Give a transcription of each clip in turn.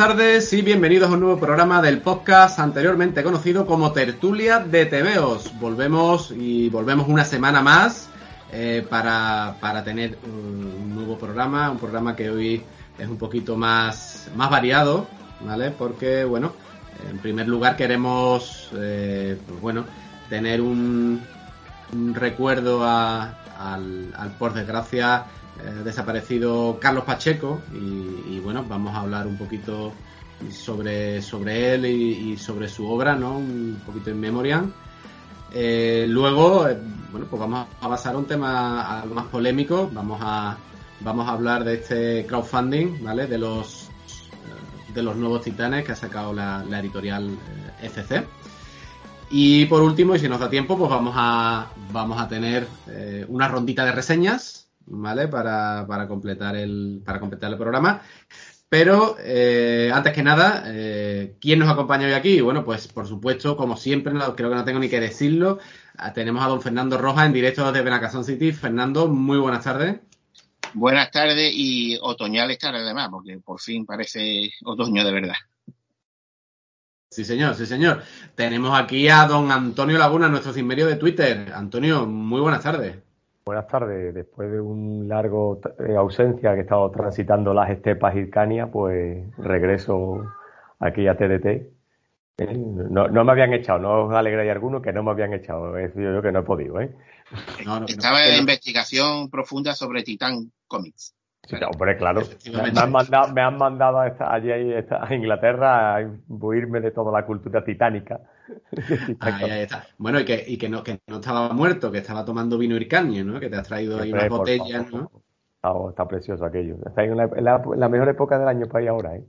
tardes y bienvenidos a un nuevo programa del podcast anteriormente conocido como Tertulia de TVOs. Volvemos y volvemos una semana más eh, para, para tener un nuevo programa, un programa que hoy es un poquito más, más variado, ¿vale? Porque, bueno, en primer lugar queremos, eh, pues bueno, tener un, recuerdo a- al, por desgracia, eh, desaparecido Carlos Pacheco y, bueno, vamos a hablar un poquito sobre, sobre él y, sobre su obra, ¿no? Un poquito en memoriam. Eh, luego, eh, bueno, pues vamos a pasar a un tema algo más polémico. Vamos a, vamos a hablar de este crowdfunding, ¿vale? De los, eh, de los nuevos titanes que ha sacado la, la editorial eh, FC. Y por último, y si nos da tiempo, pues vamos a, vamos a tener una rondita de reseñas, ¿vale? Para, para, completar, el, para completar el programa. Pero eh, antes que nada, eh, ¿quién nos acompaña hoy aquí? Bueno, pues por supuesto, como siempre, no, creo que no tengo ni que decirlo, ah, tenemos a don Fernando Rojas en directo desde Benacazón City. Fernando, muy buenas tardes. Buenas tardes y otoñales tardes además, porque por fin parece otoño de verdad. Sí, señor, sí, señor. Tenemos aquí a don Antonio Laguna, nuestro sin medio de Twitter. Antonio, muy buenas tardes. Buenas tardes. Después de un largo eh, ausencia que he estado transitando las estepas hircanias, pues regreso aquí a TDT. ¿Eh? No, no, me habían echado, no os alegráis alguno que no me habían echado. He sido yo que no he podido. ¿eh? No, no, Estaba en investigación profunda sobre Titán Comics. Sí, hombre, claro. Me, han mandado, me han mandado a, esta, allí a, a Inglaterra a imbuirme de toda la cultura titánica. Ahí, ahí está. Bueno, y que, y que, no, que no estaba muerto, que estaba tomando vino hircanio, ¿no? Que te has traído ahí unas botellas, favor, ¿no? Está, está, precioso aquello. Está en la, en, la, en la, mejor época del año para ir ahora, ¿eh?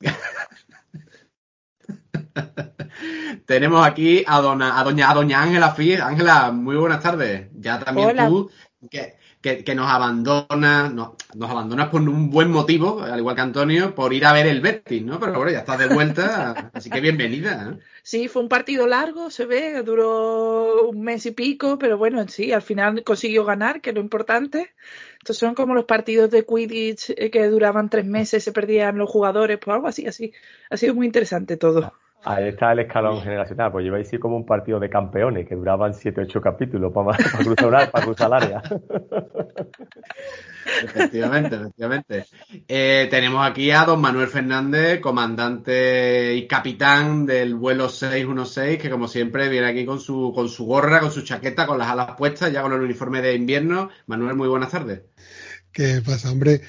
Tenemos aquí a, dona, a doña a doña Ángela Fies. Ángela, muy buenas tardes. Ya también Hola. tú, que, que, que, nos abandonas, no, nos abandonas por un buen motivo, al igual que Antonio, por ir a ver el Betis, ¿no? Pero bueno, ya estás de vuelta, así que bienvenida. ¿eh? Sí, fue un partido largo, se ve, duró un mes y pico, pero bueno, sí, al final consiguió ganar, que es lo importante. Estos son como los partidos de Quidditch eh, que duraban tres meses, se perdían los jugadores, pues algo así, así. Ha sido muy interesante todo. Ahí está el escalón generacional, pues lleváis así como un partido de campeones que duraban 7 8 capítulos para, para, cruzar, para cruzar el área. Efectivamente, efectivamente. Eh, tenemos aquí a don Manuel Fernández, comandante y capitán del vuelo 616, que como siempre viene aquí con su, con su gorra, con su chaqueta, con las alas puestas, ya con el uniforme de invierno. Manuel, muy buenas tardes. ¿Qué pasa, hombre?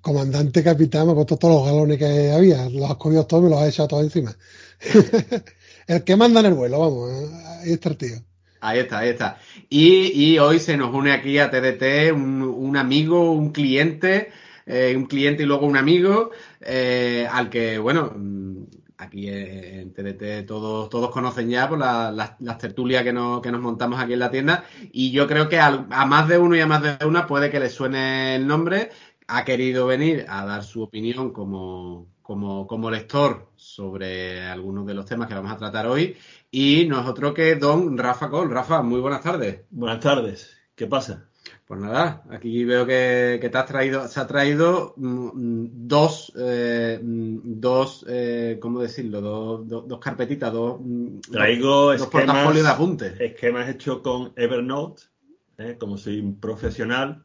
Comandante, capitán, me ha puesto todos los galones que había, los has cogido todos y me los has echado todos encima. el que manda en el vuelo, vamos, ahí está el tío. Ahí está, ahí está. Y, y, hoy se nos une aquí a TDT un, un amigo, un cliente, eh, un cliente y luego un amigo, eh, al que, bueno, aquí en TDT todos, todos conocen ya por la, las tertulias que nos, que nos montamos aquí en la tienda. Y yo creo que a, a más de uno y a más de una puede que le suene el nombre. Ha querido venir a dar su opinión como, como, como lector sobre algunos de los temas que vamos a tratar hoy. Y nosotros que don Rafa Col. Rafa, muy buenas tardes. Buenas tardes. ¿Qué pasa? Pues nada, aquí veo que, que te has traído, se ha traído mm, dos, eh, dos, eh, ¿cómo decirlo? Dos, dos, dos carpetitas, dos, Traigo dos, portafolios de esquemas, apuntes. esquemas hechos con Evernote, ¿eh? como soy un profesional,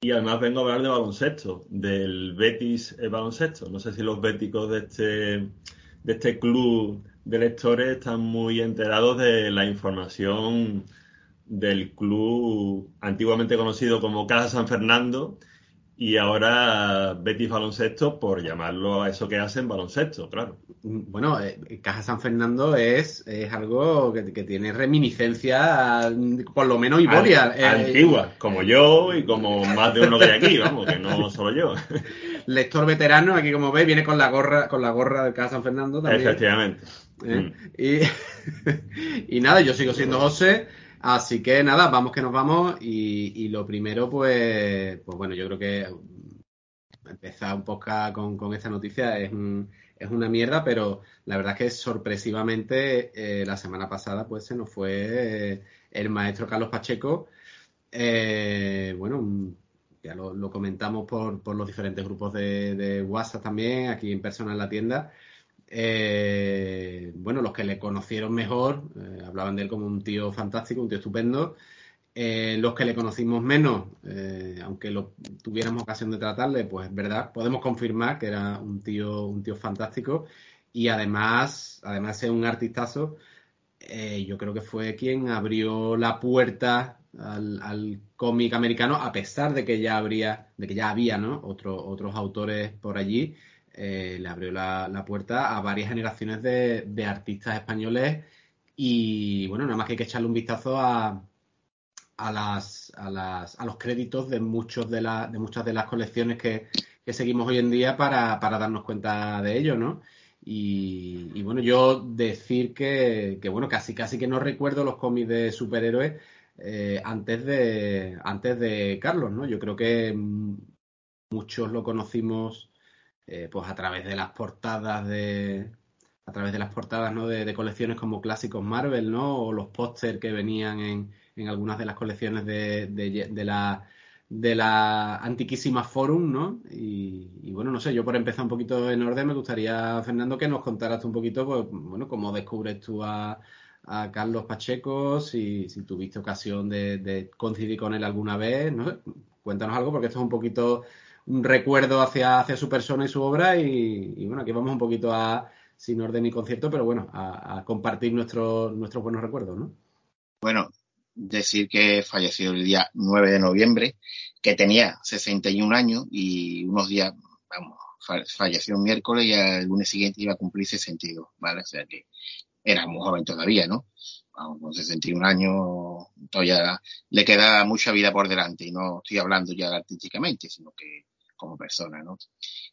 y además vengo a hablar de baloncesto, del Betis eh, baloncesto. No sé si los béticos de este, de este club de lectores están muy enterados de la información del club antiguamente conocido como Casa San Fernando y ahora Betis Baloncesto por llamarlo a eso que hacen baloncesto, claro. Bueno, eh, Caja San Fernando es, es algo que, que tiene reminiscencia, por lo menos Iboria. An- Antigua, como yo y como más de uno que hay aquí, vamos, que no solo yo. Lector veterano, aquí como veis, viene con la gorra, con la gorra de Caja San Fernando también. Efectivamente. ¿eh? Mm. Y, y nada, yo sigo siendo José, así que nada, vamos que nos vamos. Y, y lo primero, pues, pues bueno, yo creo que empezar un podcast con, esta noticia es, un- es una mierda, pero la verdad es que sorpresivamente eh, la semana pasada pues se nos fue eh, el maestro Carlos Pacheco. Eh, bueno, ya lo, comentamos por, por los diferentes grupos de, de WhatsApp también, aquí en persona en la tienda. Eh, bueno, los que le conocieron mejor eh, hablaban de él como un tío fantástico, un tío estupendo. Eh, los que le conocimos menos, aunque lo tuviéramos ocasión de tratarle, pues es verdad, podemos confirmar que era un tío, un tío fantástico y además, además de ser un artistazo, yo creo que fue quien abrió la puerta al, al cómic americano, a pesar de que ya habría, de que ya había, ¿no? Otro- otros autores por allí, eh, le abrió la, la puerta a varias generaciones de, de artistas españoles y bueno, nada más que hay que echarle un vistazo a, a las, a las, a los créditos de muchos de la, de muchas de las colecciones que, que seguimos hoy en día para, para darnos cuenta de ello, ¿no? Y, y bueno, yo decir que, que, bueno, casi casi que no recuerdo los cómics de superhéroes eh, antes de antes de Carlos, ¿no? Yo creo que mm, muchos lo conocimos eh, pues a través de las portadas de a través de las portadas ¿no? de, colecciones como clásicos Marvel, ¿no? O los póster que venían en, en algunas de las colecciones de, de, de la de la antiquísima Forum, ¿no? Y, y, bueno, no sé, yo por empezar un poquito en orden, me gustaría, Fernando, que nos contaras un poquito, pues, bueno, cómo descubres tú a, a Carlos Pacheco, si, si tuviste ocasión de, de, coincidir con él alguna vez, no cuéntanos algo, porque esto es un poquito recuerdo hacia, hacia su persona y su obra, y, bueno, aquí vamos un poquito a, sin orden ni concierto, pero bueno, a, a compartir nuestros nuestros buenos recuerdos, ¿no? Bueno, decir que falleció el día 9 de noviembre, que tenía 61 años y unos días, vamos, falleció un miércoles y al lunes siguiente iba a cumplir 62, ¿vale? O sea que era muy joven todavía, ¿no? Vamos, con 61 años todavía le queda mucha vida por delante y no estoy hablando ya artísticamente, sino que como persona, ¿no?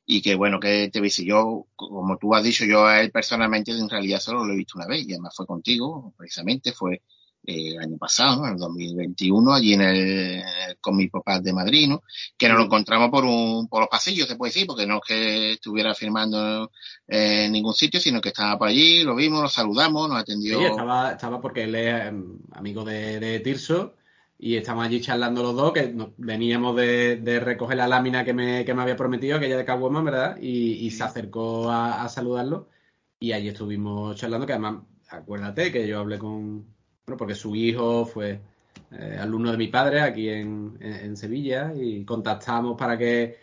Y que bueno, que te dice, yo, como tú has dicho, yo a él personalmente en realidad solo lo he visto una vez y además fue contigo, precisamente, fue el año pasado, ¿no? El 2021, allí en el, con mi papá de Madrid, ¿no? Que nos lo encontramos por un, por los pasillos, se puede decir, porque no es que estuviera firmando en ningún sitio, sino que estaba por allí, lo vimos, lo saludamos, nos atendió. Sí, estaba, estaba porque él es um, amigo de, de, Tirso y estamos allí charlando los dos, que nos, veníamos de, de, recoger la lámina que me, que me había prometido, aquella de Caguama, ¿verdad? Y, y se acercó a, a saludarlo y allí estuvimos charlando, que además, acuérdate que yo hablé con, bueno, porque su hijo fue eh, alumno de mi padre aquí en, en, en, Sevilla y contactamos para que,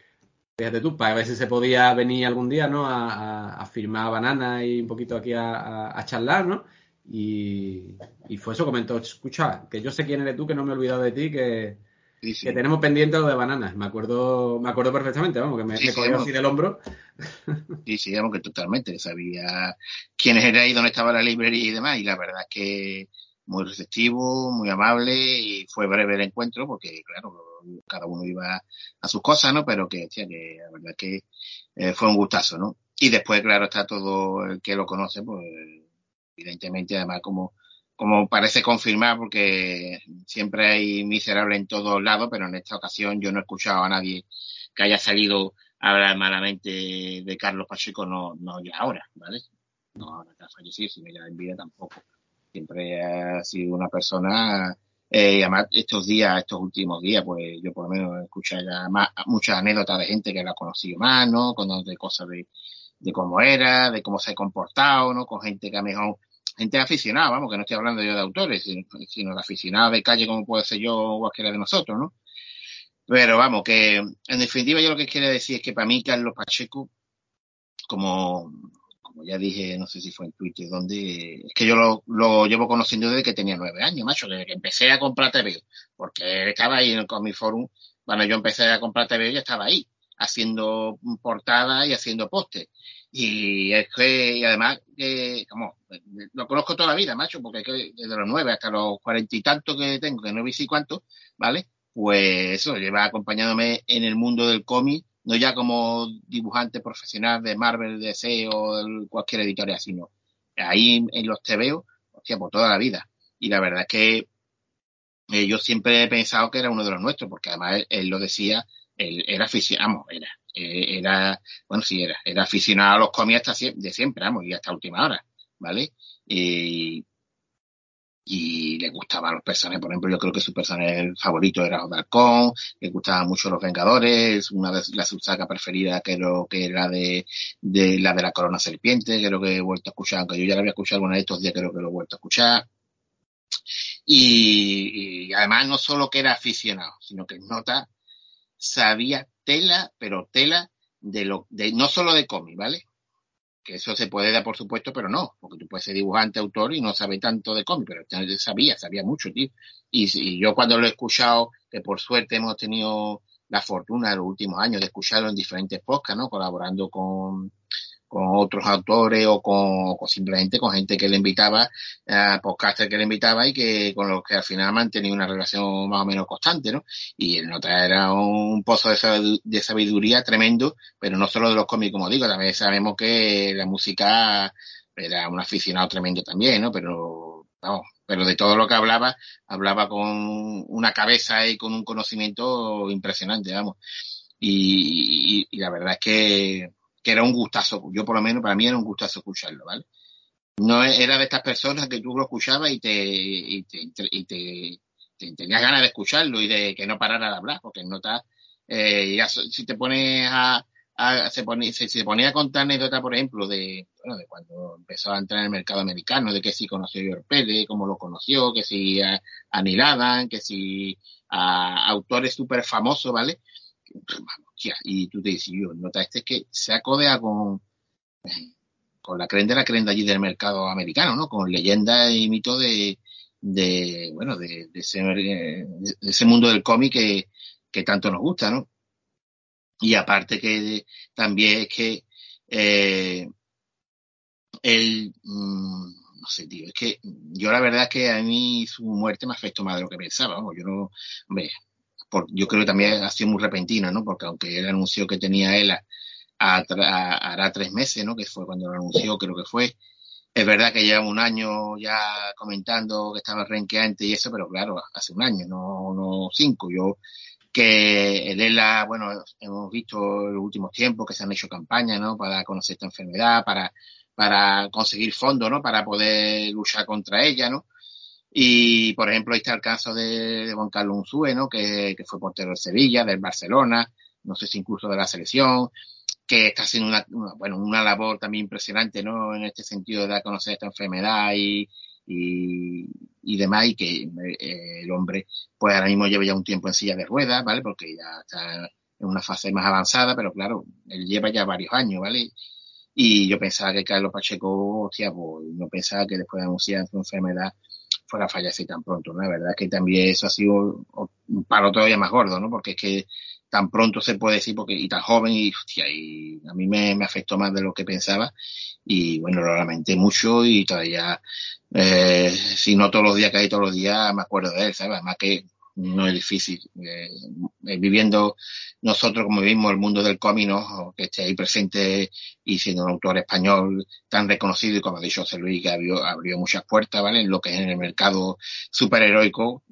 fíjate tú, para ver si se podía venir algún día, ¿no? A, a, a firmar banana y un poquito aquí a, a charlar, ¿no? Y, y, fue eso, comentó, escucha, que yo sé quién eres tú, que no me he olvidado de ti, que, sí, sí. que tenemos pendiente lo de bananas. Me acuerdo, me acuerdo perfectamente, vamos, que me, sí, me cogió así del hombro. Sí, sí, vamos, que totalmente, sabía quiénes eran y dónde estaba la librería y demás, y la verdad es que muy receptivo, muy amable y fue breve el encuentro porque, claro, cada uno iba a sus cosas, ¿no? Pero que, tía, que la verdad que eh, fue un gustazo, ¿no? Y después, claro, está todo el que lo conoce, pues evidentemente, además, como, como parece confirmar, porque siempre hay miserable en todos lados, pero en esta ocasión yo no he escuchado a nadie que haya salido a hablar malamente de Carlos Pacheco, no, no ya ahora, ¿vale? No ahora que ha fallecido, sino ya en vida tampoco siempre ha sido una persona eh, además estos días, estos últimos días, pues yo por lo menos he escuchado ya más, muchas anécdotas de gente que la ha conocido más, ¿no? Con de cosas de, de cómo era, de cómo se ha comportado, ¿no? Con gente que a mejor, gente aficionada, vamos, que no estoy hablando yo de autores, sino, de aficionados de calle como puede ser yo o cualquiera de nosotros, ¿no? Pero vamos, que en definitiva yo lo que quiero decir es que para mí Carlos Pacheco, como, como ya dije, no sé si fue en Twitter, donde es que yo lo, lo llevo conociendo desde que tenía nueve años, macho, desde que empecé a comprar TV, porque estaba ahí en el Comic Forum, cuando yo empecé a comprar TV, ya estaba ahí, haciendo portadas y haciendo postes. Y es que, además, eh, como, lo conozco toda la vida, macho, porque es que desde los nueve hasta los cuarenta y tantos que tengo, que no vi si cuánto, ¿vale? Pues eso, lleva acompañándome en el mundo del cómic, no ya como dibujante profesional de Marvel, DC o cualquier editorial, sino ahí en los TVO, hostia, por toda la vida. Y la verdad es que eh, yo siempre he pensado que era uno de los nuestros, porque además él, lo decía, él era aficionado, era, eh, era, bueno, sí, era, era aficionado a los cómics de siempre, vamos, y hasta última hora, ¿vale? Y, y le gustaban los personajes, por ejemplo, yo creo que su personaje favorito era Odalcón, le gustaban mucho los Vengadores, una de las saga preferida creo que era de, de la de la Corona Serpiente, creo que he vuelto a escuchar, aunque yo ya la había escuchado alguna de estos días, creo que lo he vuelto a escuchar. Y, además no solo que era aficionado, sino que Nota sabía tela, pero tela de lo, de, no solo de cómic, ¿vale? Que eso se puede dar por supuesto, pero no, porque tú puedes ser dibujante, autor y no sabe tanto de cómic, pero sabía, sabía mucho, tío. Y, yo cuando lo he escuchado, que por suerte hemos tenido la fortuna en los últimos años de escucharlo en diferentes podcasts, ¿no? Colaborando con, con otros autores o con, simplemente con gente que le invitaba, a podcaster que le invitaba y que con los que al final mantenía una relación más o menos constante, ¿no? Y el nota era un pozo de sabiduría tremendo, pero no solo de los cómics, como digo, también sabemos que la música era un aficionado tremendo también, ¿no? Pero, vamos, pero de todo lo que hablaba, hablaba con una cabeza y con un conocimiento impresionante, vamos. y la verdad es que que era un gustazo, yo por lo menos para mí era un gustazo escucharlo, ¿vale? No era de estas personas que tú lo escuchabas y te, y te, y te, tenías ganas de escucharlo y de que no parara de hablar, porque no está, eh, ya, si te pones a, a se, pone, se, se, ponía a contar anécdotas, por ejemplo, de, bueno, de cuando empezó a entrar en el mercado americano, de que si conoció a George Pérez, cómo lo conoció, que si a, a Neil que si a autores súper famosos, ¿vale? Y tú te dices, yo, nota este que se acodea con, con la creen de la creen de allí del mercado americano, ¿no? Con leyenda y mito de, de bueno, de, ese, mundo del cómic que, que tanto nos gusta, ¿no? Y aparte que también es que eh, él, mmm, no sé, tío, es que yo la verdad es que a mí su muerte me afectó más de lo que pensaba, yo no, hombre, yo creo que también ha sido muy repentina, ¿no? Porque aunque él anunció que tenía él hará tres meses, ¿no? Que fue cuando lo anunció, creo que fue. Es verdad que lleva un año ya comentando que estaba renqueante y eso, pero claro, hace un año, no, no cinco. Yo, que el ELA, bueno, hemos visto en los últimos tiempos que se han hecho campañas, ¿no? Para conocer esta enfermedad, para, para conseguir fondos, ¿no? Para poder luchar contra ella, ¿no? Y, por ejemplo, ahí está el caso de, Juan Carlos Unzue, ¿no? Que, que, fue portero de Sevilla, del Barcelona, no sé si incluso de la selección, que está haciendo una, bueno, una labor también impresionante, ¿no? En este sentido de dar a conocer esta enfermedad y, y, y demás, y que eh, el hombre, pues ahora mismo lleva ya un tiempo en silla de ruedas, ¿vale? Porque ya está en una fase más avanzada, pero claro, él lleva ya varios años, ¿vale? Y yo pensaba que Carlos Pacheco, hostia, pues no pensaba que después de anunciar su enfermedad fuera a fallecer tan pronto, ¿no? La verdad es que también eso ha sido un paro todavía más gordo, ¿no? Porque es que tan pronto se puede decir, porque y tan joven, y, hostia, y a mí me, me afectó más de lo que pensaba, y bueno, lo lamenté mucho, y todavía, eh, si no todos los días hay todos los días, me acuerdo de él, ¿sabes? Además que no es difícil. Eh, eh, viviendo nosotros como vivimos el mundo del cómic, que esté ahí presente y siendo un autor español tan reconocido y como ha dicho José Luis, que abrió, muchas puertas, ¿vale? En lo que es en el mercado superheroico,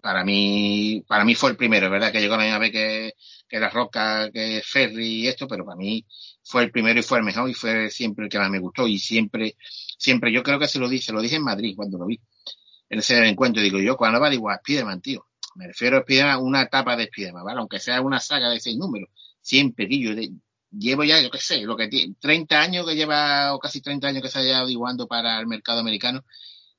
para mí, para mí fue el primero, ¿verdad? Que llegó la misma vez que, que La Roca, que Ferry y esto, pero para mí fue el primero y fue el mejor y fue siempre el que más me gustó y siempre, siempre, yo creo que se lo dije, lo dije en Madrid cuando lo vi. En ese encuentro, digo yo, cuando va, a Spiderman, tío me refiero a Spiderman, una etapa de Spiderman, ¿vale? Aunque sea una saga de seis números. Siempre, que yo llevo ya, yo qué sé, lo que tiene, 30 años que lleva, o casi 30 años que se haya dibujando para el mercado americano.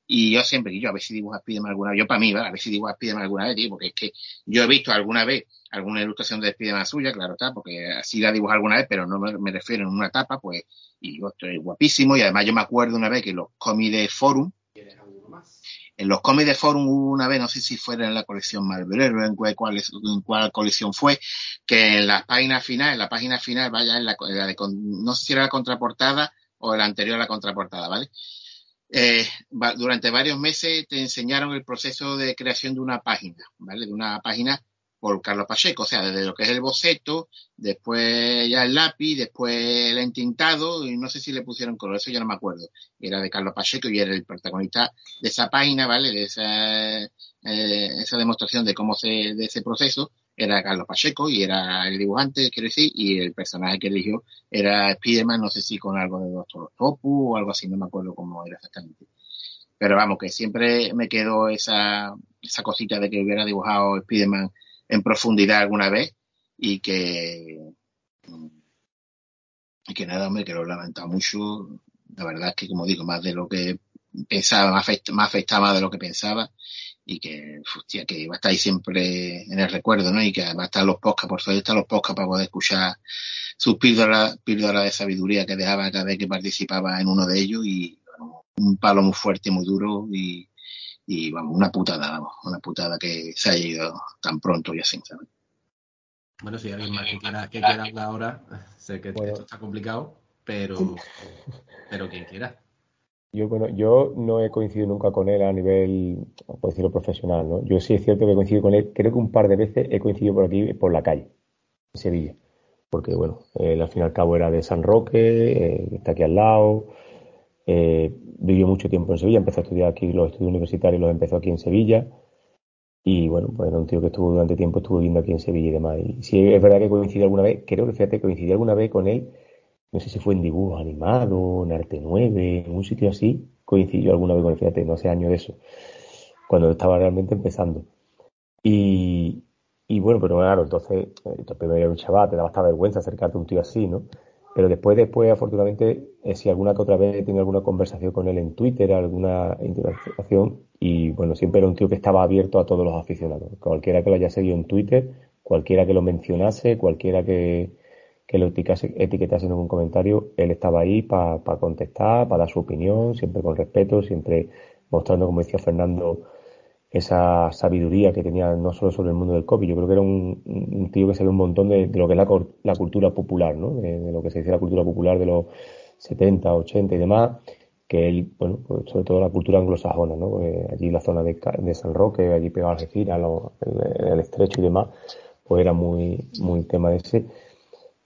Y yo siempre, yo a ver si dibujo a Spiderman alguna vez, yo para mí, ¿vale? A ver si dibujo a Spiderman alguna vez, tío, porque es que yo he visto alguna vez alguna ilustración de Spiderman suya, claro está, porque así la dibujo alguna vez, pero no me, refiero en una etapa, pues, y yo estoy guapísimo, y además yo me acuerdo una vez que los cómics de Forum, en los cómics de Forum hubo una vez, no sé si fuera en la colección Marvel Hero, en cuál, en cuál colección fue, que en la página final, en la página final, vaya, en la, en la de, no sé si era la contraportada o la anterior a la contraportada, ¿vale? Eh, durante varios meses te enseñaron el proceso de creación de una página, ¿vale? De una página por Carlos Pacheco, o sea, desde lo que es el boceto, después ya el lápiz, después el entintado, y no sé si le pusieron color, eso ya no me acuerdo. Era de Carlos Pacheco y era el protagonista de esa página, ¿vale? De esa, eh, esa demostración de cómo se, de ese proceso, era Carlos Pacheco y era el dibujante, quiero decir, y el personaje que eligió era Spiderman, no sé si con algo de Doctor Octopus o algo así, no me acuerdo cómo era exactamente. Pero vamos, que siempre me quedó esa, esa cosita de que hubiera dibujado Spiderman en profundidad alguna vez y que y que nada, hombre, que lo he lamentado mucho. La verdad es que, como digo, más de lo que pensaba, me afectaba de lo que pensaba y que, hostia, que iba a estar ahí siempre en el recuerdo, ¿no? Y que además están los podcasts, por suerte están los podcasts para poder escuchar sus píldoras, píldoras de sabiduría que dejaba cada vez que participaba en uno de ellos y bueno, un palo muy fuerte, muy duro y, y vamos, una putada, vamos, una putada que se haya ido tan pronto y así, ¿sabes? Bueno, si hay alguien más que quiera, que quiera hablar ahora, sé que Bueno. esto está complicado, pero, pero quien quiera. Yo, bueno, yo no he coincidido nunca con él a nivel, por decirlo, profesional, ¿no? Yo sí es cierto que he coincidido con él, creo que un par de veces he coincidido por aquí, por la calle, en Sevilla. Porque, bueno, él al fin y al cabo era de San Roque, eh, está aquí al lado, eh, vivió mucho tiempo en Sevilla, empezó a estudiar aquí, los estudios universitarios los empezó aquí en Sevilla. Y bueno, pues era un tío que estuvo durante tiempo, estuvo viviendo aquí en Sevilla y demás. Y sí, es verdad que coincidí alguna vez, creo que fíjate, coincidí alguna vez con él, no sé si fue en dibujo animado, en arte 9, en un sitio así, coincidí yo alguna vez con él, fíjate, no hace años de eso, cuando estaba realmente empezando. Y, y bueno, pero claro, entonces, eh, primero eras un chaval, te daba hasta vergüenza acercarte a un tío así, ¿no? Pero después, después, afortunadamente, eh, si alguna que otra vez he tenido alguna conversación con él en Twitter, alguna interacción, y bueno, siempre era un tío que estaba abierto a todos los aficionados. Cualquiera que lo haya seguido en Twitter, cualquiera que lo mencionase, cualquiera que, que lo etiquetase, etiquetase en un comentario, él estaba ahí para contestar, para dar su opinión, siempre con respeto, siempre mostrando, como decía Fernando, esa sabiduría que tenía no solo sobre el mundo del cómic, yo creo que era un, un tío que sabía un montón de, de lo que es la, la cultura popular, ¿no? De, de lo que se dice la cultura popular de los 70, 80 y demás, que él, bueno, pues sobre todo la cultura anglosajona, ¿no? Allí la zona de, de San Roque, allí pegado a Algeciras, el, el estrecho y demás, pues era muy, muy tema ese.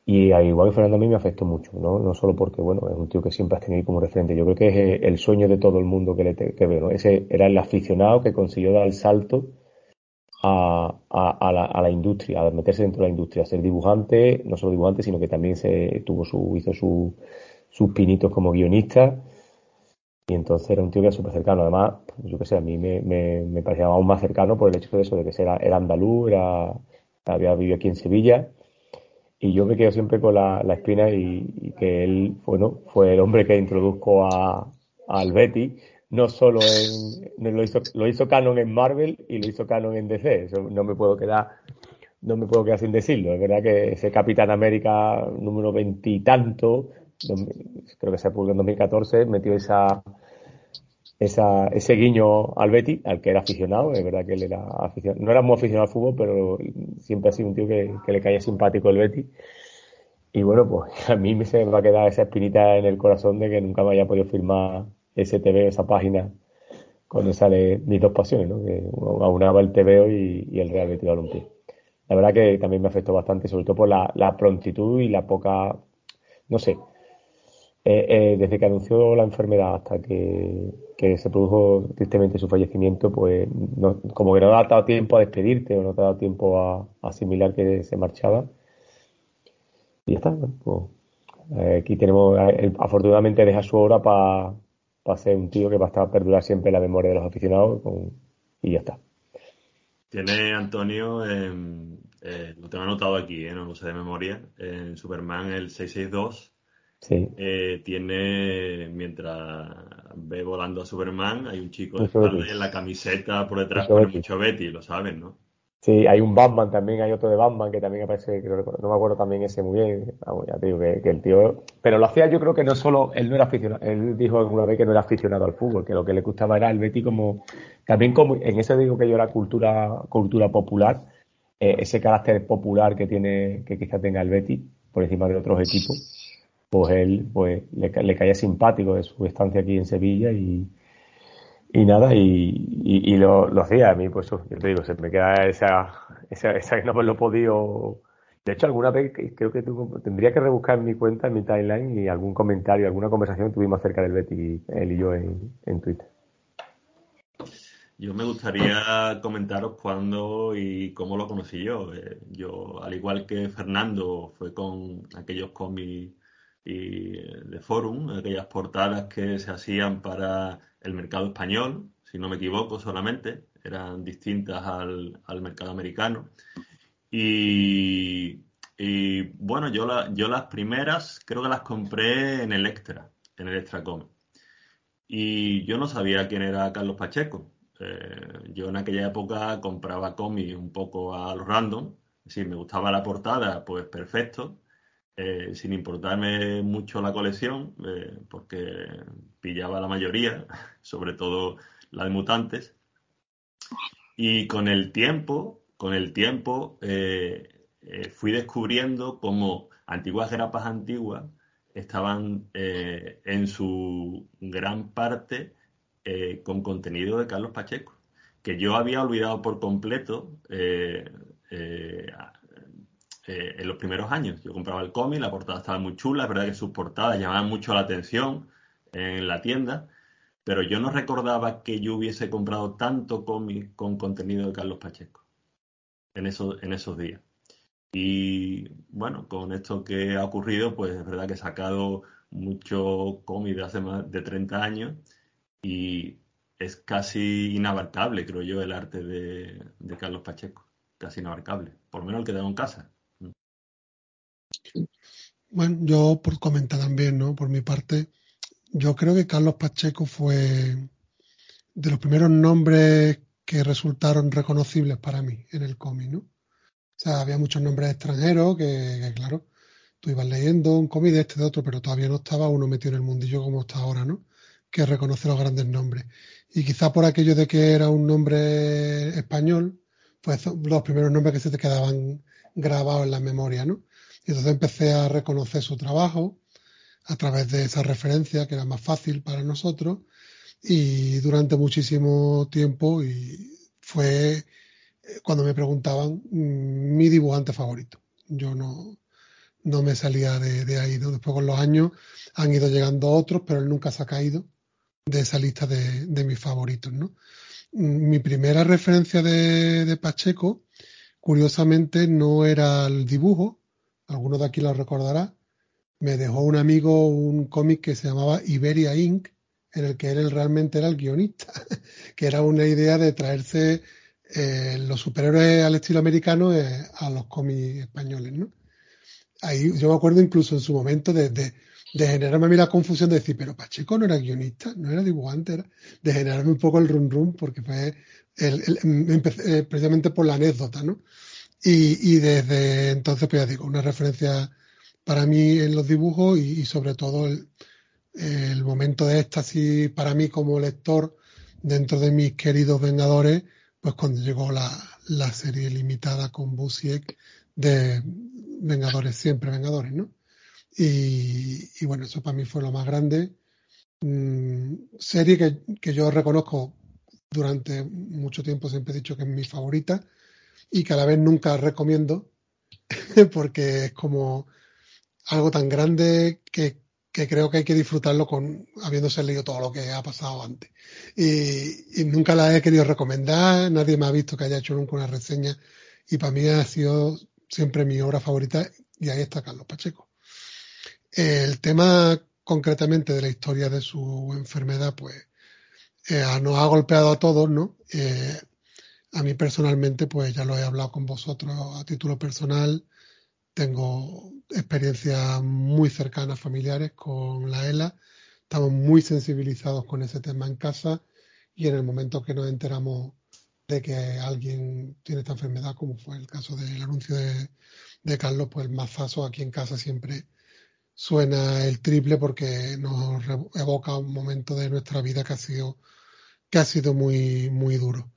Y al igual que Fernando a mí me afectó mucho, ¿no? No solo porque, bueno, es un tío que siempre has tenido como referente. Yo creo que es el sueño de todo el mundo que, le que veo, ¿no? Ese era el aficionado que consiguió dar el salto a, a, a la, a la industria, a meterse dentro de la industria, a ser dibujante, no solo dibujante, sino que también se tuvo su, hizo su, sus pinitos como guionista. Y entonces era un tío que era súper cercano. Además, yo qué sé, a mí me, me, me parecía aún más cercano por el hecho de eso, de que era, era andaluz, era, había vivido aquí en Sevilla. Y yo me quedo siempre con la, la espina y, que él, bueno, fue el hombre que introduzco a, al Betty, no solo en, lo hizo, lo hizo canon en Marvel y lo hizo canon en DC. Eso no me puedo quedar, no me puedo quedar sin decirlo. Es verdad que ese Capitán América número veintitanto, creo que se publicó en 2014, metió esa, esa, ese guiño al Betty, al que era aficionado, es verdad que él era aficionado, no era muy aficionado al fútbol, pero siempre ha sido un tío que, le caía simpático el Betty. Y bueno, pues a mí me se me va a quedar esa espinita en el corazón de que nunca me haya podido firmar ese TVO, esa página, cuando sale mis dos pasiones, ¿no? Que aunaba el TVO y, y el Real Betis Balompié. La verdad que también me afectó bastante, sobre todo por la, la prontitud y la poca, no sé, eh, eh, desde que anunció la enfermedad hasta que, se produjo tristemente su fallecimiento, pues como que no te ha dado tiempo a despedirte o no te ha dado tiempo a, asimilar que se marchaba. Y ya está. Pues, eh, aquí tenemos, afortunadamente deja su obra para ser un tío que va a estar perdurar siempre en la memoria de los aficionados y ya está. Tiene Antonio, lo tengo anotado aquí, no lo sé de memoria, en Superman el 662. Sí. eh, tiene, mientras ve volando a Superman, hay un chico de espalda Betty. en la camiseta por detrás Mucho Betty. mucho Betty, lo saben, ¿no? Sí, hay un Batman también, hay otro de Batman que también aparece, que no, me acuerdo también ese muy bien. Vamos, ya te digo que, que el tío. Pero lo hacía yo creo que no solo, él no era aficionado, él dijo alguna vez que no era aficionado al fútbol, que lo que le gustaba era el Betty como También como en eso digo que yo era cultura, cultura popular, eh, ese carácter popular que tiene, que quizá tenga el Betis por encima de otros equipos, pues él pues le, caía simpático de su estancia aquí en Sevilla y, y nada, y, y, lo, hacía a mí, pues yo te digo, se me queda esa, esa, esa que no me lo he podido. De hecho, alguna vez creo que tendría que rebuscar en mi cuenta, en mi timeline, y algún comentario, alguna conversación tuvimos acerca del Betty, él y yo en, en Twitter. Yo me gustaría comentaros cuándo y cómo lo conocí yo. Eh, yo, al igual que Fernando, fue con aquellos cómics de Forum, aquellas portadas que se hacían para el mercado español, si no me equivoco solamente, eran distintas al, mercado americano. Y, bueno, yo, yo las primeras creo que las compré en el Extra, en el Extra. Y yo no sabía quién era Carlos Pacheco. Eh, yo en aquella época compraba cómics un poco a los random. Si me gustaba la portada, pues perfecto. Eh, sin importarme mucho la colección, eh, porque pillaba la mayoría, sobre todo la de mutantes. Y con el tiempo, con el tiempo, eh, fui descubriendo cómo antiguas grapas antiguas estaban en su gran parte con contenido de Carlos Pacheco, que yo había olvidado por completo eh, en los primeros años. Yo compraba el cómic, la portada estaba muy chula, es verdad que sus portadas llamaban mucho la atención en la tienda, pero yo no recordaba que yo hubiese comprado tanto cómic con contenido de Carlos Pacheco en esos, en esos días. Y bueno, con esto que ha ocurrido, pues es verdad que he sacado mucho cómic de hace más de 30 años y es casi inabarcable, creo yo, el arte de, de Carlos Pacheco. Casi inabarcable, por lo menos el que tengo en casa. Bueno, yo por comentar también, ¿no? Por mi parte, yo creo que Carlos Pacheco fue de los primeros nombres que resultaron reconocibles para mí en el cómic, ¿no? O sea, había muchos nombres extranjeros que, claro, tú ibas leyendo un cómic de este, de otro, pero todavía no estaba uno metido en el mundillo como está ahora, ¿no? Que reconoce los grandes nombres. Y quizá por aquello de que era un nombre español, pues los primeros nombres que se te quedaban grabados en la memoria, ¿no? Y entonces empecé a reconocer su trabajo a través de esa referencia que era más fácil para nosotros y durante muchísimo tiempo y fue eh, cuando me preguntaban mm, mi dibujante favorito. Yo no, no me salía de, ahí. Después con los años han ido llegando otros, pero él nunca se ha caído de esa lista de, de mis favoritos. ¿no? Mm, mi primera referencia de Pacheco, curiosamente, no era el dibujo, alguno de aquí lo recordará, me dejó un amigo un cómic que se llamaba Iberia Inc., en el que él realmente era el guionista, que era una idea de traerse eh, los superhéroes al estilo americano eh, a los cómics españoles, ¿no? Ahí yo me acuerdo incluso en su momento de, de, generarme a mí la confusión de decir, pero Pacheco no era guionista, no era dibujante, era de generarme un poco el rum rum, porque fue el, eh, precisamente por la anécdota, ¿no? Y, desde entonces, pues ya digo, una referencia para mí en los dibujos y, sobre todo el, momento de éxtasis para mí como lector dentro de mis queridos Vengadores, pues cuando llegó la, serie limitada con Busiek de Vengadores, siempre Vengadores, ¿no? Y, bueno, eso para mí fue lo más grande. Mm, serie que, que yo reconozco durante mucho tiempo, siempre he dicho que es mi favorita y que a la vez nunca recomiendo porque es como algo tan grande que, creo que hay que disfrutarlo con habiéndose leído todo lo que ha pasado antes. Y, nunca la he querido recomendar, nadie me ha visto que haya hecho nunca una reseña y para mí ha sido siempre mi obra favorita y ahí está Carlos Pacheco. El tema concretamente de la historia de su enfermedad, pues eh, nos ha golpeado a todos, ¿no? Eh, a mí personalmente, pues ya lo he hablado con vosotros a título personal. Tengo experiencias muy cercanas familiares con la ELA. Estamos muy sensibilizados con ese tema en casa y en el momento que nos enteramos de que alguien tiene esta enfermedad, como fue el caso del anuncio de, Carlos, pues el mazazo aquí en casa siempre suena el triple porque nos evoca un momento de nuestra vida que ha sido que ha sido muy, muy duro.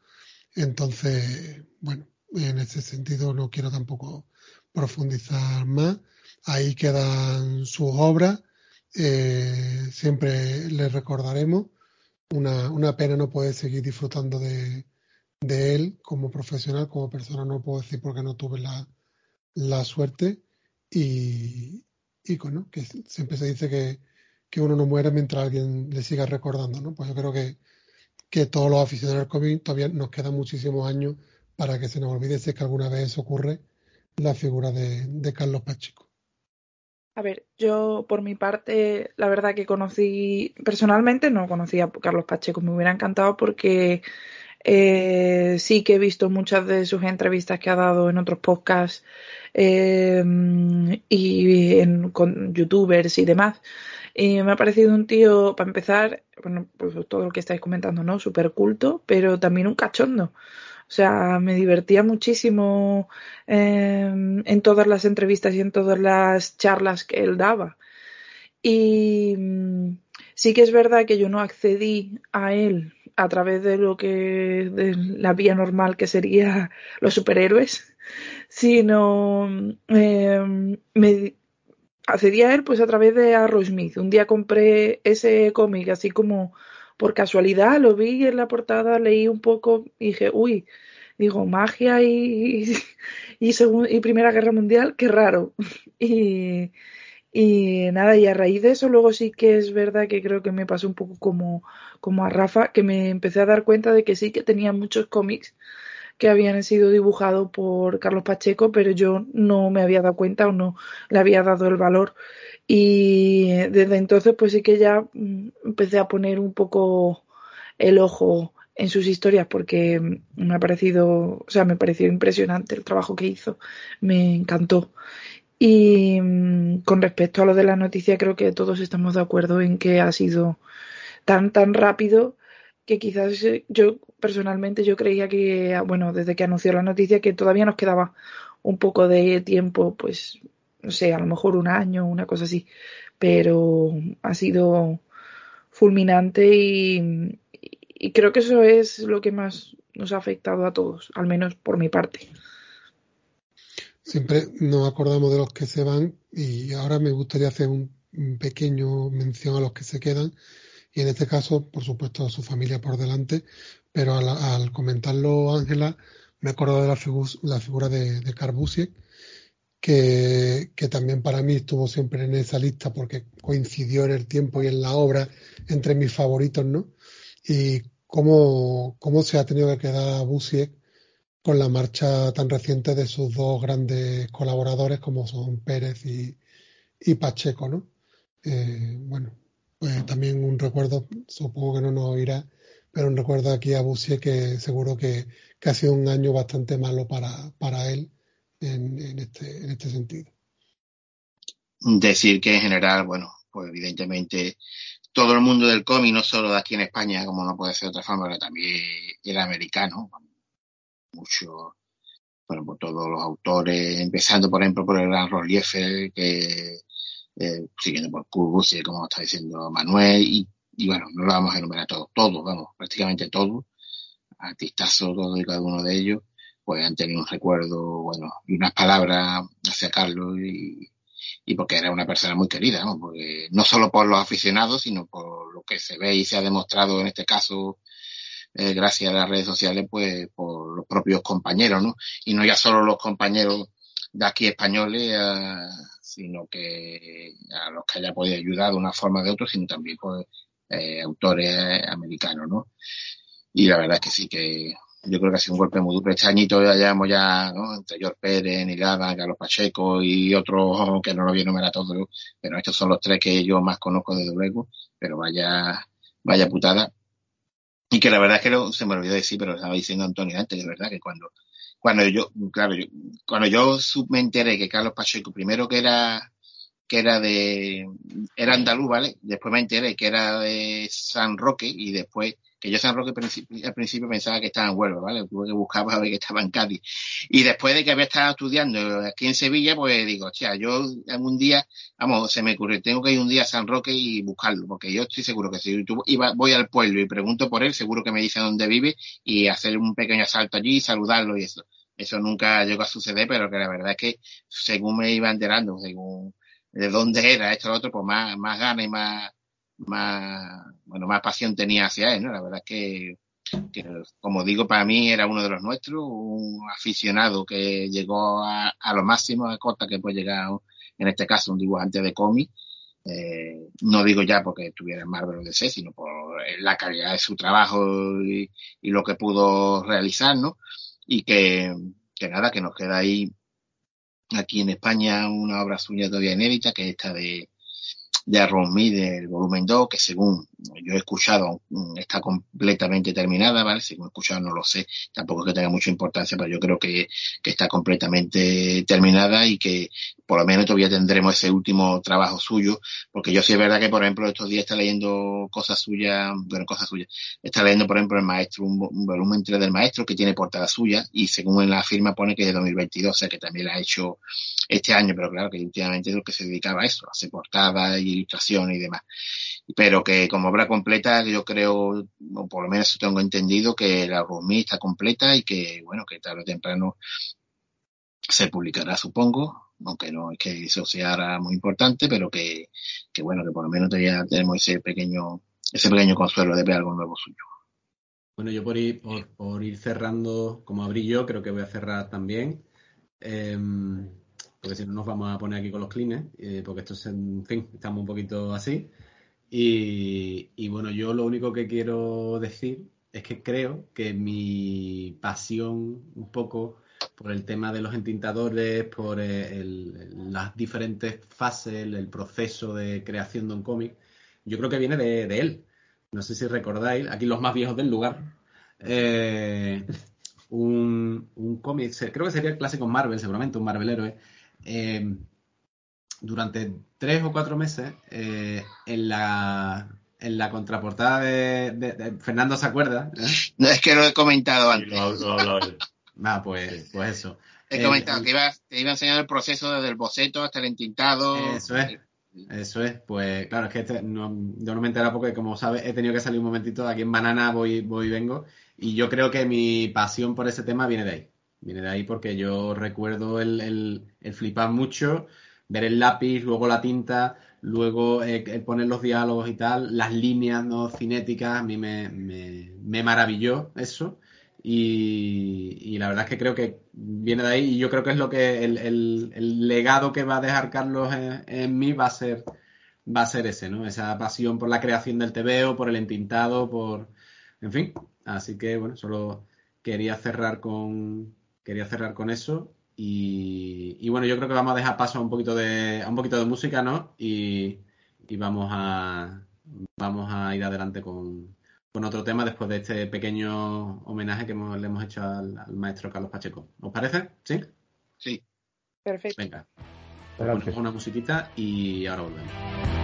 Entonces, bueno, en ese sentido no quiero tampoco profundizar más. Ahí quedan sus obras. Eh, siempre les recordaremos. Una, una pena no poder seguir disfrutando de, de él como profesional, como persona, no puedo decir porque no tuve la, la suerte. Y, y bueno, que siempre se dice que, que uno no muere mientras alguien le siga recordando, ¿no? Pues yo creo que, que todos los aficionados al cómic todavía nos quedan muchísimos años para que se nos olvide si es que alguna vez ocurre la figura de, Carlos Pacheco. A ver, yo por mi parte, la verdad que conocí, personalmente no conocía a Carlos Pacheco, me hubiera encantado porque eh, sí que he visto muchas de sus entrevistas que ha dado en otros podcasts eh, y en, con youtubers y demás. Y me ha parecido un tío, para empezar, bueno, pues todo lo que estáis comentando, ¿no? Súper culto, pero también un cachondo. O sea, me divertía muchísimo eh, en todas las entrevistas y en todas las charlas que él daba. Y mm, sí que es verdad que yo no accedí a él a través de lo que de la vía normal que sería los superhéroes, sino eh, me accedí a él pues a través de Arrow Smith. Un día compré ese cómic así como por casualidad, lo vi en la portada, leí un poco y dije, uy, digo, magia y, y, y Primera Guerra Mundial, qué raro. Y, y nada, y a raíz de eso luego sí que es verdad que creo que me pasó un poco como, como a Rafa, que me empecé a dar cuenta de que sí que tenía muchos cómics que habían sido dibujados por Carlos Pacheco, pero yo no me había dado cuenta o no le había dado el valor. Y desde entonces pues sí que ya mm, empecé a poner un poco el ojo en sus historias porque me ha parecido, o sea, me pareció impresionante el trabajo que hizo, me encantó. Y mm, con respecto a lo de la noticia, creo que todos estamos de acuerdo en que ha sido tan, tan rápido que quizás eh, yo personalmente yo creía que, bueno, desde que anunció la noticia, que todavía nos quedaba un poco de tiempo, pues, no sé, a lo mejor un año, una cosa así, pero ha sido fulminante y, y creo que eso es lo que más nos ha afectado a todos, al menos por mi parte. Siempre nos acordamos de los que se van y ahora me gustaría hacer un, pequeño mención a los que se quedan y en este caso, por supuesto, su familia por delante, pero al, comentarlo Ángela, me acuerdo de la, la figura de, de Carbusiek, que, que, también para mí estuvo siempre en esa lista porque coincidió en el tiempo y en la obra entre mis favoritos, ¿no? Y cómo, cómo se ha tenido que quedar Busiek con la marcha tan reciente de sus dos grandes colaboradores como son Pérez y, Pacheco, ¿no? Eh, bueno, pues también un recuerdo, supongo que no nos oirá, pero un recuerdo aquí a Busie que seguro que, ha sido un año bastante malo para, para él en, en, este, en este sentido. Decir que en general, bueno, pues evidentemente todo el mundo del cómic, no solo de aquí en España, como no puede ser de otra forma, pero también el americano, mucho, bueno, por todos los autores, empezando por ejemplo por el gran Roliefe, que eh, siguiendo por y como está diciendo Manuel, y, y, bueno, no lo vamos a enumerar todos, todos, vamos, prácticamente todos, artistazos todos y cada uno de ellos, pues han tenido un recuerdo, bueno, y unas palabras hacia Carlos y, y porque era una persona muy querida, ¿no? Porque no solo por los aficionados, sino por lo que se ve y se ha demostrado en este caso eh, gracias a las redes sociales, pues por los propios compañeros, ¿no? Y no ya solo los compañeros de aquí españoles, eh, sino que a los que haya podido ayudar de una forma o de otra, sino también pues, eh, autores americanos, ¿no? Y la verdad es que sí que yo creo que ha sido un golpe muy duro. Este añito ya llevamos ya, ¿no? Entre George Pérez, Nilada, Carlos Pacheco y otros que no lo voy a enumerar todos, pero estos son los tres que yo más conozco desde luego, pero vaya, vaya putada. Y que la verdad es que se me olvidó decir, pero lo estaba diciendo Antonio antes, de verdad que cuando, cuando yo, claro, yo, cuando yo me enteré que Carlos Pacheco, primero que era que era de, era andaluz, ¿vale? Después me enteré que era de San Roque y después que yo San Roque al principio pensaba que estaba en Huelva, ¿vale? Tuve que buscar para ver que estaba en Cádiz. Y después de que había estado estudiando aquí en Sevilla, pues digo, hostia, yo algún día, vamos, se me ocurre, tengo que ir un día a San Roque y buscarlo, porque yo estoy seguro que si tú iba, voy al pueblo y pregunto por él, seguro que me dice dónde vive y hacer un pequeño asalto allí, saludarlo y eso. Eso nunca llegó a suceder, pero que la verdad es que según me iba enterando, según de dónde era esto lo otro, pues más, más ganas y más, más, bueno, más pasión tenía hacia él, ¿no? La verdad es que, que, como digo, para mí era uno de los nuestros, un aficionado que llegó a, a lo máximo a costa que puede llegar, en este caso, un dibujante de cómic. Eh, no digo ya porque estuviera en Marvel o DC, sino por la calidad de su trabajo y, y lo que pudo realizar, ¿no? Y que, que nada, que nos queda ahí aquí en España una obra suya todavía inédita, que es esta de, de Arromi del volumen 2, que según yo he escuchado está completamente terminada, ¿vale? Según he escuchado no lo sé, tampoco es que tenga mucha importancia, pero yo creo que, que está completamente terminada y que por lo menos todavía tendremos ese último trabajo suyo, porque yo sí es verdad que, por ejemplo, estos días está leyendo cosas suyas, bueno, cosas suyas, está leyendo, por ejemplo, el maestro, un, volumen 3 del maestro que tiene portada suya y según en la firma pone que es de 2022, o sea que también la ha hecho este año, pero claro que últimamente es lo que se dedicaba a eso, a hacer portadas ilustraciones y demás. Pero que como obra completa, yo creo, o por lo menos tengo entendido, que la Rumi está completa y que, bueno, que tarde o temprano se publicará, supongo, aunque no es que eso sea muy importante, pero que, que bueno, que por lo menos ya tenemos ese pequeño, ese pequeño consuelo de ver algo nuevo suyo. Bueno, yo por ir, por, por ir cerrando, como abrí yo, creo que voy a cerrar también. Eh, porque si no nos vamos a poner aquí con los clines, eh, porque esto es, en fin, estamos un poquito así. Y, y, bueno, yo lo único que quiero decir es que creo que mi pasión un poco por el tema de los entintadores, por el, las diferentes fases, el, proceso de creación de un cómic, yo creo que viene de, de, él. No sé si recordáis, aquí los más viejos del lugar, eh, un, un cómic, creo que sería el clásico Marvel, seguramente, un Marvel héroe, eh, durante tres o cuatro meses eh, en la en la contraportada de, de, de, Fernando se acuerda ¿eh? no es que lo he comentado antes lo, lo, ah pues pues eso he comentado que iba, te iba a enseñar el proceso desde el boceto hasta el entintado eso es eso es, pues claro, es que este, no, yo no me entera porque como sabes he tenido que salir un momentito, aquí en Banana voy, voy y vengo, y yo creo que mi pasión por ese tema viene de ahí. Viene de ahí porque yo recuerdo el, el, el flipar mucho, ver el lápiz, luego la tinta, luego eh, el poner los diálogos y tal, las líneas no cinéticas, a mí me, me, me maravilló eso. Y, la verdad es que creo que viene de ahí y yo creo que es lo que el, el, legado que va a dejar Carlos en, en, mí va a ser va a ser ese, ¿no? Esa pasión por la creación del TVO, por el entintado, por en fin. Así que bueno, solo quería cerrar con quería cerrar con eso y, y bueno, yo creo que vamos a dejar paso a un poquito de a un poquito de música, ¿no? Y, y vamos a vamos a ir adelante con con otro tema después de este pequeño homenaje que hemos, le hemos hecho al, al, maestro Carlos Pacheco. ¿Os parece? ¿Sí? Sí. Perfecto. Venga. Ponemos una musiquita y ahora volvemos.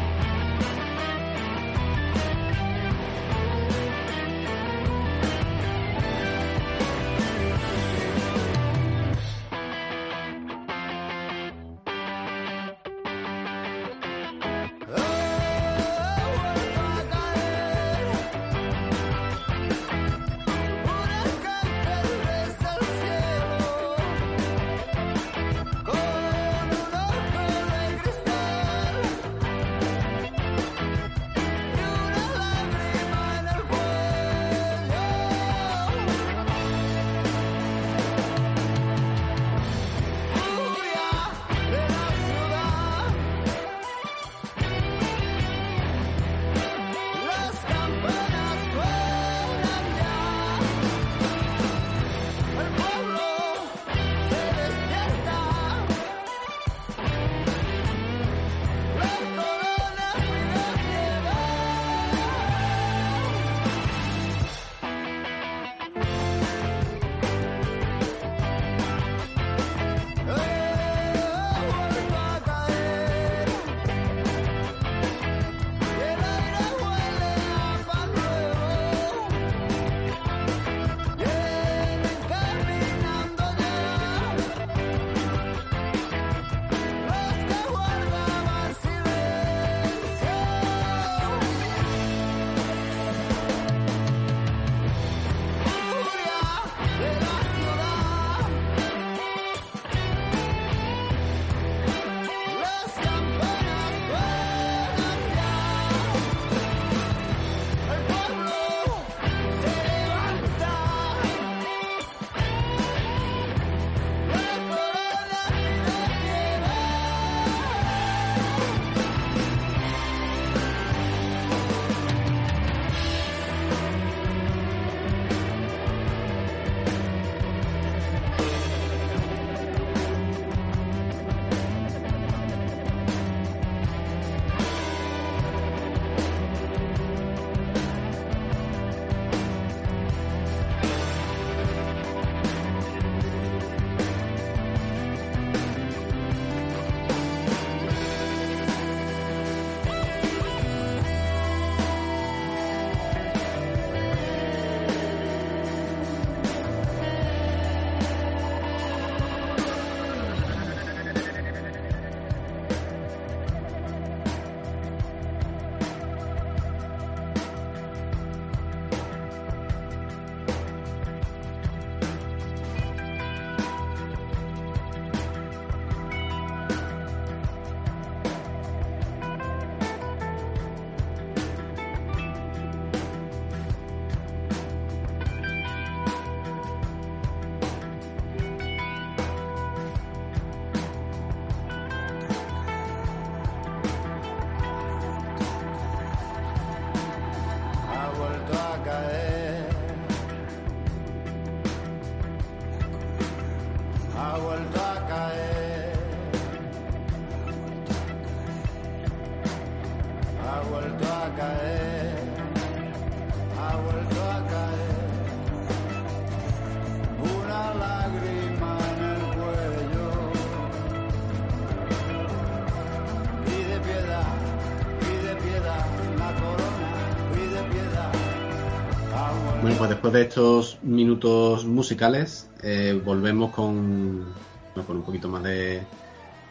De estos minutos musicales, eh, volvemos con, bueno, con un poquito más de,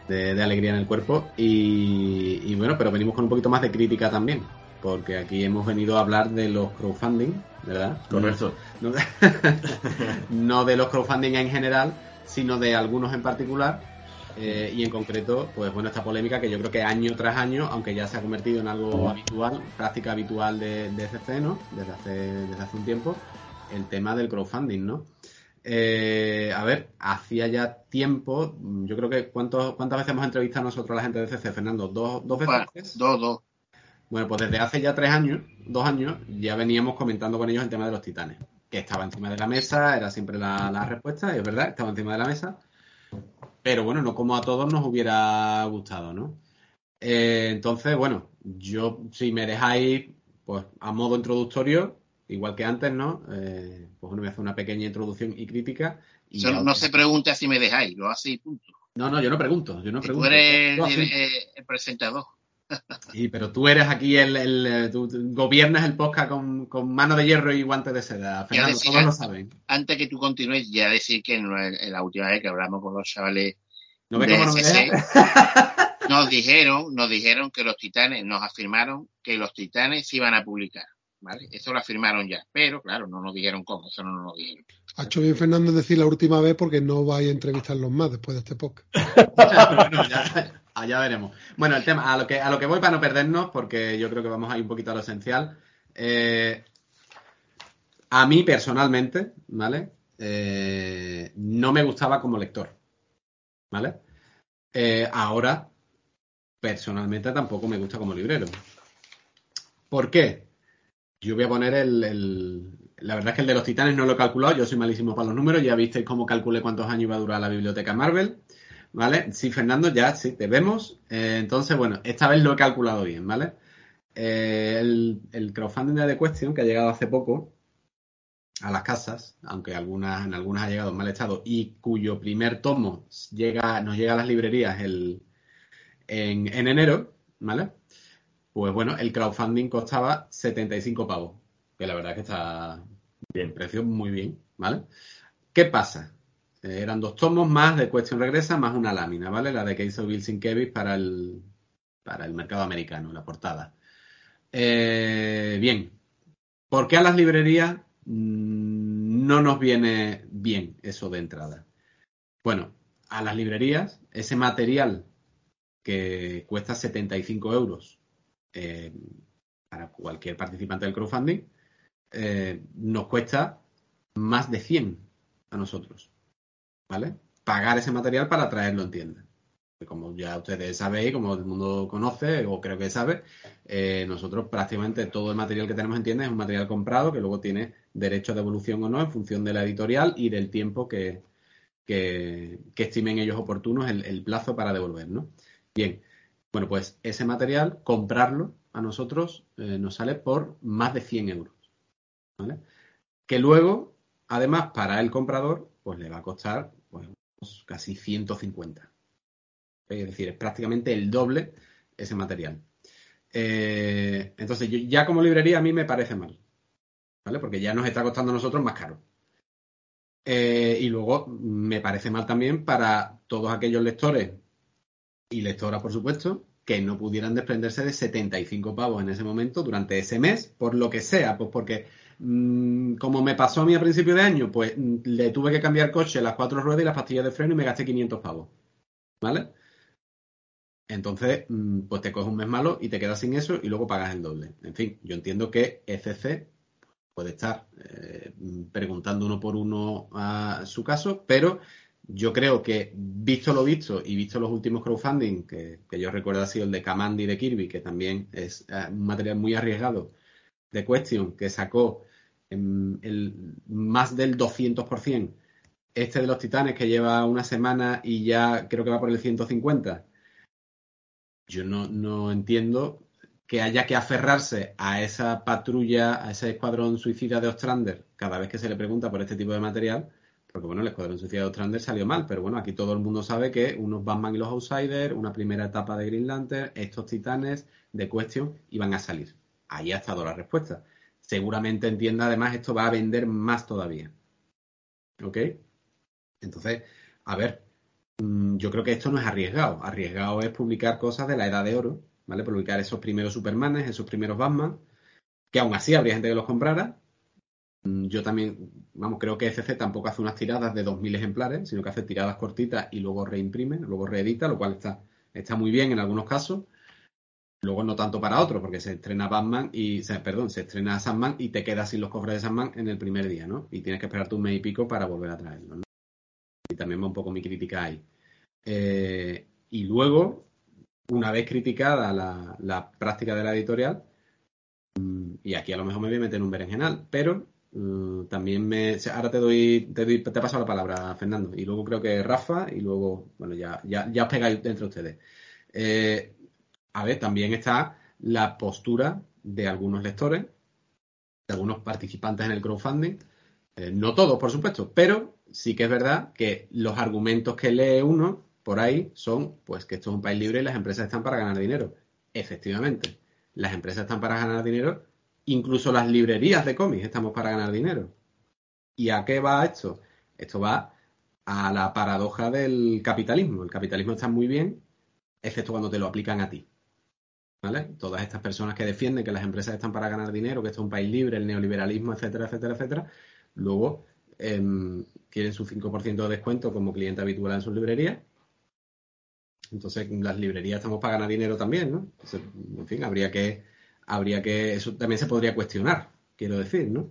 de- de alegría en el cuerpo y, y bueno, pero venimos con un poquito más de crítica también, porque aquí hemos venido a hablar de los crowdfunding, ¿verdad? Correcto. No, no de los crowdfunding en general, sino de algunos en particular. eh, y en concreto, pues bueno, esta polémica que yo creo que año tras año, aunque ya se ha convertido en algo habitual, práctica habitual de, de CC, ¿no? Desde hace, desde hace un tiempo, el tema del crowdfunding, ¿no? Eh, a ver, hacía ya tiempo, yo creo que ¿cuántos, ¿cuántas veces hemos entrevistado nosotros a la gente de CC, Fernando? ¿Dos, dos veces? Dos, dos. Bueno, pues desde hace ya tres años, dos años, ya veníamos comentando con ellos el tema de los titanes. Que estaba encima de la mesa, era siempre la, la respuesta, es verdad, estaba encima de la mesa. Pero bueno, no como a todos nos hubiera gustado, ¿no? Eh, entonces, bueno, yo, si me dejáis, pues a modo introductorio, igual que antes, ¿no? Eh, pues bueno, voy a hacer una pequeña introducción y crítica. Y ya no se pregunta si me dejáis, lo hace y punto. No, no, yo no pregunto, yo no tú pregunto. eres Yo el, así- el- el presentador. Sí, pero tú eres aquí el, el, eh, tú, tú gobiernas el podcast con, con mano de hierro y guantes de seda. Fernando, decía- todos lo saben. Antes que tú continúes, ya decir que no es- la última vez que hablamos con los chavales ¿No de cómo nos dijeron, nos dijeron que los titanes, nos afirmaron que los titanes se iban a publicar. ¿Vale? Eso lo afirmaron ya, pero claro, no nos dijeron cómo, eso no nos lo dijeron. Ha hecho bien Fernando decir la última vez porque no vais a entrevistarlos más después de este podcast. Bueno, ya, allá veremos. Bueno, el tema, a lo que a lo que voy para no perdernos, porque yo creo que vamos a ir un poquito a lo esencial. Eh, a mí personalmente, ¿vale? Eh, no me gustaba como lector, ¿vale? Eh, ahora, personalmente tampoco me gusta como librero. ¿Por qué? Yo voy a poner el, el- La verdad es que el de los titanes no lo he calculado, yo soy malísimo para los números, ya visteis cómo calculé cuántos años iba a durar la biblioteca Marvel. ¿Vale? Sí, Fernando, ya sí, te vemos. Eh, entonces, bueno, esta vez lo he calculado bien, ¿vale? Eh, el, el crowdfunding de The Question, que ha llegado hace poco a las casas, aunque algunas, en algunas ha llegado en mal estado, y cuyo primer tomo llega, nos llega a las librerías el, en, en enero, ¿vale? Pues bueno, el crowdfunding costaba 75 pavos, que la verdad es que está Bien. precio muy bien, ¿vale? ¿Qué pasa? Eh, eran dos tomos más de Question Regresa, más una lámina, ¿vale? La de que hizo Bill para el, para el mercado americano, la portada. Eh, bien, ¿por qué a las librerías mm, no nos viene bien eso de entrada? Bueno, a las librerías ese material que cuesta 75 euros eh, para cualquier participante del crowdfunding, eh, nos cuesta más de 100 a nosotros. ¿Vale? Pagar ese material para traerlo en tienda. Como ya ustedes sabéis, como el mundo conoce, o creo que sabe, eh, nosotros prácticamente todo el material que tenemos en tienda es un material comprado que luego tiene derecho a devolución o no en función de la editorial y del tiempo que, que, que estimen ellos oportunos el, el plazo para devolver, ¿no? Bien, bueno, pues ese material, comprarlo a nosotros eh, nos sale por más de 100 euros, ¿vale? Que luego, además, para el comprador, pues le va a costar pues, casi 150. Es decir, es prácticamente el doble ese material. Eh, entonces, yo, ya como librería a mí me parece mal, ¿vale? Porque ya nos está costando a nosotros más caro. Eh, y luego me parece mal también para todos aquellos lectores y lectoras, por supuesto, que no pudieran desprenderse de 75 pavos en ese momento durante ese mes, por lo que sea, pues porque mm, como me pasó a mí a principio de año, pues mm, le tuve que cambiar coche, las cuatro ruedas y las pastillas de freno y me gasté 500 pavos, ¿vale? Entonces, mm, pues te coges un mes malo y te quedas sin eso y luego pagas el doble. En fin, yo entiendo que ECC puede estar eh, preguntando uno por uno a su caso, pero yo creo que, visto lo visto y visto los últimos crowdfunding, que, que yo recuerdo ha sido el de Kamandi de Kirby, que también es eh, un material muy arriesgado, de Question, que sacó em, el, más del 200% este de los Titanes que lleva una semana y ya creo que va por el 150, yo no, no entiendo que haya que aferrarse a esa patrulla, a ese escuadrón suicida de Ostrander cada vez que se le pregunta por este tipo de material, porque bueno, el escuadrón suicida de Ostrander salió mal, pero bueno, aquí todo el mundo sabe que unos Batman y los Outsiders, una primera etapa de Green Lantern, estos titanes de Question iban a salir. Ahí ha estado la respuesta. Seguramente entienda además esto va a vender más todavía. ¿Ok? Entonces, a ver, mm, yo creo que esto no es arriesgado. Arriesgado es publicar cosas de la edad de oro, ¿vale? Publicar esos primeros Supermanes, esos primeros Batman, que aún así habría gente que los comprara. Mm, yo también, vamos, creo que FC tampoco hace unas tiradas de 2.000 ejemplares, sino que hace tiradas cortitas y luego reimprime, luego reedita, lo cual está, está muy bien en algunos casos. Luego no tanto para otros, porque se estrena Batman y, perdón, se estrena Sandman y te quedas sin los cofres de Sandman en el primer día, ¿no? Y tienes que esperarte un mes y pico para volver a traerlo, ¿no? Y también va un poco mi crítica ahí. Eh, y luego, una vez criticada la, práctica de la editorial, mm, y aquí a lo mejor me voy a meter en un berenjenal, pero mm, también me. Ahora te doy, te doy, te paso la palabra, Fernando, y luego creo que Rafa, y luego, bueno, ya, ya, ya os pegáis entre ustedes. Eh, a ver, también está la postura de algunos lectores, de algunos participantes en el crowdfunding, eh, no todos, por supuesto, pero sí que es verdad que los argumentos que lee uno por ahí son, pues, que esto es un país libre y las empresas están para ganar dinero. Efectivamente, las empresas están para ganar dinero, incluso las librerías de cómics estamos para ganar dinero. ¿Y a qué va esto? Esto va a la paradoja del capitalismo. El capitalismo está muy bien, excepto cuando te lo aplican a ti. Todas estas personas que defienden que las empresas están para ganar dinero, que esto es un país libre, el neoliberalismo, etcétera, etcétera, etcétera, luego em, quieren su 5% de descuento como cliente habitual en sus librerías. Entonces, las librerías estamos para ganar dinero también, ¿no? en fin, habría que, habría que, eso también se podría cuestionar, quiero decir, ¿no?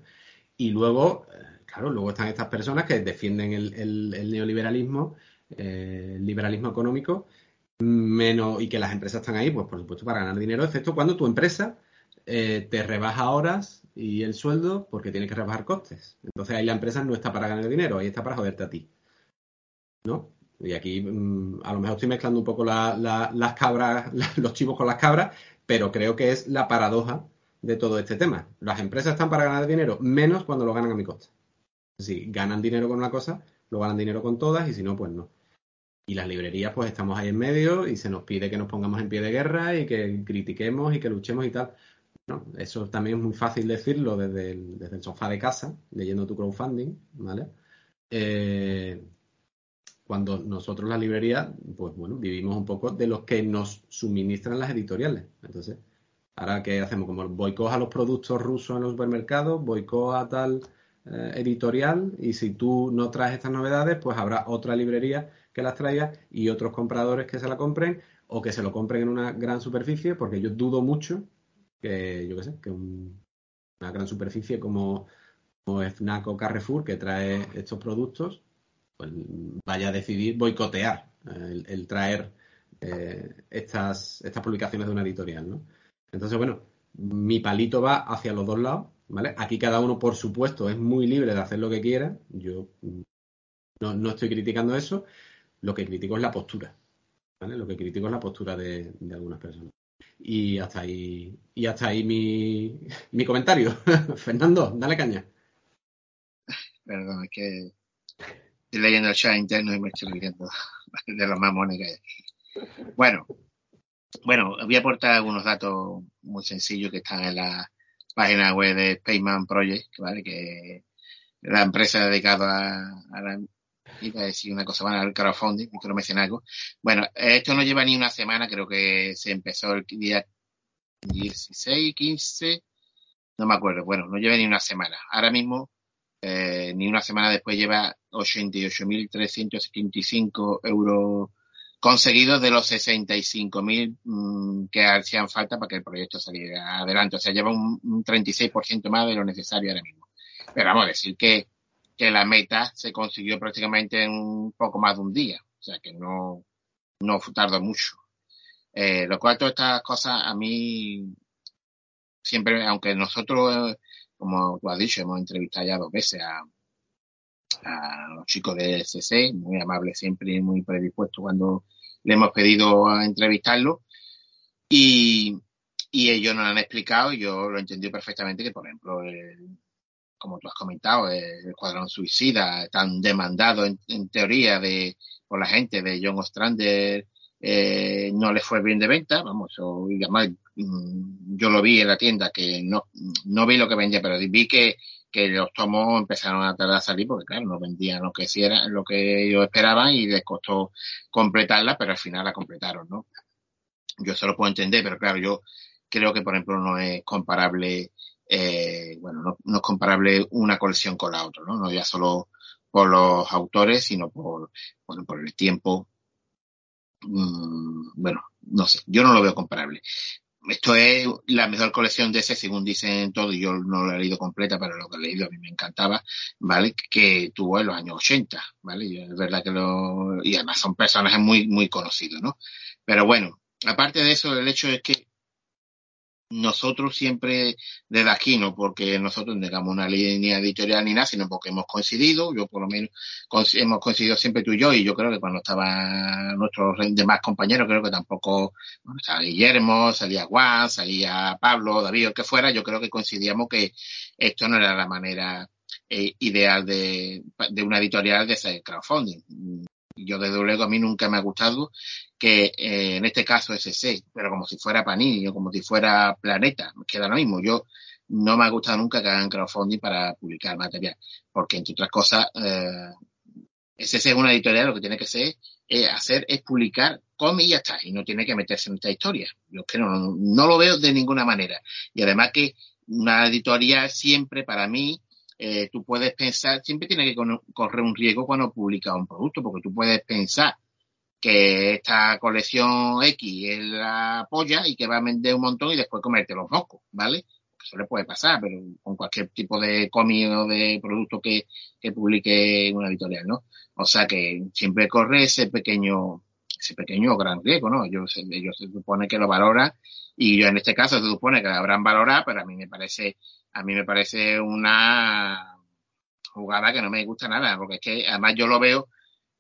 Y luego, eh, claro, luego están estas personas que defienden el, neoliberalismo, eh, el liberalismo económico, menos y que las empresas están ahí, pues por supuesto para ganar dinero, excepto cuando tu empresa eh, te rebaja horas y el sueldo porque tiene que rebajar costes. Entonces ahí la empresa no está para ganar dinero, ahí está para joderte a ti. ¿No? Y aquí mm, a lo mejor estoy mezclando un poco las cabras, los chivos con las cabras, pero creo que es la paradoja de todo este tema. Las empresas están para ganar dinero, menos cuando lo ganan a mi costa. Si ganan dinero con una cosa, lo ganan dinero con todas y si no, pues no. Y las librerías, pues estamos ahí en medio y se nos pide que nos pongamos en pie de guerra y que critiquemos y que luchemos y tal. No, eso también es muy fácil decirlo desde el, desde el sofá de casa, leyendo tu crowdfunding, ¿vale? Eh, cuando nosotros la librería, pues bueno, vivimos un poco de los que nos suministran las editoriales. Entonces, ahora qué hacemos, como boicot a los productos rusos en los supermercados, boicot a tal eh, editorial, y si tú no traes estas novedades, pues habrá otra librería que las traiga y otros compradores que se la compren o que se lo compren en una gran superficie, porque yo dudo mucho que, yo qué sé, que una gran superficie como, como FNAC o Carrefour, que trae estos productos, pues vaya a decidir boicotear eh, el, traer eh, estas, estas publicaciones de una editorial, ¿no? Entonces, bueno, mi palito va hacia los dos lados, ¿vale? Aquí cada uno, por supuesto, es muy libre de hacer lo que quiera. Yo no, no estoy criticando eso, lo que critico es la postura. Lo que critico es la postura de, algunas personas. Y hasta ahí, y hasta ahí mi, mi comentario. Fernando, dale caña. Perdón, es que estoy leyendo el chat interno y me estoy riendo de los mamones que hay. Bueno, bueno, voy a aportar algunos datos muy sencillos que están en la página web de Payman Project, ¿vale? Que la empresa dedicada a la iba a decir una cosa, van al crowdfunding, quiero mencionar algo. Bueno, esto no lleva ni una semana, creo que se empezó el día 16, 15, no me acuerdo, bueno, no lleva ni una semana. Ahora mismo, eh, ni una semana después lleva 88.375 euros conseguidos de los 65.000 mmm, que hacían falta para que el proyecto saliera adelante. O sea, lleva un, un 36% más de lo necesario ahora mismo. Pero vamos a decir que que la meta se consiguió prácticamente en un poco más de un día, o sea que no, no tardó mucho. Eh, lo cual todas estas cosas a mí siempre, aunque nosotros, como tú has dicho, hemos entrevistado ya dos veces a, los chicos de CC, muy amables siempre y muy predispuestos cuando le hemos pedido a entrevistarlo. Y, ellos nos han explicado, y yo lo he entendido perfectamente, que por ejemplo, como tú has comentado, el Escuadrón Suicida, tan demandado en, en teoría de, por la gente de John Ostrander, eh, no le fue bien de venta, vamos, o, y mm, yo lo vi en la tienda, que no, no vi lo que vendía, pero vi que, que los tomos empezaron a tardar a salir porque claro, no vendían lo que sí lo que ellos esperaban y les costó completarla, pero al final la completaron, ¿no? Yo eso lo puedo entender, pero claro, yo creo que por ejemplo no es comparable, eh, bueno, no, no es comparable una colección con la otra, ¿no? No ya solo por los autores, sino por, bueno, por el tiempo Mm, bueno, no sé, yo no lo veo comparable. Esto es la mejor colección de ese, según dicen todos, yo no la he leído completa, pero lo que he leído a mí me encantaba, ¿vale? Que tuvo en los años 80, ¿vale? es verdad que lo, y además son personajes muy, muy conocidos, ¿no? Pero bueno, aparte de eso, el hecho es que nosotros siempre desde aquí, no porque nosotros tengamos una línea editorial ni nada, sino porque hemos coincidido, yo por lo menos hemos coincidido siempre tú y yo, y yo creo que cuando estaban nuestros demás compañeros, creo que tampoco, bueno, estaba Guillermo, salía Juan, salía Pablo, David, el que fuera, yo creo que coincidíamos que esto no era la manera eh, ideal de, de una editorial de ese crowdfunding yo desde luego a mí nunca me ha gustado que eh, en este caso SC, pero como si fuera Panini o como si fuera Planeta, queda lo mismo. Yo no me ha gustado nunca que hagan crowdfunding para publicar material, porque entre otras cosas, eh, SC es una editorial, lo que tiene que ser, eh, hacer es publicar cómics y ya está, y no tiene que meterse en esta historia. Yo es que no, no lo veo de ninguna manera. Y además que una editorial siempre para mí eh, tú puedes pensar, siempre tiene que correr un riesgo cuando publica un producto, porque tú puedes pensar que esta colección X es la polla y que va a vender un montón y después comerte los mocos, ¿vale? Eso le puede pasar, pero con cualquier tipo de cómic o de producto que, que publique una editorial, ¿no? O sea que siempre corre ese pequeño, ese pequeño gran riesgo, ¿no? Ellos, ellos se supone que lo valoran y yo en este caso se supone que lo habrán valorado, pero a mí me parece a mí me parece una jugada que no me gusta nada, porque es que además yo lo veo,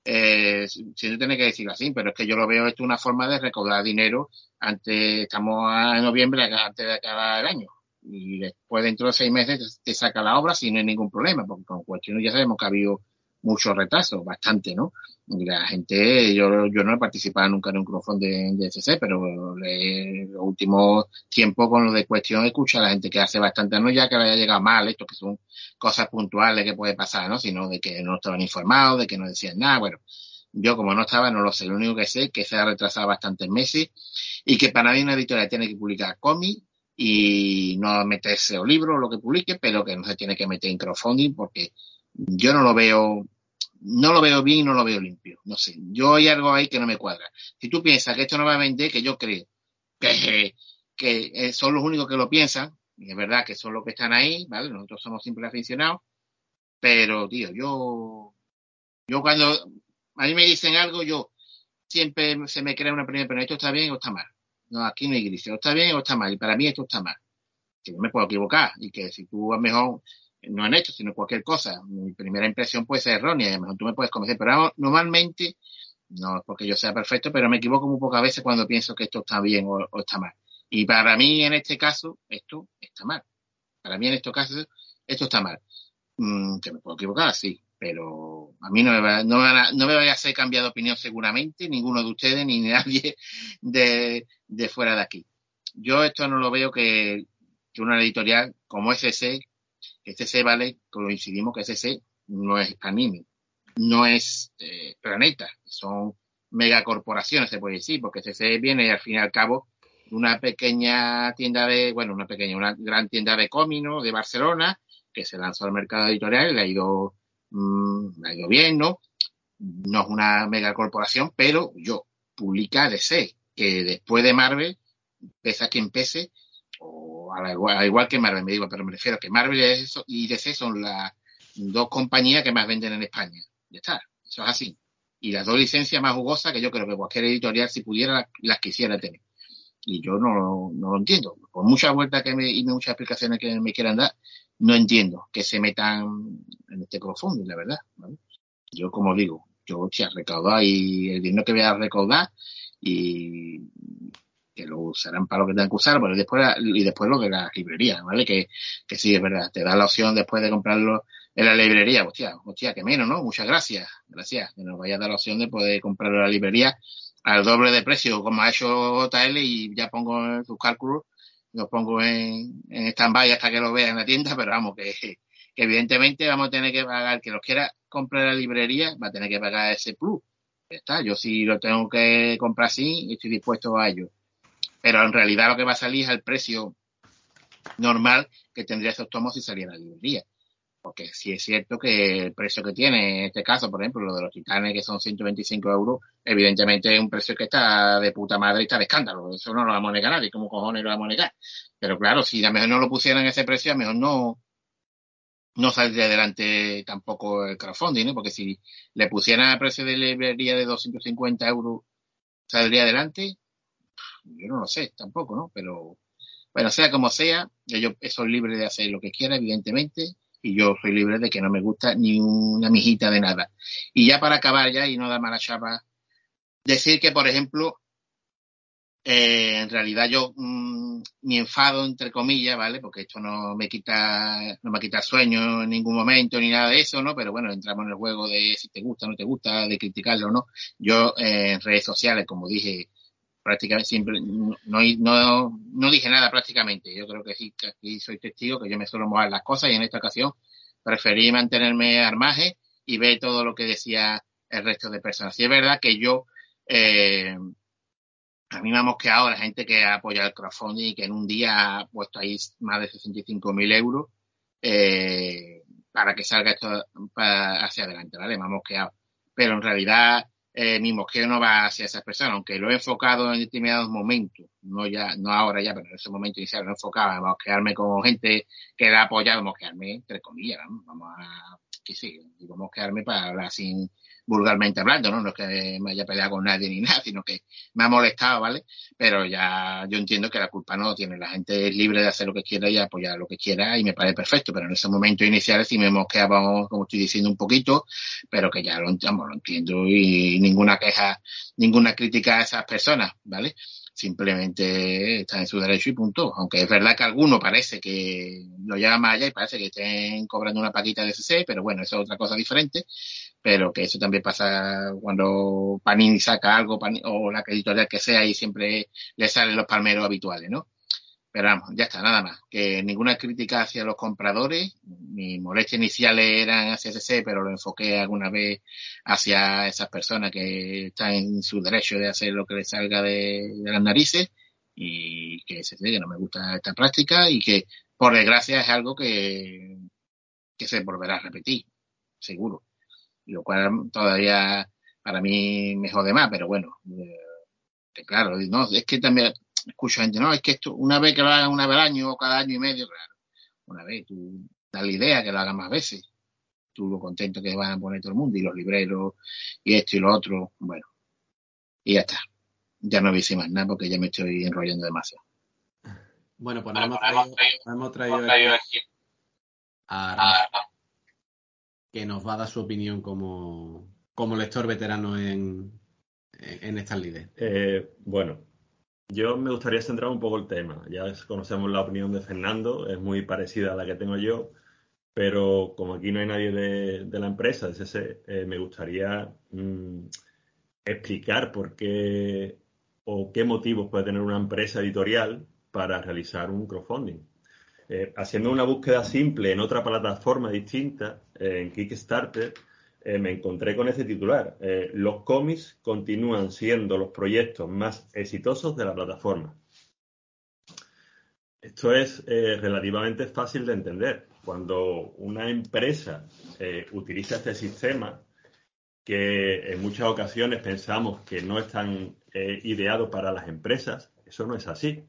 eh, si no tiene que decirlo así, pero es que yo lo veo esto una forma de recaudar dinero antes, estamos en noviembre, antes de acabar el año. Y después, dentro de seis meses, te saca la obra sin ningún problema, porque con cuestiones ya sabemos que ha habido mucho retraso, bastante, ¿no? La gente, yo, yo no he participado nunca en un crowdfunding de, de pero en los últimos tiempos con lo de cuestión escucha a la gente que hace bastante, no ya que le haya llegado mal, esto que son cosas puntuales que puede pasar, ¿no? Sino de que no estaban informados, de que no decían nada, bueno. Yo como no estaba, no lo sé. Lo único que sé es que se ha retrasado bastantes meses y que para mí una editorial tiene que publicar cómic y no meterse o libro o lo que publique, pero que no se tiene que meter en crowdfunding porque yo no lo veo no lo veo bien y no lo veo limpio. No sé, yo hay algo ahí que no me cuadra. Si tú piensas que esto no va a vender, que yo creo que, que son los únicos que lo piensan, y es verdad que son los que están ahí, ¿vale? Nosotros somos simples aficionados, pero, tío, yo, yo cuando a mí me dicen algo, yo siempre se me crea una primera, pero esto está bien o está mal. No, aquí no hay gris, o está bien o está mal, y para mí esto está mal. Que no me puedo equivocar, y que si tú a mejor no en esto, sino cualquier cosa. Mi primera impresión puede ser errónea y a lo mejor tú me puedes convencer, pero normalmente, no es porque yo sea perfecto, pero me equivoco muy pocas veces cuando pienso que esto está bien o, está mal. Y para mí, en este caso, esto está mal. Para mí, en estos casos, esto está mal. Mm, que me puedo equivocar, sí, pero a mí no me, va, no, no me vaya a hacer cambiar de opinión seguramente, ninguno de ustedes ni nadie de, de fuera de aquí. Yo esto no lo veo que, que una editorial como SC, SC vale, coincidimos que SC no es Panini, no es eh, Planeta, son megacorporaciones, se puede decir, porque SC viene al fin y al cabo una pequeña tienda de, bueno, una pequeña, una gran tienda de cómino de Barcelona, que se lanzó al mercado editorial y le ha ido, mmm, ha ido bien, ¿no? No es una megacorporación, pero yo, publica DC, que después de Marvel, pese a quien pese, igual, que Marvel, me digo, pero me refiero a que Marvel y DC son las dos compañías que más venden en España. Ya está, eso es así. Y las dos licencias más jugosas que yo creo que cualquier editorial, si pudiera, las quisiera tener. Y yo no, no lo entiendo. Por muchas vueltas que me, y muchas explicaciones que me quieran dar, no entiendo que se metan en este crowdfunding, la verdad. Yo, como digo, yo, hostia, recaudar y el dinero que voy a recaudar y que lo usarán para lo que tengan que usar, pero después, y después lo de las librerías, ¿vale? Que, que sí, es verdad, te da la opción después de comprarlo en la librería, hostia, hostia, que menos, ¿no? Muchas gracias, gracias, que nos vaya a dar la opción de poder comprarlo la librería al doble de precio, como ha hecho JL, y ya pongo sus cálculos, los pongo en, en stand-by hasta que lo vea en la tienda, pero vamos, que, evidentemente vamos a tener que pagar, que los quiera comprar la librería, va a tener que pagar ese plus. Ya está, yo si lo tengo que comprar así, estoy dispuesto a ello. Pero en realidad lo que va a salir es el precio normal que tendría esos tomos si saliera a la librería. Porque sí es cierto que el precio que tiene, en este caso, por ejemplo, lo de los titanes, que son 125 euros, evidentemente es un precio que está de puta madre y está de escándalo. Eso no lo vamos a negar nadie, como cojones lo vamos a negar? Pero claro, si a lo mejor no lo pusieran ese precio, a lo mejor no, no saldría adelante tampoco el crowdfunding, ¿no? Porque si le pusieran el precio de librería de 250 euros, ¿saldría adelante? Yo no lo sé tampoco, ¿no? Pero, bueno, sea como sea, yo soy libre de hacer lo que quiera, evidentemente, y yo soy libre de que no me gusta ni una mijita de nada. Y ya para acabar ya y no dar mala chapa, decir que, por ejemplo, eh, en realidad yo mmm, mi enfado entre comillas, ¿vale? Porque esto no me quita, no me quita sueño en ningún momento ni nada de eso, ¿no? Pero bueno, entramos en el juego de si te gusta o no te gusta, de criticarlo o no. Yo eh, en redes sociales, como dije, prácticamente siempre no, no, no dije nada prácticamente. Yo creo que sí, que aquí soy testigo que yo me suelo mover las cosas y en esta ocasión preferí mantenerme al margen y ver todo lo que decía el resto de personas. Y es verdad que yo eh, a mí me ha mosqueado la gente que ha apoyado el crowdfunding y que en un día ha puesto ahí más de 65.000 euros eh, para que salga esto para, hacia adelante, ¿vale? Me ha mosqueado. Pero en realidad eh, mi mosqueo no va hacia esas personas, aunque lo he enfocado en determinados momentos, no ya, no ahora ya, pero en ese momento inicial lo he enfocado a mosquearme con gente que la ha apoyado, mosquearme entre comillas, ¿no? vamos a, que sí, digo mosquearme para hablar sin, vulgarmente hablando, ¿no? No es que me haya peleado con nadie ni nada, sino que me ha molestado, ¿vale? Pero ya yo entiendo que la culpa no tiene. La gente es libre de hacer lo que quiera y apoyar lo que quiera y me parece perfecto, pero en ese momento inicial sí me mosqueábamos, como estoy diciendo, un poquito, pero que ya lo, vamos, lo entiendo y ninguna queja, ninguna crítica a esas personas, ¿vale? Simplemente están en su derecho y punto. Aunque es verdad que alguno parece que lo lleva más allá y parece que estén cobrando una paquita de CC, pero bueno, eso es otra cosa diferente. Pero que eso también pasa cuando Panini saca algo o la editorial que sea y siempre le salen los palmeros habituales, ¿no? Pero vamos, ya está, nada más. Que ninguna crítica hacia los compradores. Mi molestia inicial eran hacia CC, pero lo enfoqué alguna vez hacia esas personas que están en su derecho de hacer lo que les salga de, las narices. Y que CC, que no me gusta esta práctica y que, por desgracia, es algo que, que se volverá a repetir, seguro. Lo cual todavía para mí me jode más, pero bueno. Eh, claro, no, es que también escucho gente, no, es que esto, una vez que lo hagan una vez al año o cada año y medio, claro, una vez, tú da la idea que lo hagan más veces. Tú lo contento que van a poner todo el mundo y los libreros y esto y lo otro, bueno, y ya está. Ya no hice más nada porque ya me estoy enrollando demasiado. Bueno, pues nos hemos traído, hemos traído aquí a Rafa, que nos va a dar su opinión como, como lector veterano en, en estas líderes. Eh, bueno, yo me gustaría centrar un poco el tema. Ya conocemos la opinión de Fernando, es muy parecida a la que tengo yo, pero como aquí no hay nadie de, la empresa, eh, me gustaría mmm, explicar por qué o qué motivos puede tener una empresa editorial para realizar un crowdfunding. Eh, haciendo una búsqueda simple en otra plataforma distinta, eh, en Kickstarter, eh, me encontré con ese titular. Eh, los cómics continúan siendo los proyectos más exitosos de la plataforma. Esto es eh, relativamente fácil de entender. Cuando una empresa utiliza este sistema, que en muchas ocasiones pensamos que no están ideados para las empresas, eso no es así.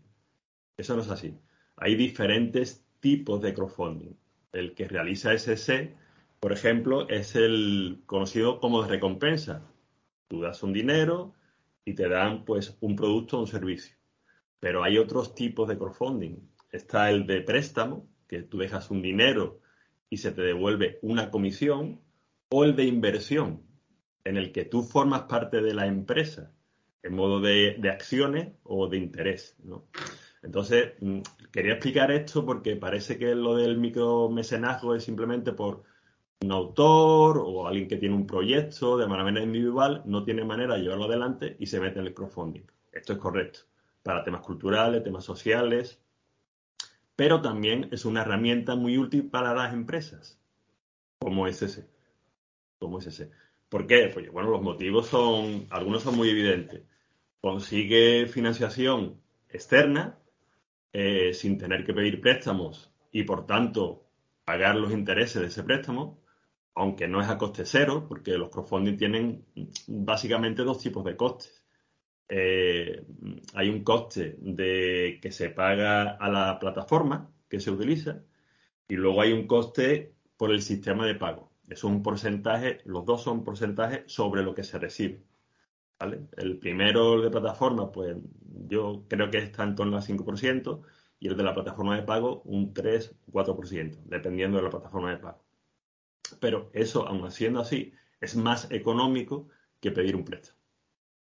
Eso no es así. Hay diferentes tipos de crowdfunding. El que realiza SC por ejemplo, es el conocido como de recompensa. Tú das un dinero y te dan pues un producto o un servicio. Pero hay otros tipos de crowdfunding. Está el de préstamo, que tú dejas un dinero y se te devuelve una comisión, o el de inversión, en el que tú formas parte de la empresa en modo de, acciones o de interés. ¿no? Entonces, mm, quería explicar esto porque parece que lo del micromecenazgo es simplemente por un autor o alguien que tiene un proyecto de manera individual, no tiene manera de llevarlo adelante y se mete en el crowdfunding. Esto es correcto para temas culturales, temas sociales, pero también es una herramienta muy útil para las empresas, como ese. Como. ¿Por qué? Pues bueno, los motivos son, algunos son muy evidentes. Consigue financiación externa eh, sin tener que pedir préstamos y por tanto pagar los intereses de ese préstamo, aunque no es a coste cero, porque los crowdfunding tienen básicamente dos tipos de costes. Eh, hay un coste de que se paga a la plataforma que se utiliza y luego hay un coste por el sistema de pago. Es un porcentaje, los dos son porcentajes sobre lo que se recibe. El primero de plataforma, pues yo creo que está en torno al 5% y el de la plataforma de pago un 3-4%, dependiendo de la plataforma de pago. Pero eso, aun siendo así, es más económico que pedir un préstamo.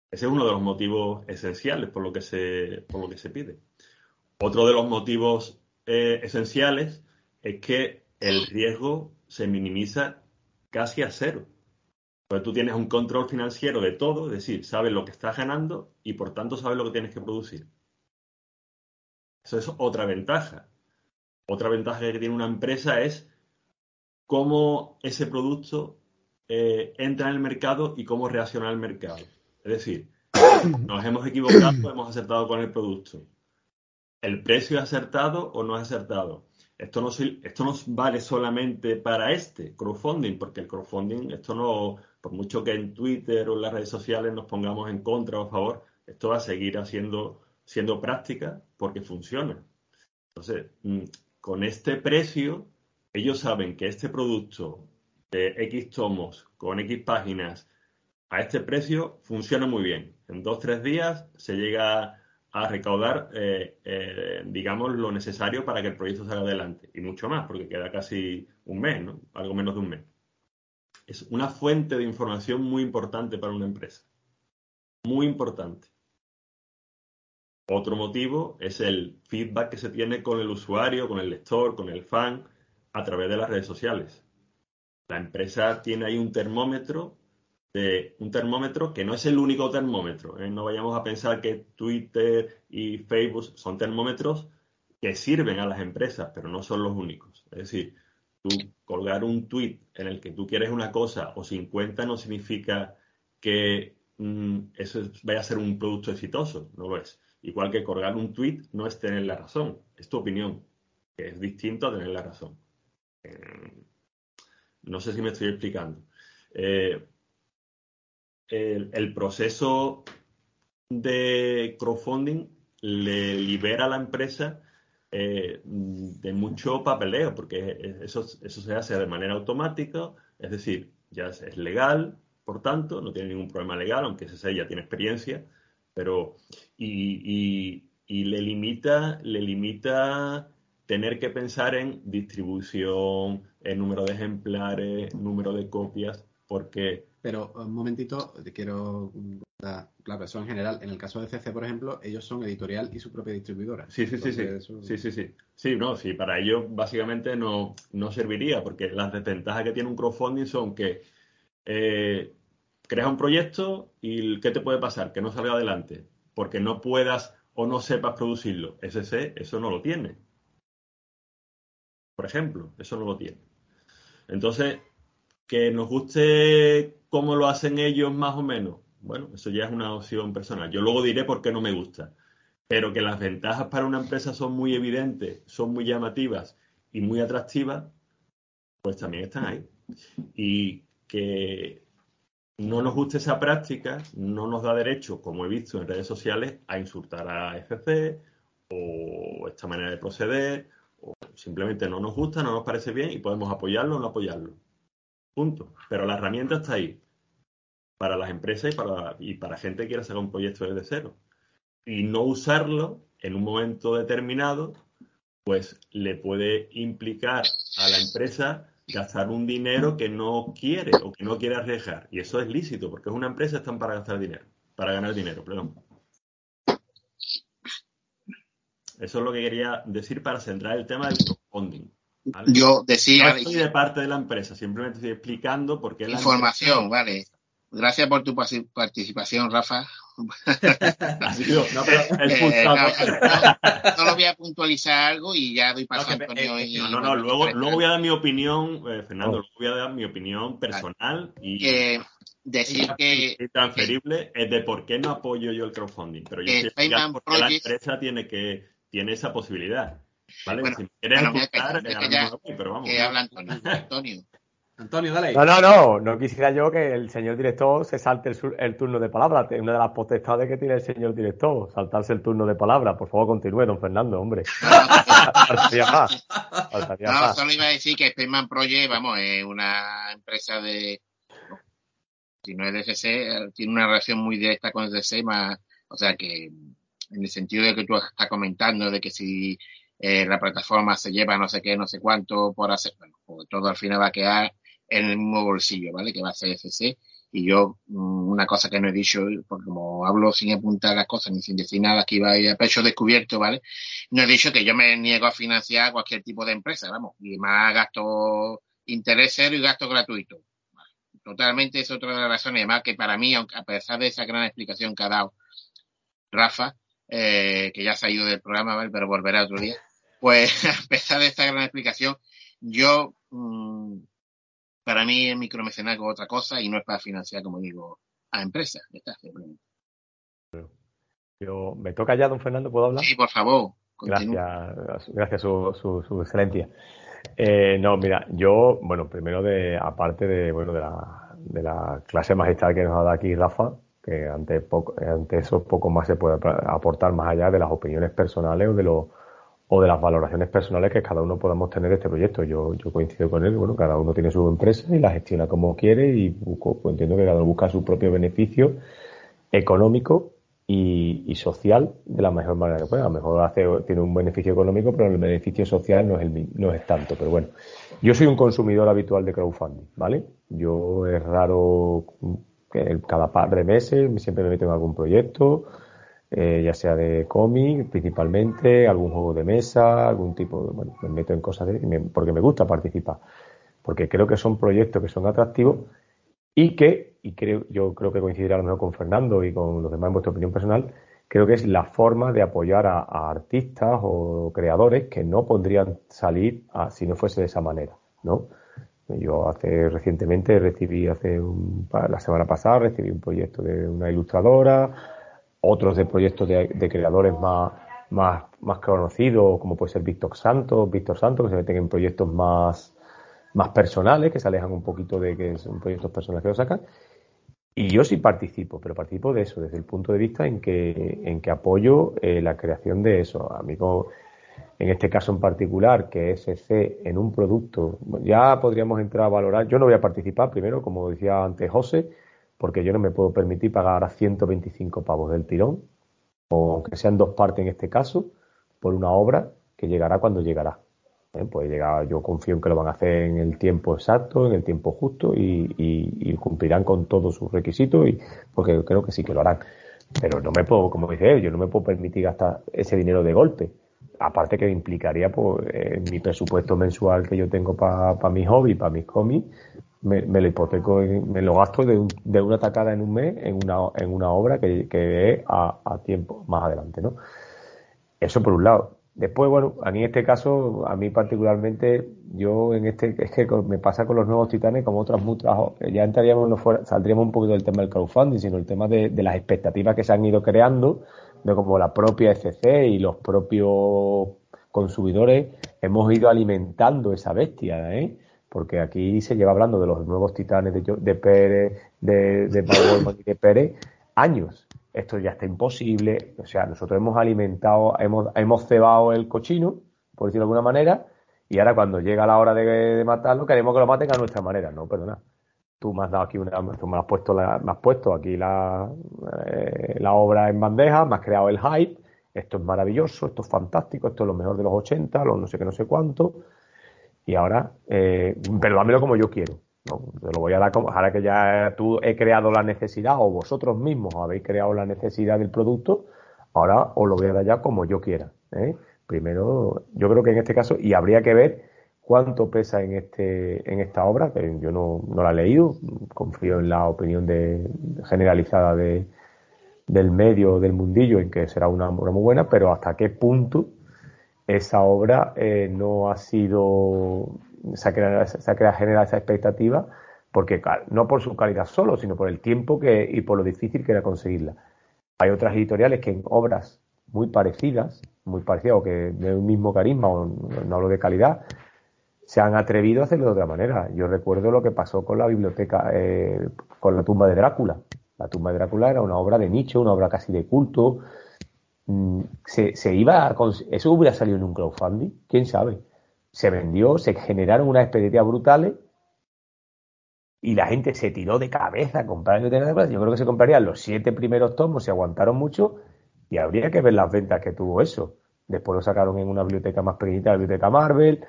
Ese es uno de los motivos esenciales por lo que se, por lo que se pide. Otro de los motivos eh, esenciales es que el riesgo se minimiza casi a cero. Pues tú tienes un control financiero de todo, es decir, sabes lo que estás ganando y por tanto sabes lo que tienes que producir. Eso es otra ventaja. Otra ventaja que tiene una empresa es cómo ese producto eh, entra en el mercado y cómo reacciona el mercado. Es decir, nos hemos equivocado, hemos acertado con el producto. ¿El precio es acertado o no es acertado? Esto no, esto no vale solamente para este crowdfunding, porque el crowdfunding, esto no, por mucho que en Twitter o en las redes sociales nos pongamos en contra o a favor, esto va a seguir haciendo, siendo práctica porque funciona. Entonces, mm, con este precio, ellos saben que este producto de X tomos, con X páginas, a este precio funciona muy bien. En dos, tres días se llega a recaudar, eh, eh, digamos, lo necesario para que el proyecto salga adelante. Y mucho más, porque queda casi un mes, ¿no? Algo menos de un mes. Es una fuente de información muy importante para una empresa. Muy importante. Otro motivo es el feedback que se tiene con el usuario, con el lector, con el fan, a través de las redes sociales. La empresa tiene ahí un termómetro un termómetro que no es el único termómetro. ¿eh? No vayamos a pensar que Twitter y Facebook son termómetros que sirven a las empresas, pero no son los únicos. Es decir, tú colgar un tweet en el que tú quieres una cosa o 50 no significa que mm, eso vaya a ser un producto exitoso, no lo es. Igual que colgar un tweet no es tener la razón, es tu opinión, que es distinto a tener la razón. Eh, no sé si me estoy explicando. Eh, el, proceso de crowdfunding le libera a la empresa eh, de mucho papeleo, porque eso, eso se hace de manera automática, es decir, ya es, legal, por tanto, no tiene ningún problema legal, aunque ese ya tiene experiencia, pero y, y, le limita, le limita tener que pensar en distribución, en número de ejemplares, número de copias, porque pero un momentito, te quiero. Claro, eso en general. En el caso de CC, por ejemplo, ellos son editorial y su propia distribuidora. Sí, sí, sí, sí. Sí, sí, sí. Sí, no, sí, para ellos básicamente no, no serviría, porque las desventajas que tiene un crowdfunding son que eh, creas un proyecto y ¿qué te puede pasar? Que no salga adelante, porque no puedas o no sepas producirlo. SC, eso no lo tiene. Por ejemplo, eso no lo tiene. Entonces, que nos guste cómo lo hacen ellos más o menos, bueno, eso ya es una opción personal. Yo luego diré por qué no me gusta. Pero que las ventajas para una empresa son muy evidentes, son muy llamativas y muy atractivas, pues también están ahí. Y que no nos guste esa práctica no nos da derecho, como he visto en redes sociales, a insultar a FC o esta manera de proceder, simplemente no nos gusta, no nos parece bien y podemos apoyarlo o no apoyarlo. Punto. Pero la herramienta está ahí para las empresas y para, y para gente que quiera sacar un proyecto desde cero. Y no usarlo en un momento determinado pues le puede implicar a la empresa gastar un dinero que no quiere o que no quiere arriesgar. Y eso es lícito, porque es una empresa, están para gastar dinero, para ganar dinero, perdón. Eso es lo que quería decir para centrar el tema del crowdfunding. ¿vale? Yo decía. No estoy de parte de la empresa, simplemente estoy explicando por qué la Información, empresa- vale. Gracias por tu participación, Rafa. No, pero el Eh, pulsador- no, Solo voy a puntualizar algo y ya doy paso No, a que- Antonio. eh, y- No, no, no, luego, luego voy a dar mi opinión, eh, Fernando, luego voy a dar mi opinión personal y, Eh, decir que y transferible es de por qué no apoyo yo el crowdfunding. Pero yo Eh, por qué la empresa tiene que tiene esa posibilidad. ¿Vale? Bueno, si me quieres bueno, que ya- voy, pero vamos. que habla Antonio. Antonio. Antonio, dale. No, no, no, no quisiera yo que el señor director se salte el, sur- el turno de palabra. Es una de las potestades que tiene el señor director, saltarse el turno de palabra. Por favor, continúe, don Fernando, hombre. Faltaría más. Faltaría No, más. solo iba a decir que Spaceman Project, vamos, es una empresa de. Si no es de CC, tiene una relación muy directa con CC, más. O sea que, en el sentido de que tú estás comentando, de que si eh, la plataforma se lleva no sé qué, no sé cuánto por hacer, bueno, pues todo al final va a quedar en el mismo bolsillo, ¿vale? Que va a ser CC. Y yo, mm, una cosa que no he dicho, porque como hablo sin apuntar las cosas ni sin decir nada, que iba a ir a pecho descubierto, ¿vale? no he dicho que yo me niego a financiar cualquier tipo de empresa, vamos, y más gasto interés cero y gasto gratuito. Totalmente es otra de las razones, además que para mí, aunque a pesar de esa gran explicación que ha dado Rafa, eh, que ya se ha ido del programa, ¿vale? pero volverá otro día, pues a pesar de esta gran explicación, yo, mm, para mí el micromecenazgo es otra cosa y no es para financiar, como digo, a empresas. Está, simplemente. Yo, ¿Me toca ya, don Fernando? ¿Puedo hablar? Sí, por favor, continúa. Gracias, gracias su, su, su excelencia. Eh, no, mira, yo, bueno, primero de, aparte de, bueno, de la, de la clase magistral que nos ha dado aquí Rafa, que ante poco, ante eso poco más se puede aportar más allá de las opiniones personales o de los o de las valoraciones personales que cada uno podamos tener de este proyecto. Yo, yo coincido con él, bueno, cada uno tiene su empresa y la gestiona como quiere y busco, pues entiendo que cada uno busca su propio beneficio económico y, social de la mejor manera que pueda. A lo mejor hace, tiene un beneficio económico, pero el beneficio social no es, el, no es tanto. Pero bueno, yo soy un consumidor habitual de crowdfunding, ¿vale? Yo es raro cada par de meses siempre me meto en algún proyecto, eh, ya sea de cómic principalmente, algún juego de mesa, algún tipo de, bueno, me meto en cosas de, porque me gusta participar, porque creo que son proyectos que son atractivos y que, y creo, yo creo que coincidirá a lo mejor con Fernando y con los demás en vuestra opinión personal, creo que es la forma de apoyar a, a artistas o creadores que no podrían salir a- si no fuese de esa manera, ¿no? Yo hace recientemente recibí, hace un, la semana pasada, recibí un proyecto de una ilustradora, otros de proyectos de, de creadores más, más, más conocidos, como puede ser Víctor Santos, Víctor Santos, que se meten en proyectos más, más personales, que se alejan un poquito de que son proyectos personales que lo sacan. Y yo sí participo, pero participo de eso, desde el punto de vista en que, en que apoyo eh, la creación de eso. A mí, como, en este caso en particular, que es CC en un producto, ya podríamos entrar a valorar. Yo no voy a participar, primero, como decía antes José, porque yo no me puedo permitir pagar a 125 pavos del tirón, o aunque sean dos partes en este caso, por una obra que llegará cuando llegará. ¿eh? Puede llegar, yo confío en que lo van a hacer en el tiempo exacto, en el tiempo justo y, y- y cumplirán con todos sus requisitos, y, porque creo que sí que lo harán. Pero no me puedo, como dice él, yo no me puedo permitir gastar ese dinero de golpe. Aparte que implicaría pues, eh, mi presupuesto mensual que yo tengo para mi hobby, para mis cómics, me, me lo hipoteco, me lo gasto de, un- de una tacada en un mes en una, en una obra que, que a, a tiempo más adelante, ¿no? Eso por un lado. Después, bueno, a mí en este caso, a mí particularmente, yo en este, es que me pasa con los nuevos titanes como otras muchas, ya entraríamos, no fuera, saldríamos un poquito del tema del crowdfunding, sino el tema de las expectativas que se han ido creando, de como la propia ECC y los propios consumidores hemos ido alimentando esa bestia, ¿eh? Porque aquí se lleva hablando de los nuevos titanes de, Pérez, de, de y de Pérez, años. Esto ya está imposible. O sea, nosotros hemos alimentado, hemos, hemos cebado el cochino, por decirlo de alguna manera, y ahora cuando llega la hora de, de matarlo, queremos que lo maten a nuestra manera. No, perdona. Tú me has dado aquí una, tú me has puesto la, me has puesto aquí la, eh, la obra en bandeja, me has creado el hype, esto es maravilloso, esto es fantástico, esto es lo mejor de los 80, los no sé qué, no sé cuánto, y ahora, eh, pero dámelo como yo quiero. ¿no? Te lo voy a dar como, ahora que ya tú he creado la necesidad o vosotros mismos habéis creado la necesidad del producto, ahora os lo voy a dar ya como yo quiera. ¿eh? Primero, yo creo que en este caso, y habría que ver cuánto pesa en este en esta obra, que yo no, no la he leído, confío en la opinión de, generalizada de, del medio, del mundillo, en que será una obra muy buena, pero hasta qué punto esa obra eh, no ha sido, se ha, creado, se ha creado, generado esa expectativa, porque no por su calidad solo, sino por el tiempo que, y por lo difícil que era conseguirla. Hay otras editoriales que en obras muy parecidas, muy parecidas o que de un mismo carisma, o no hablo de calidad, se han atrevido a hacerlo de otra manera. Yo recuerdo lo que pasó con la biblioteca, eh, con la tumba de Drácula. La tumba de Drácula era una obra de nicho, una obra casi de culto. Mm, se, se iba a, eso hubiera salido en un crowdfunding, quién sabe. Se vendió, se generaron unas expectativas brutales y la gente se tiró de cabeza a comprar Drácula. Yo creo que se comprarían los siete primeros tomos, se aguantaron mucho y habría que ver las ventas que tuvo eso. Después lo sacaron en una biblioteca más pequeñita, la biblioteca Marvel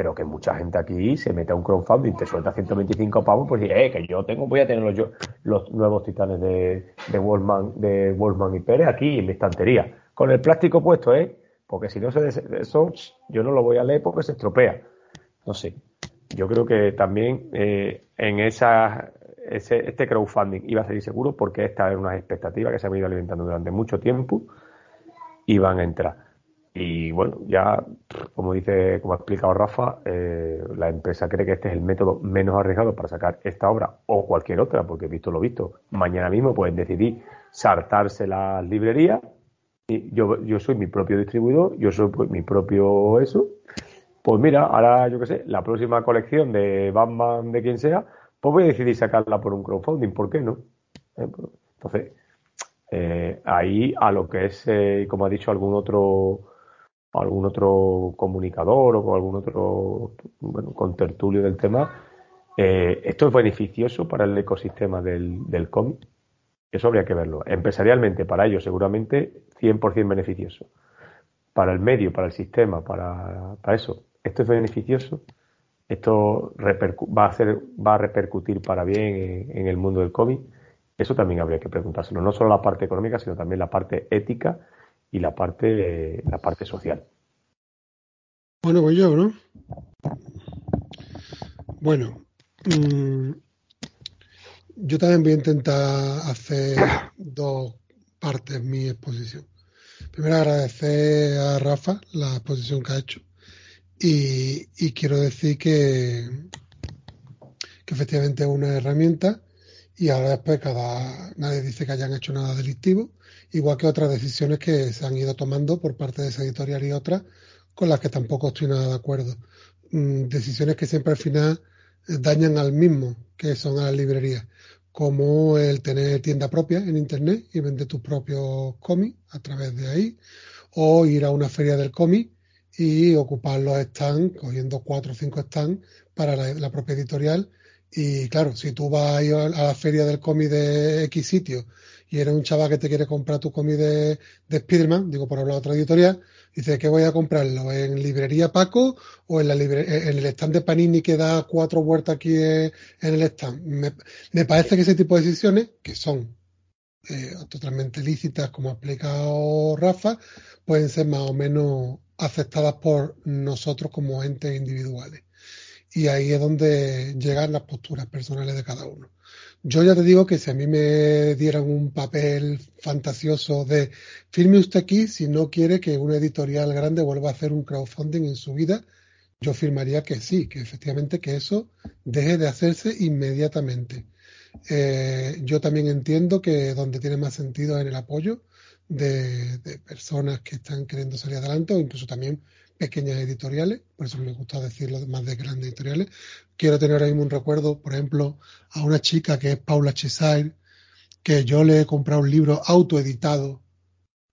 pero que mucha gente aquí se mete a un crowdfunding, te suelta 125 pavos, pues eh, que yo tengo, voy a tener los, los nuevos titanes de, de Wolfman, de Wolfman y Pérez aquí en mi estantería, con el plástico puesto, eh, porque si no se eso, yo no lo voy a leer porque se estropea. No sé. Yo creo que también eh, en esa, ese, este crowdfunding iba a ser seguro porque esta es una expectativa que se han ido alimentando durante mucho tiempo y van a entrar. Y bueno, ya, como dice, como ha explicado Rafa, eh, la empresa cree que este es el método menos arriesgado para sacar esta obra o cualquier otra, porque visto lo visto, mañana mismo pueden decidir saltarse las librerías. Y yo, yo soy mi propio distribuidor, yo soy pues, mi propio eso. Pues mira, ahora yo qué sé, la próxima colección de Batman de quien sea, pues voy a decidir sacarla por un crowdfunding, ¿por qué no? Eh, entonces, eh, ahí a lo que es, como ha dicho algún otro algún otro comunicador o algún otro bueno, con tertulio del tema, eh, esto es beneficioso para el ecosistema del, del cómic. Eso habría que verlo. Empresarialmente, para ellos, seguramente 100% beneficioso. Para el medio, para el sistema, para, para eso, esto es beneficioso. Esto va a, hacer, va a repercutir para bien en, en el mundo del cómic. Eso también habría que preguntárselo. No solo la parte económica, sino también la parte ética y la parte, la parte social. Bueno, pues yo, ¿no? Bueno, mmm, yo también voy a intentar hacer dos partes mi exposición. Primero agradecer a Rafa la exposición que ha hecho y, y quiero decir que, que efectivamente es una herramienta y ahora después cada nadie dice que hayan hecho nada delictivo igual que otras decisiones que se han ido tomando por parte de esa editorial y otras con las que tampoco estoy nada de acuerdo. Mm, decisiones que siempre al final eh, dañan al mismo, que son a las librerías, como el tener tienda propia en Internet y vender tus propios cómics a través de ahí, o ir a una feria del cómic y ocupar los stands, cogiendo cuatro o cinco stands para la, la propia editorial. Y claro, si tú vas a ir a la feria del cómic de X sitio y eres un chaval que te quiere comprar tu cómic de, de Spiderman, digo por hablar otra editorial, dice que voy a comprarlo en librería Paco o en el stand de Panini que da cuatro vueltas aquí en el stand. Me, parece que ese tipo de decisiones, que son eh, totalmente lícitas, como ha explicado Rafa, pueden ser más o menos aceptadas por nosotros como entes individuales. Y ahí es donde llegan las posturas personales de cada uno. Yo ya te digo que si a mí me dieran un papel fantasioso de firme usted aquí si no quiere que una editorial grande vuelva a hacer un crowdfunding en su vida, yo firmaría que sí, que efectivamente que eso deje de hacerse inmediatamente. Eh, yo también entiendo que donde tiene más sentido es en el apoyo de, de personas que están queriendo salir adelante o incluso también pequeñas editoriales, por eso me gusta decirlo más de grandes editoriales. Quiero tener ahora mismo un recuerdo, por ejemplo, a una chica que es Paula Chesire, que yo le he comprado un libro autoeditado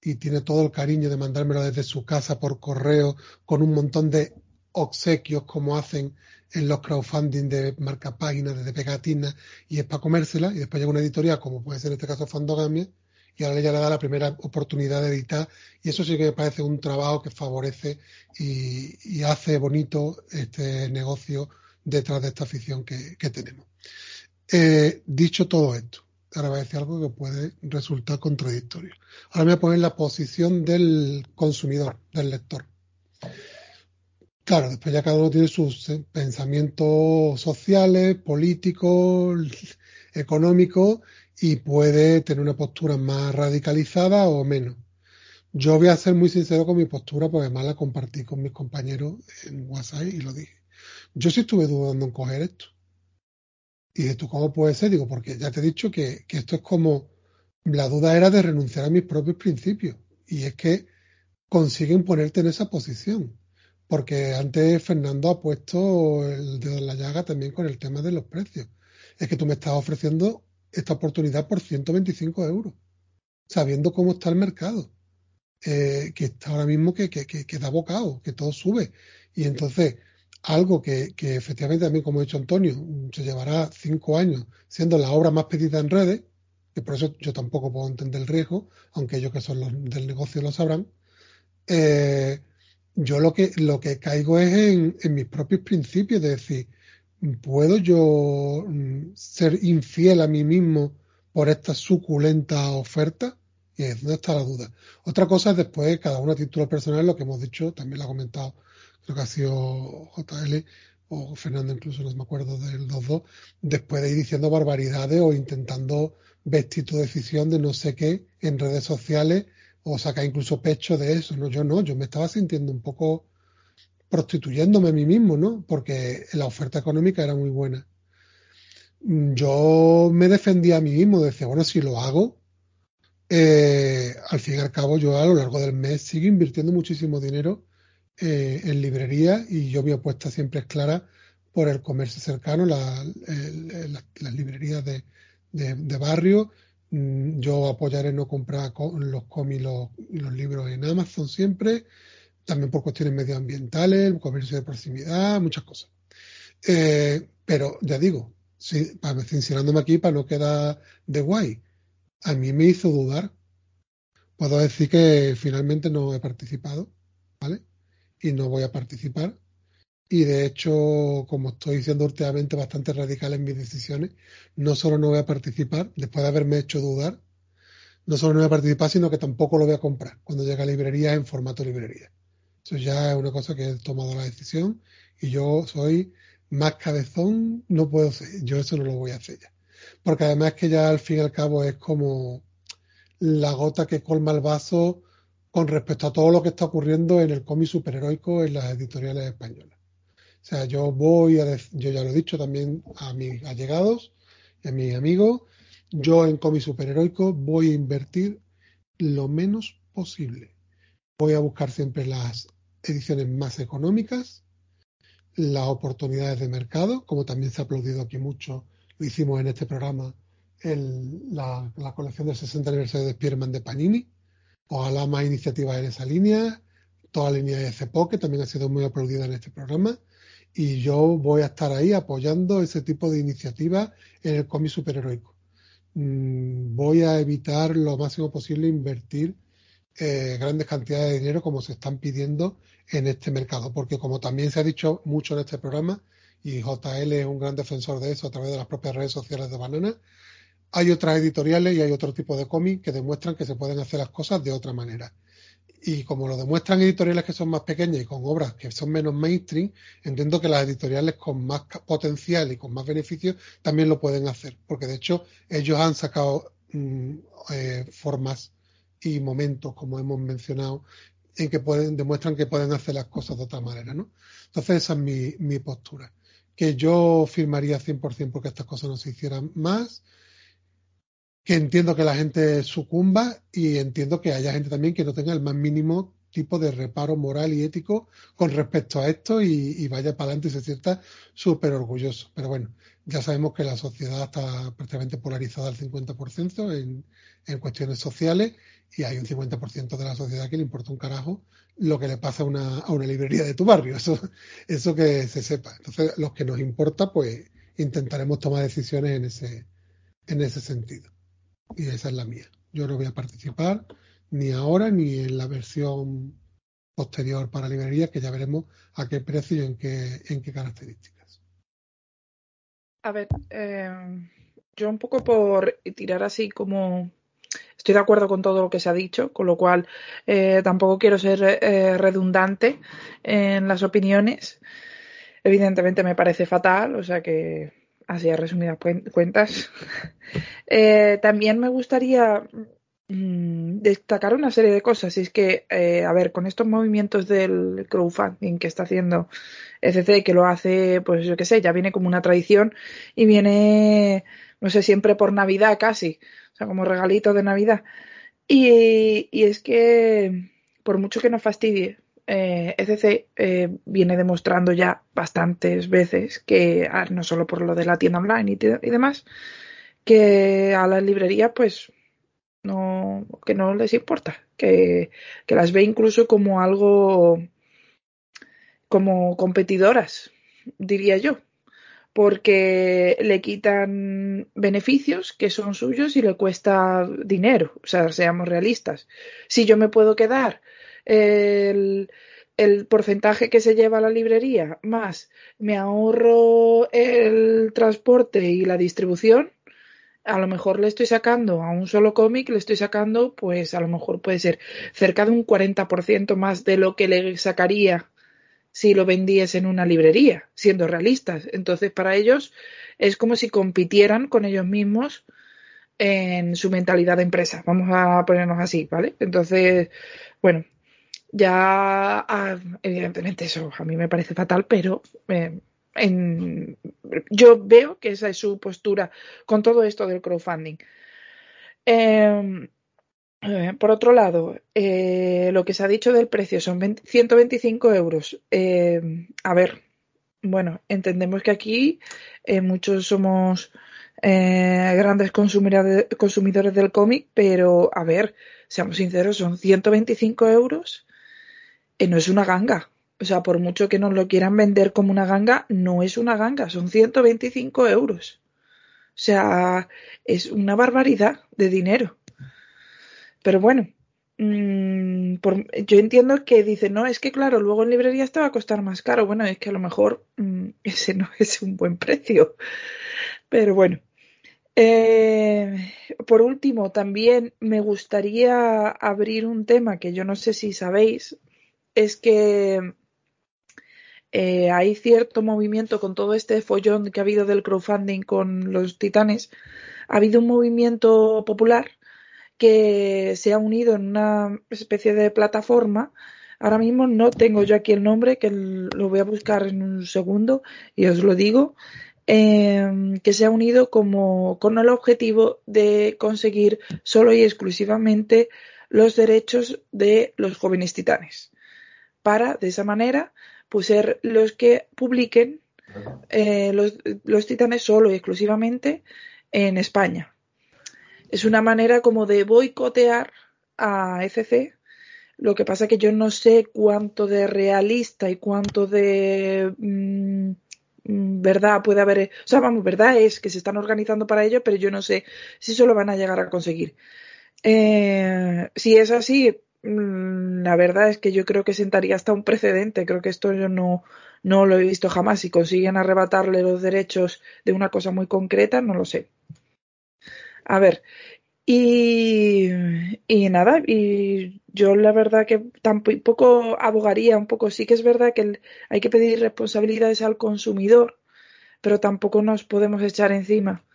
y tiene todo el cariño de mandármelo desde su casa por correo con un montón de obsequios como hacen en los crowdfunding de marca páginas, de pegatinas, y es para comérsela, y después llega una editorial, como puede ser en este caso Fandogamia, y ahora ya le da la primera oportunidad de editar y eso sí que me parece un trabajo que favorece y, hace bonito este negocio detrás de esta afición que, tenemos. Eh, dicho todo esto, ahora voy a decir algo que puede resultar contradictorio. Ahora me voy a poner la posición del consumidor, del lector. Claro, después ya cada uno tiene sus eh, pensamientos sociales, políticos, económicos y puede tener una postura más radicalizada o menos. Yo voy a ser muy sincero con mi postura porque además la compartí con mis compañeros en WhatsApp y lo dije. Yo sí estuve dudando en coger esto. Y de tú, ¿cómo puede ser? Digo, porque ya te he dicho que, que esto es como, la duda era de renunciar a mis propios principios. Y es que consiguen ponerte en esa posición porque antes Fernando ha puesto el dedo en la llaga también con el tema de los precios. Es que tú me estás ofreciendo esta oportunidad por 125 euros, sabiendo cómo está el mercado, eh, que está ahora mismo que, que, que, da bocado, que todo sube. Y entonces, algo que, que efectivamente también, como ha dicho Antonio, se llevará cinco años siendo la obra más pedida en redes, que por eso yo tampoco puedo entender el riesgo, aunque ellos que son los del negocio lo sabrán. Eh, yo lo que, lo que caigo es en, mis propios principios, de decir, ¿puedo yo mm, ser infiel a mí mismo por esta suculenta oferta? Y es donde está la duda. Otra cosa es después, cada uno a título personal, lo que hemos dicho, también lo ha comentado, creo que ha sido JL o Fernando incluso, no me acuerdo de los dos, después de ir diciendo barbaridades o intentando vestir tu decisión de no sé qué en redes sociales o sacar incluso pecho de eso, ¿no? Yo no, yo me estaba sintiendo un poco prostituyéndome a mí mismo, ¿no? Porque la oferta económica era muy buena. Yo me defendía a mí mismo, decía, bueno, si lo hago, eh, al fin y al cabo yo a lo largo del mes sigo invirtiendo muchísimo dinero eh, en librería y yo mi apuesta siempre es clara por el comercio cercano, las librerías de, de barrio Mm, yo apoyaré no comprar los cómics y los libros en Amazon siempre, también por cuestiones medioambientales, comercio de proximidad, muchas cosas. Eh, pero ya digo, sí, sincerándome aquí para no quedar de guay, a mí me hizo dudar. Puedo decir que finalmente no he participado, ¿vale? Y no voy a participar y de hecho, como estoy siendo últimamente bastante radical en mis decisiones, no solo no voy a participar, después de haberme hecho dudar, no solo no voy a participar, sino que tampoco lo voy a comprar cuando llegue a librería en formato librería. Eso ya es una cosa que he tomado la decisión y yo soy más cabezón, no puedo ser, yo eso no lo voy a hacer ya. Porque además que ya al fin y al cabo es como la gota que colma el vaso con respecto a todo lo que está ocurriendo en el cómic superheroico en las editoriales españolas. O sea, yo voy a, yo ya lo he dicho también a mis allegados y a mis amigos, yo en cómic superheroico voy a invertir lo menos posible. Voy a buscar siempre las ediciones más económicas, las oportunidades de mercado, como también se ha aplaudido aquí mucho, lo hicimos en este programa, la, colección del 60 aniversario de Spearman de Panini. Ojalá más iniciativas en esa línea, toda la línea de CEPO, que también ha sido muy aplaudida en este programa y yo voy a estar ahí apoyando ese tipo de iniciativas en el cómic superheroico. Mm, voy a evitar lo máximo posible invertir eh, grandes cantidades de dinero como se están pidiendo en este mercado, porque como también se ha dicho mucho en este programa, y JL es un gran defensor de eso a través de las propias redes sociales de Banana, hay otras editoriales y hay otro tipo de cómics que demuestran que se pueden hacer las cosas de otra manera. Y como lo demuestran editoriales que son más pequeñas y con obras que son menos mainstream, entiendo que las editoriales con más potencial y con más beneficios también lo pueden hacer, porque de hecho ellos han sacado mm, eh, formas y momentos, como hemos mencionado, en que pueden, demuestran que pueden hacer las cosas de otra manera, ¿no? Entonces esa es mi, mi postura, que yo firmaría 100% porque estas cosas no se hicieran más, que entiendo que la gente sucumba y entiendo que haya gente también que no tenga el más mínimo tipo de reparo moral y ético con respecto a esto y, vaya para adelante y se sienta súper orgulloso. Pero bueno, ya sabemos que la sociedad está prácticamente polarizada al 50% en, en cuestiones sociales y hay un 50% de la sociedad que le importa un carajo lo que le pasa a una, a una librería de tu barrio. Eso, eso que se sepa. Entonces, los que nos importa, pues intentaremos tomar decisiones en ese, en ese sentido. Y esa es la mía. Yo no voy a participar ni ahora ni en la versión posterior para librerías, que ya veremos a qué precio y en qué, en qué características. A ver, eh, yo un poco por tirar así como estoy de acuerdo con todo lo que se ha dicho, con lo cual eh, tampoco quiero ser eh, redundante en las opiniones. Evidentemente me parece fatal, o sea que así a resumidas cuentas. Eh, también me gustaría mm, destacar una serie de cosas. Y es que, eh, a ver, con estos movimientos del crowdfunding que está haciendo ECC, que lo hace, pues yo qué sé, ya viene como una tradición y viene, no sé, siempre por Navidad casi, o sea, como regalito de Navidad. Y, y es que, por mucho que nos fastidie, eh, ECC eh, viene demostrando ya bastantes veces que, ah, no solo por lo de la tienda online y, y demás, que a las librerías pues no, que no les importa, que, que las ve incluso como algo como competidoras, diría yo, porque le quitan beneficios que son suyos y le cuesta dinero, o sea, seamos realistas. Si yo me puedo quedar el, el porcentaje que se lleva a la librería más me ahorro el transporte y la distribución, a lo mejor le estoy sacando a un solo cómic, le estoy sacando, pues a lo mejor puede ser cerca de un 40% más de lo que le sacaría si lo vendiese en una librería, siendo realistas. Entonces, para ellos es como si compitieran con ellos mismos en su mentalidad de empresa. Vamos a ponernos así, ¿vale? Entonces, bueno, ya, ah, evidentemente, eso a mí me parece fatal, pero eh, en, yo veo que esa es su postura con todo esto del crowdfunding. Eh, eh, por otro lado, eh, lo que se ha dicho del precio son 20, 125 euros. Eh, a ver, bueno, entendemos que aquí muchos somos grandes consumidores, consumidores del cómic, pero a ver, seamos sinceros, son 125 euros no es una ganga. O sea, por mucho que nos lo quieran vender como una ganga, no es una ganga, son 125 euros. O sea, es una barbaridad de dinero. Pero bueno, mmm, por, yo entiendo que dicen, no, es que claro, luego en librería te va a costar más caro. Bueno, es que a lo mejor mmm, ese no es un buen precio. Pero bueno. Eh, por último, también me gustaría abrir un tema que yo no sé si sabéis, es que eh, hay cierto movimiento con todo este follón que ha habido del crowdfunding con los titanes. Ha habido un movimiento popular que se ha unido en una especie de plataforma. Ahora mismo no tengo yo aquí el nombre, que lo voy a buscar en un segundo y os lo digo. Eh, que se ha unido como con el objetivo de conseguir solo y exclusivamente los derechos de los jóvenes titanes para, de esa manera, pues ser los que publiquen eh, los, los, titanes solo y exclusivamente en España. Es una manera como de boicotear a ECC. Lo que pasa que yo no sé cuánto de realista y cuánto de mmm, verdad puede haber. O sea, vamos, verdad es que se están organizando para ello, pero yo no sé si eso lo van a llegar a conseguir. Eh, si es así, Mm, la verdad es que yo creo que sentaría hasta un precedente. Creo que esto yo no, no lo he visto jamás. Si consiguen arrebatarle los derechos de una cosa muy concreta, no lo sé. A ver, y, y nada, y yo la verdad que tampoco abogaría, un poco sí que es verdad que hay que pedir responsabilidades al consumidor, pero tampoco nos podemos echar encima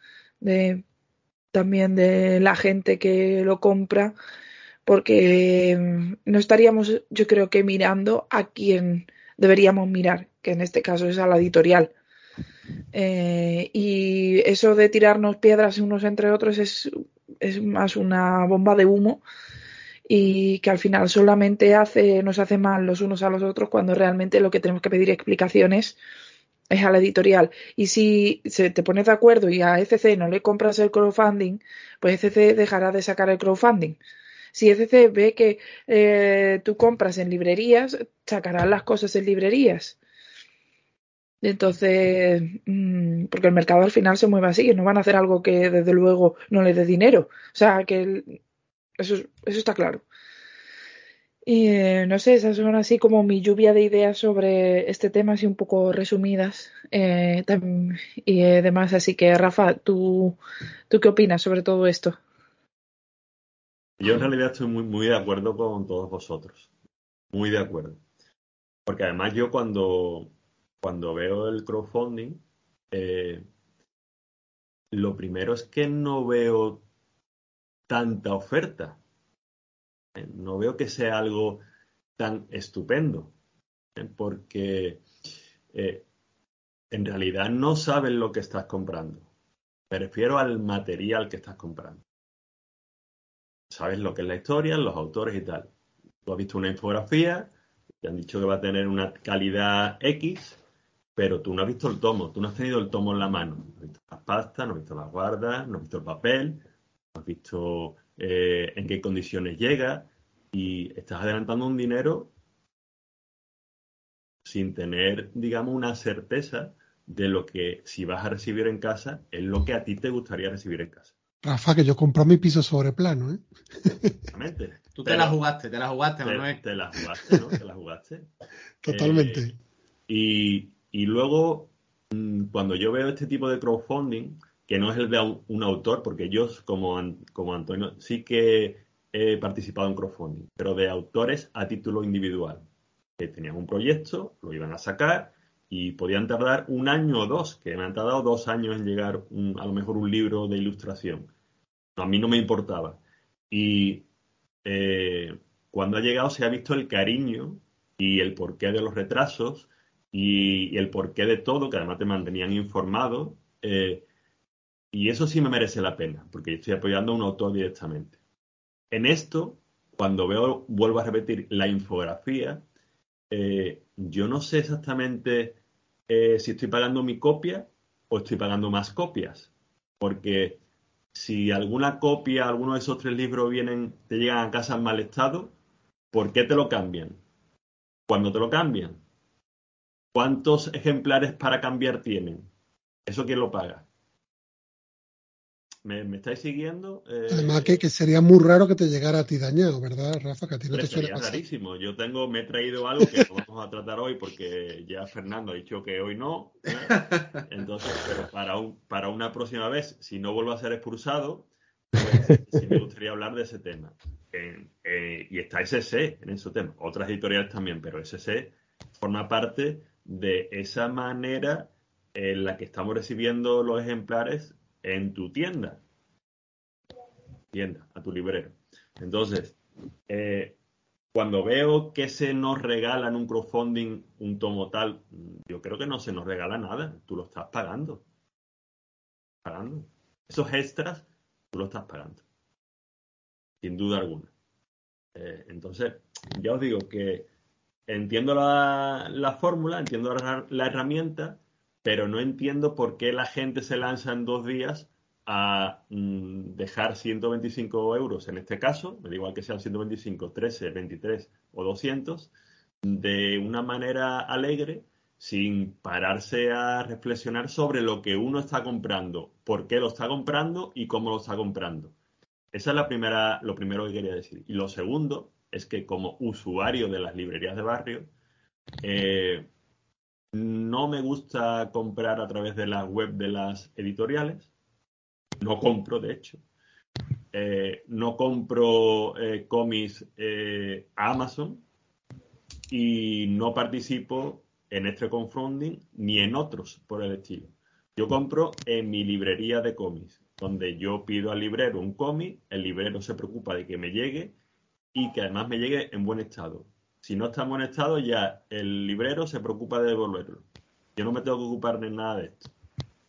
de también de la gente que lo compra porque no estaríamos, yo creo que mirando a quien deberíamos mirar, que en este caso es a la editorial. Eh, y eso de tirarnos piedras unos entre otros es, es, más una bomba de humo y que al final solamente hace, nos hace mal los unos a los otros cuando realmente lo que tenemos que pedir explicaciones es a la editorial. Y si se te pones de acuerdo y a ECC no le compras el crowdfunding, pues ECC dejará de sacar el crowdfunding. Si ECC ve que eh, tú compras en librerías, sacarán las cosas en librerías. Entonces, mmm, porque el mercado al final se mueve así, no van a hacer algo que desde luego no les dé dinero. O sea, que Eso, eso está claro. Y eh, no sé, esas son así como mi lluvia de ideas sobre este tema, así un poco resumidas. Eh, y eh, demás, así que Rafa, ¿tú, ¿tú qué opinas sobre todo esto? Yo en realidad estoy muy, muy de acuerdo con todos vosotros. Muy de acuerdo. Porque además yo cuando, cuando veo el crowdfunding, eh, lo primero es que no veo tanta oferta. Eh, No veo que sea algo tan estupendo. eh, Porque en realidad no sabes lo que estás comprando. Me refiero al material que estás comprando. Sabes lo que es la historia, los autores y tal. Tú has visto una infografía, te han dicho que va a tener una calidad X, pero tú no has visto el tomo, tú no has tenido el tomo en la mano. No has visto las pastas, no has visto las guardas, no has visto el papel, no has visto eh, en qué condiciones llega y estás adelantando un dinero sin tener, digamos, una certeza de lo que si vas a recibir en casa es lo que a ti te gustaría recibir en casa. Rafa, que yo compré mi piso sobre plano, ¿eh? Exactamente. Tú te la jugaste, te la jugaste, te, Manuel. te la jugaste, ¿no? Te la jugaste. Totalmente. Eh, y, y luego, mm, cuando yo veo este tipo de crowdfunding, que no es el de un, autor, porque yo, como, como Antonio, sí que he participado en crowdfunding, pero de autores a título individual, que tenían un proyecto, lo iban a sacar y podían tardar un año o dos, que me han tardado dos años en llegar a lo mejor un libro de ilustración. A mí no me importaba. Y eh, cuando ha llegado se ha visto el cariño y el porqué de los retrasos y, y el porqué de todo, que además te mantenían informado. eh, y eso sí me merece la pena, porque estoy apoyando a un autor directamente. En esto, cuando veo, vuelvo a repetir, la infografía, eh, yo no sé exactamente eh, si estoy pagando mi copia o estoy pagando más copias. Porque si alguna copia, alguno de esos tres libros vienen, te llegan a casa en mal estado, ¿por qué te lo cambian? Cuando te lo cambian, ¿cuántos ejemplares para cambiar tienen? ¿Eso quién lo paga? ¿Me, me estáis siguiendo? Eh, Además que, que sería muy raro que te llegara a ti dañado, ¿verdad, Rafa? Que a ti no Hombre, te suele sería pasar. rarísimo. Yo tengo, me he traído algo que no vamos a tratar hoy porque ya Fernando ha dicho que hoy no. ¿eh? Entonces, pero para, un, para una próxima vez, si no vuelvo a ser expulsado, pues sí me gustaría hablar de ese tema. Eh, y está SC en ese tema, otras editoriales también, pero SC forma parte de esa manera en la que estamos recibiendo los ejemplares en tu tienda. Tienda, a tu librero. Entonces, eh, cuando veo que se nos regala en un crowdfunding un tomo tal, yo creo que no se nos regala nada, tú lo estás pagando. Pagando. Esos extras, tú lo estás pagando. Sin duda alguna. Eh, entonces, ya os digo que entiendo la, la fórmula, entiendo la, la herramienta, pero no entiendo por qué la gente se lanza en dos días a mm, dejar 125 euros, en este caso, me da igual que sean 125, 13, 23 o 200, de una manera alegre, sin pararse a reflexionar sobre lo que uno está comprando, por qué lo está comprando y cómo lo está comprando. Esa es la primera, lo primero que quería decir. Y lo segundo es que como usuario de las librerías de barrio, eh, no me gusta comprar a través de la web de las editoriales. No compro, de hecho. Eh, no compro eh, cómics eh, a Amazon y no participo en este crowdfunding ni en otros por el estilo. Yo compro en mi librería de cómics, donde yo pido al librero un cómic, el librero se preocupa de que me llegue y que además me llegue en buen estado. Si no está en buen estado, ya el librero se preocupa de devolverlo. Yo no me tengo que ocupar de nada de esto.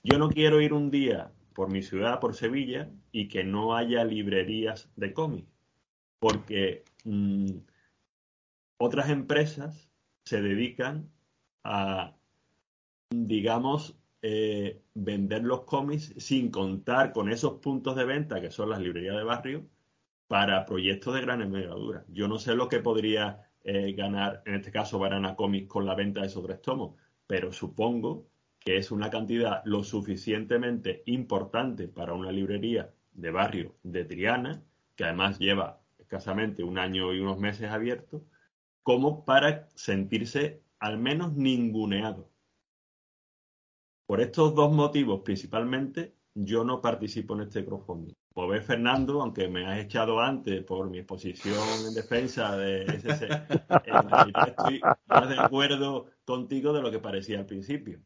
Yo no quiero ir un día por mi ciudad, por Sevilla, y que no haya librerías de cómics. Porque mm, otras empresas se dedican a, digamos, eh, vender los cómics sin contar con esos puntos de venta que son las librerías de barrio para proyectos de gran envergadura. Yo no sé lo que podría eh, ganar, en este caso, Barana Comics con la venta de esos tres tomos, pero supongo que es una cantidad lo suficientemente importante para una librería de barrio de Triana que además lleva escasamente un año y unos meses abierto, como para sentirse al menos ninguneado. Por estos dos motivos principalmente, yo no participo en este crowdfunding. Pues ves, Fernando, aunque me has echado antes por mi exposición en defensa de ese, en estoy más de acuerdo contigo de lo que parecía al principio.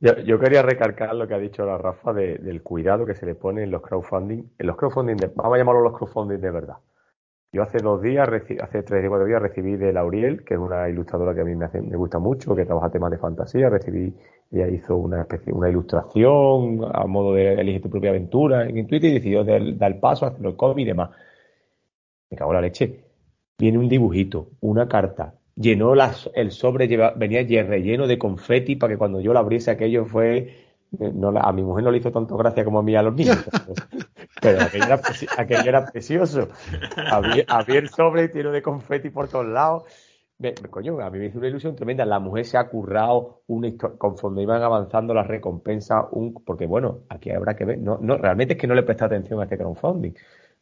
Yo, yo, quería recalcar lo que ha dicho la Rafa de, del cuidado que se le pone en los crowdfunding, en los crowdfunding, de, vamos a llamarlo los crowdfunding de verdad. Yo hace dos días, hace tres o cuatro días recibí de Lauriel, que es una ilustradora que a mí me, hace, me gusta mucho, que trabaja temas de fantasía, recibí, ella hizo una especie, una ilustración a modo de elige tu propia aventura en Twitter y decidió dar el paso, hacer el cómic y demás. Me cago en la leche. Viene un dibujito, una carta, llenó las, el sobre, lleva, venía relleno de confeti para que cuando yo lo abriese aquello fue... No, a mi mujer no le hizo tanto gracia como a mí a los niños. Pero aquello era, aquello era precioso. Había, había, el sobre lleno de confeti por todos lados. Me, coño, a mí me hizo una ilusión tremenda. La mujer se ha currado una conforme iban avanzando las recompensas, un, porque bueno, aquí habrá que ver. No, no, realmente es que no le presta atención a este crowdfunding.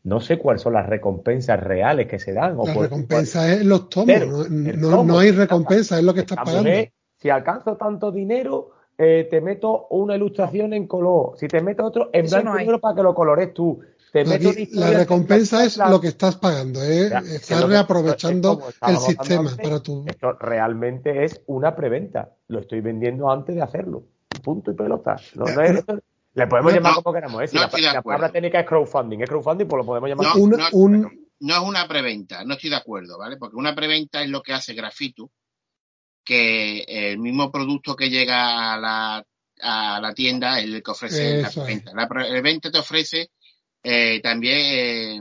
No sé cuáles son las recompensas reales que se dan. La recompensa es los tomos, no, no, hay recompensa, es lo que estás pagando. si alcanzo tanto dinero, eh, te meto una ilustración en color. Si te meto otro, en blanco y negro para que lo colores tú. Te meto la recompensa es lo que estás pagando, ¿eh? estás reaprovechando el sistema para tu. Esto realmente es una preventa. Lo estoy vendiendo antes de hacerlo. Punto y pelota. No, no es, le podemos llamar como queramos, ¿eh? Si la, la palabra técnica es crowdfunding, es crowdfunding, pues lo podemos llamar. No, un, un... no, es una preventa, no estoy de acuerdo, ¿vale? Porque una preventa es lo que hace Grafito, que el mismo producto que llega a la, a la tienda es el que ofrece Eso la preventa. La, venta te ofrece eh, también, eh,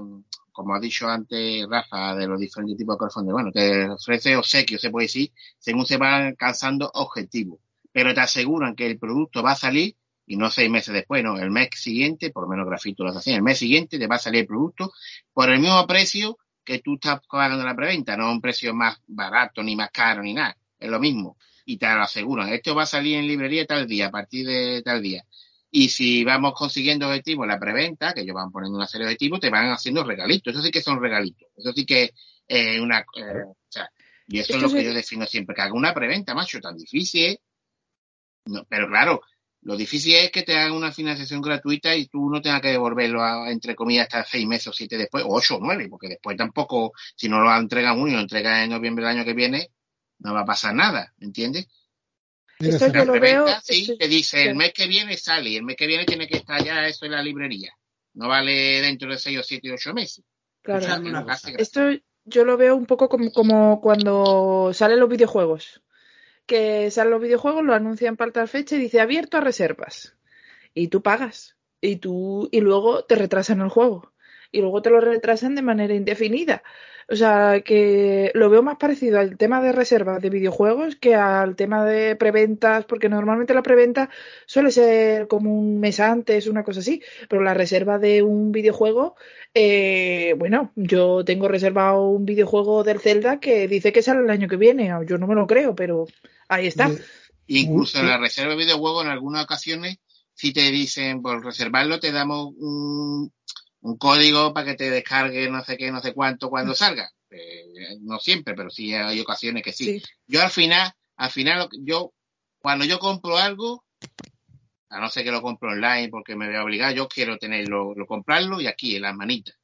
como ha dicho antes Rafa, de los diferentes tipos de crowdfunding, bueno, te ofrece obsequios, se puede decir, según se van alcanzando objetivos. Pero te aseguran que el producto va a salir y no seis meses después, no, el mes siguiente, por lo menos Grafito lo hace el mes siguiente te va a salir el producto por el mismo precio que tú estás pagando la preventa, no un precio más barato, ni más caro, ni nada, es lo mismo. Y te lo aseguran, esto va a salir en librería tal día, a partir de tal día. Y si vamos consiguiendo objetivos en la preventa, que ellos van poniendo una serie de objetivos, te van haciendo regalitos. Eso sí que son regalitos. Eso sí que es una... Eh, o sea, y eso es lo que yo defino siempre, que haga una preventa, macho, tan difícil. No, pero claro, lo difícil es que te hagan una financiación gratuita y tú no tengas que devolverlo, a, entre comillas, hasta seis meses o siete después, o ocho o nueve, porque después tampoco, si no lo entregan uno y lo entregan en noviembre del año que viene, no va a pasar nada, ¿entiendes? Esto yo lo veo. Sí, te dice el mes que viene sale y el mes que viene tiene que estar ya eso en la librería. No vale dentro de seis o siete o ocho meses. Claro. Esto yo lo veo un poco como, como cuando salen los videojuegos que salen los videojuegos, lo anuncian para tal fecha y dice abierto a reservas. Y tú pagas. Y tú, y luego te retrasan el juego. Y luego te lo retrasan de manera indefinida. O sea, que lo veo más parecido al tema de reservas de videojuegos que al tema de preventas, porque normalmente la preventa suele ser como un mes antes, una cosa así, pero la reserva de un videojuego, eh, bueno, yo tengo reservado un videojuego del Zelda que dice que sale el año que viene, yo no me lo creo, pero ahí está. Incluso en la reserva de videojuegos, en algunas ocasiones, si te dicen por reservarlo, te damos un, un código para que te descargue no sé qué, no sé cuánto cuando mm. salga. Eh, no siempre, pero sí hay ocasiones que sí. Yo al final, al final, yo, cuando yo compro algo, a no ser que lo compro online porque me voy a obligar, yo quiero tenerlo, lo comprarlo y aquí en las manitas.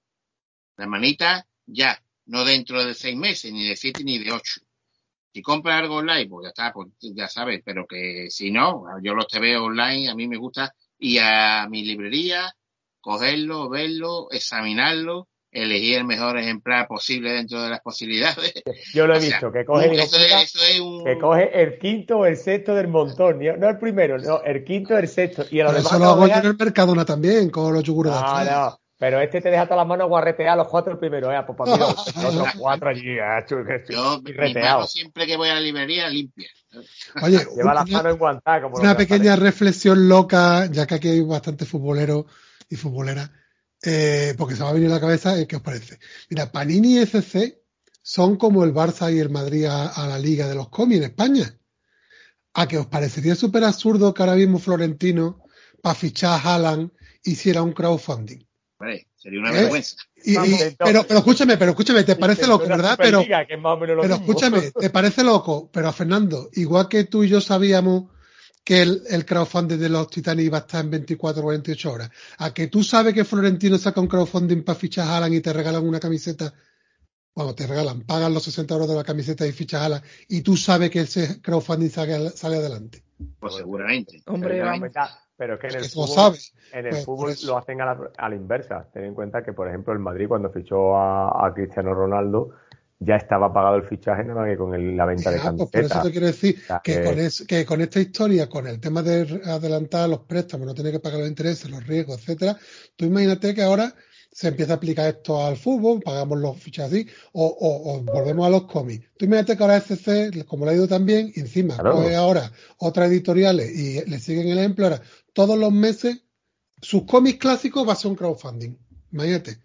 Las manitas ya, no dentro de seis meses, ni de siete ni de ocho. Si compras algo online, pues ya está, pues ya sabes, pero que si no, yo los te veo online, a mí me gusta ir a mi librería, cogerlo, verlo, examinarlo, elegir el mejor ejemplar posible dentro de las posibilidades. Yo lo he visto, que coge, que coge el quinto o el sexto del montón, no el primero, no, el quinto o el sexto. Y eso lo hago yo en el Mercadona también, con los yogures no, no, pero este te deja todas las manos guarreteadas los cuatro el primero, eh, pues para mí los otros cuatro allí, eh, yo, mi siempre que voy a la librería limpia. Oye, Lleva las manos en como Una pequeña reflexión loca, ya que aquí hay bastante futbolero y futbolera, eh, porque se va a venir a la cabeza, ¿qué os parece? Mira, Panini y FC son como el Barça y el Madrid a, la liga de los cómics en España. ¿A que os parecería súper absurdo que ahora mismo Florentino, para fichar a Haaland, hiciera un crowdfunding? Vale, sería una ¿Eh? vergüenza. Y- Vamos, pero, pero escúchame, pero escúchame, te parece loco, ¿verdad? Pero, pero escúchame, te parece loco, pero a Fernando, igual que tú y yo sabíamos que el, el crowdfunding de los Titanes iba a estar en 24 o 48 horas, a que tú sabes que Florentino saca un crowdfunding para fichar a Haaland y te regalan una camiseta, bueno, te regalan, pagan los 60 euros de la camiseta y fichas a Haaland, y tú sabes que ese crowdfunding sale, sale adelante. Pues seguramente. Hombre, Pero es que en el fútbol, sabes. en el Pues, fútbol eso. lo hacen a la, a la inversa. Ten en cuenta que, por ejemplo, el Madrid cuando fichó a, a Cristiano Ronaldo ya estaba pagado el fichaje nada más que con el- la venta de Ah, pues por eso camisetas. te quiero decir O sea, que, que- con es- que con esta historia, con el tema de adelantar los préstamos, no tener que pagar los intereses, los riesgos, etcétera, tú imagínate que ahora se empieza a aplicar esto al fútbol, pagamos los fichajes así, o, o- o volvemos a los cómics. Tú imagínate que ahora FC, como le ha ido también, encima Claro. coge ahora otras editoriales y le siguen el ejemplo, ahora todos los meses sus cómics clásicos va a ser un crowdfunding. Imagínate.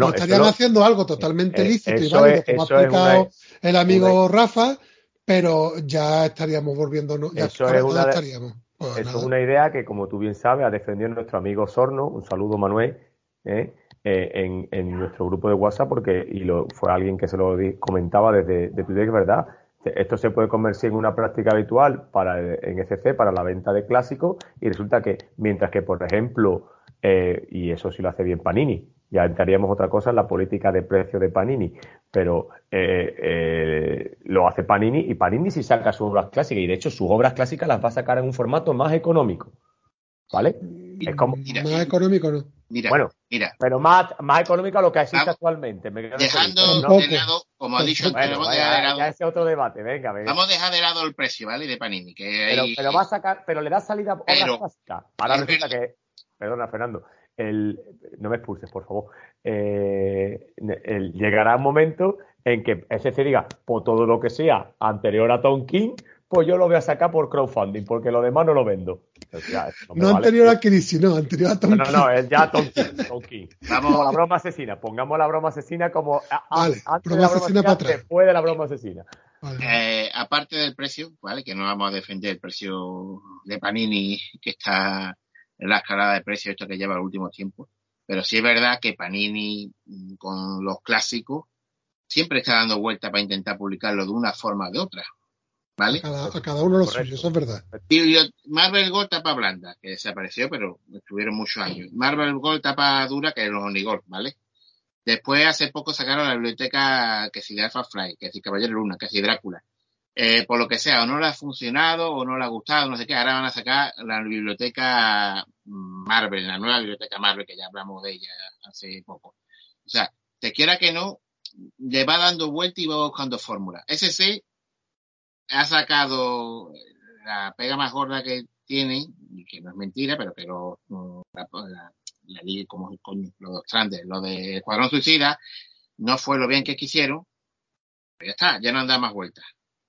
Bueno, estarían lo- haciendo algo totalmente eh, lícito y válido, es- como ha explicado una- el amigo Rafa, pero ya estaríamos volviéndonos, ya Eso es una ¿dónde de- estaríamos. Pues Eso nada. es una idea que, como tú bien sabes, ha defendido nuestro amigo Sorno. Un saludo, Manuel, ¿eh? Eh, en, en nuestro grupo de WhatsApp, porque y lo, fue alguien que se lo di- comentaba desde de Twitter, verdad. Esto se puede convertir en una práctica habitual para en FC para la venta de clásicos y resulta que, mientras que, por ejemplo, eh, y eso sí lo hace bien Panini, ya entraríamos otra cosa en la política de precio de Panini, pero eh, eh, lo hace Panini y Panini sí saca sus obras clásicas y de hecho sus obras clásicas las va a sacar en un formato más económico, ¿vale? Es como, Mira. Más económico, ¿no? Mira, bueno, mira, pero más, más económico a lo que existe Vamos- actualmente. me quedo dejando de lado, como ha dicho antes, Bueno, vamos a vaya, dejar de ya lado, ese otro debate, venga, venga. vamos a dejar de lado el precio, ¿vale? De Panini, que Pero, va a sacar, pero le da salida a obras clásicas. Ahora es resulta que, perdona, Fernando, el, no me expulses, por favor. Eh, el- llegará un momento en que SC diga, por todo lo que sea anterior a Tom King, pues yo lo voy a sacar por crowdfunding, porque lo demás no lo vendo. Pues No vale. anterior a crisis, no, anterior a Tom No, no, no, es ya Tom King. Tom King. Vamos- Como la broma asesina. Pongamos la broma asesina como a- a- Vale, antes de la broma asesina para atrás. después de la broma asesina. Vale. Eh, aparte del precio, ¿vale? Que no vamos a defender el precio de Panini, que está en la escalada de precios esto que lleva el último tiempo. Pero sí es verdad que Panini, mm, con los clásicos, siempre está dando vuelta para intentar publicarlo de una forma o de otra. ¿Vale? A cada, a cada uno lo Correcto. suyo, eso es verdad. Marvel Gold tapa blanda, que desapareció, pero estuvieron muchos años. Marvel Gold tapa dura, que es los Onigol, ¿vale? Después, hace poco sacaron la biblioteca que si de Alpha Fly, que si Caballero Luna, que si Drácula. Eh, por lo que sea, o no le ha funcionado, o no le ha gustado, no sé qué, ahora van a sacar la biblioteca Marvel, la nueva biblioteca Marvel, que ya hablamos de ella hace poco. O sea, te quiera que no, le va dando vuelta y va buscando fórmulas. SC ha sacado la pega más gorda que tiene, y que no es mentira, pero que lo, la, la, la como coño, lo de Strander, lo de Escuadrón Suicida, no fue lo bien que quisieron, pero ya está, ya no anda más vueltas.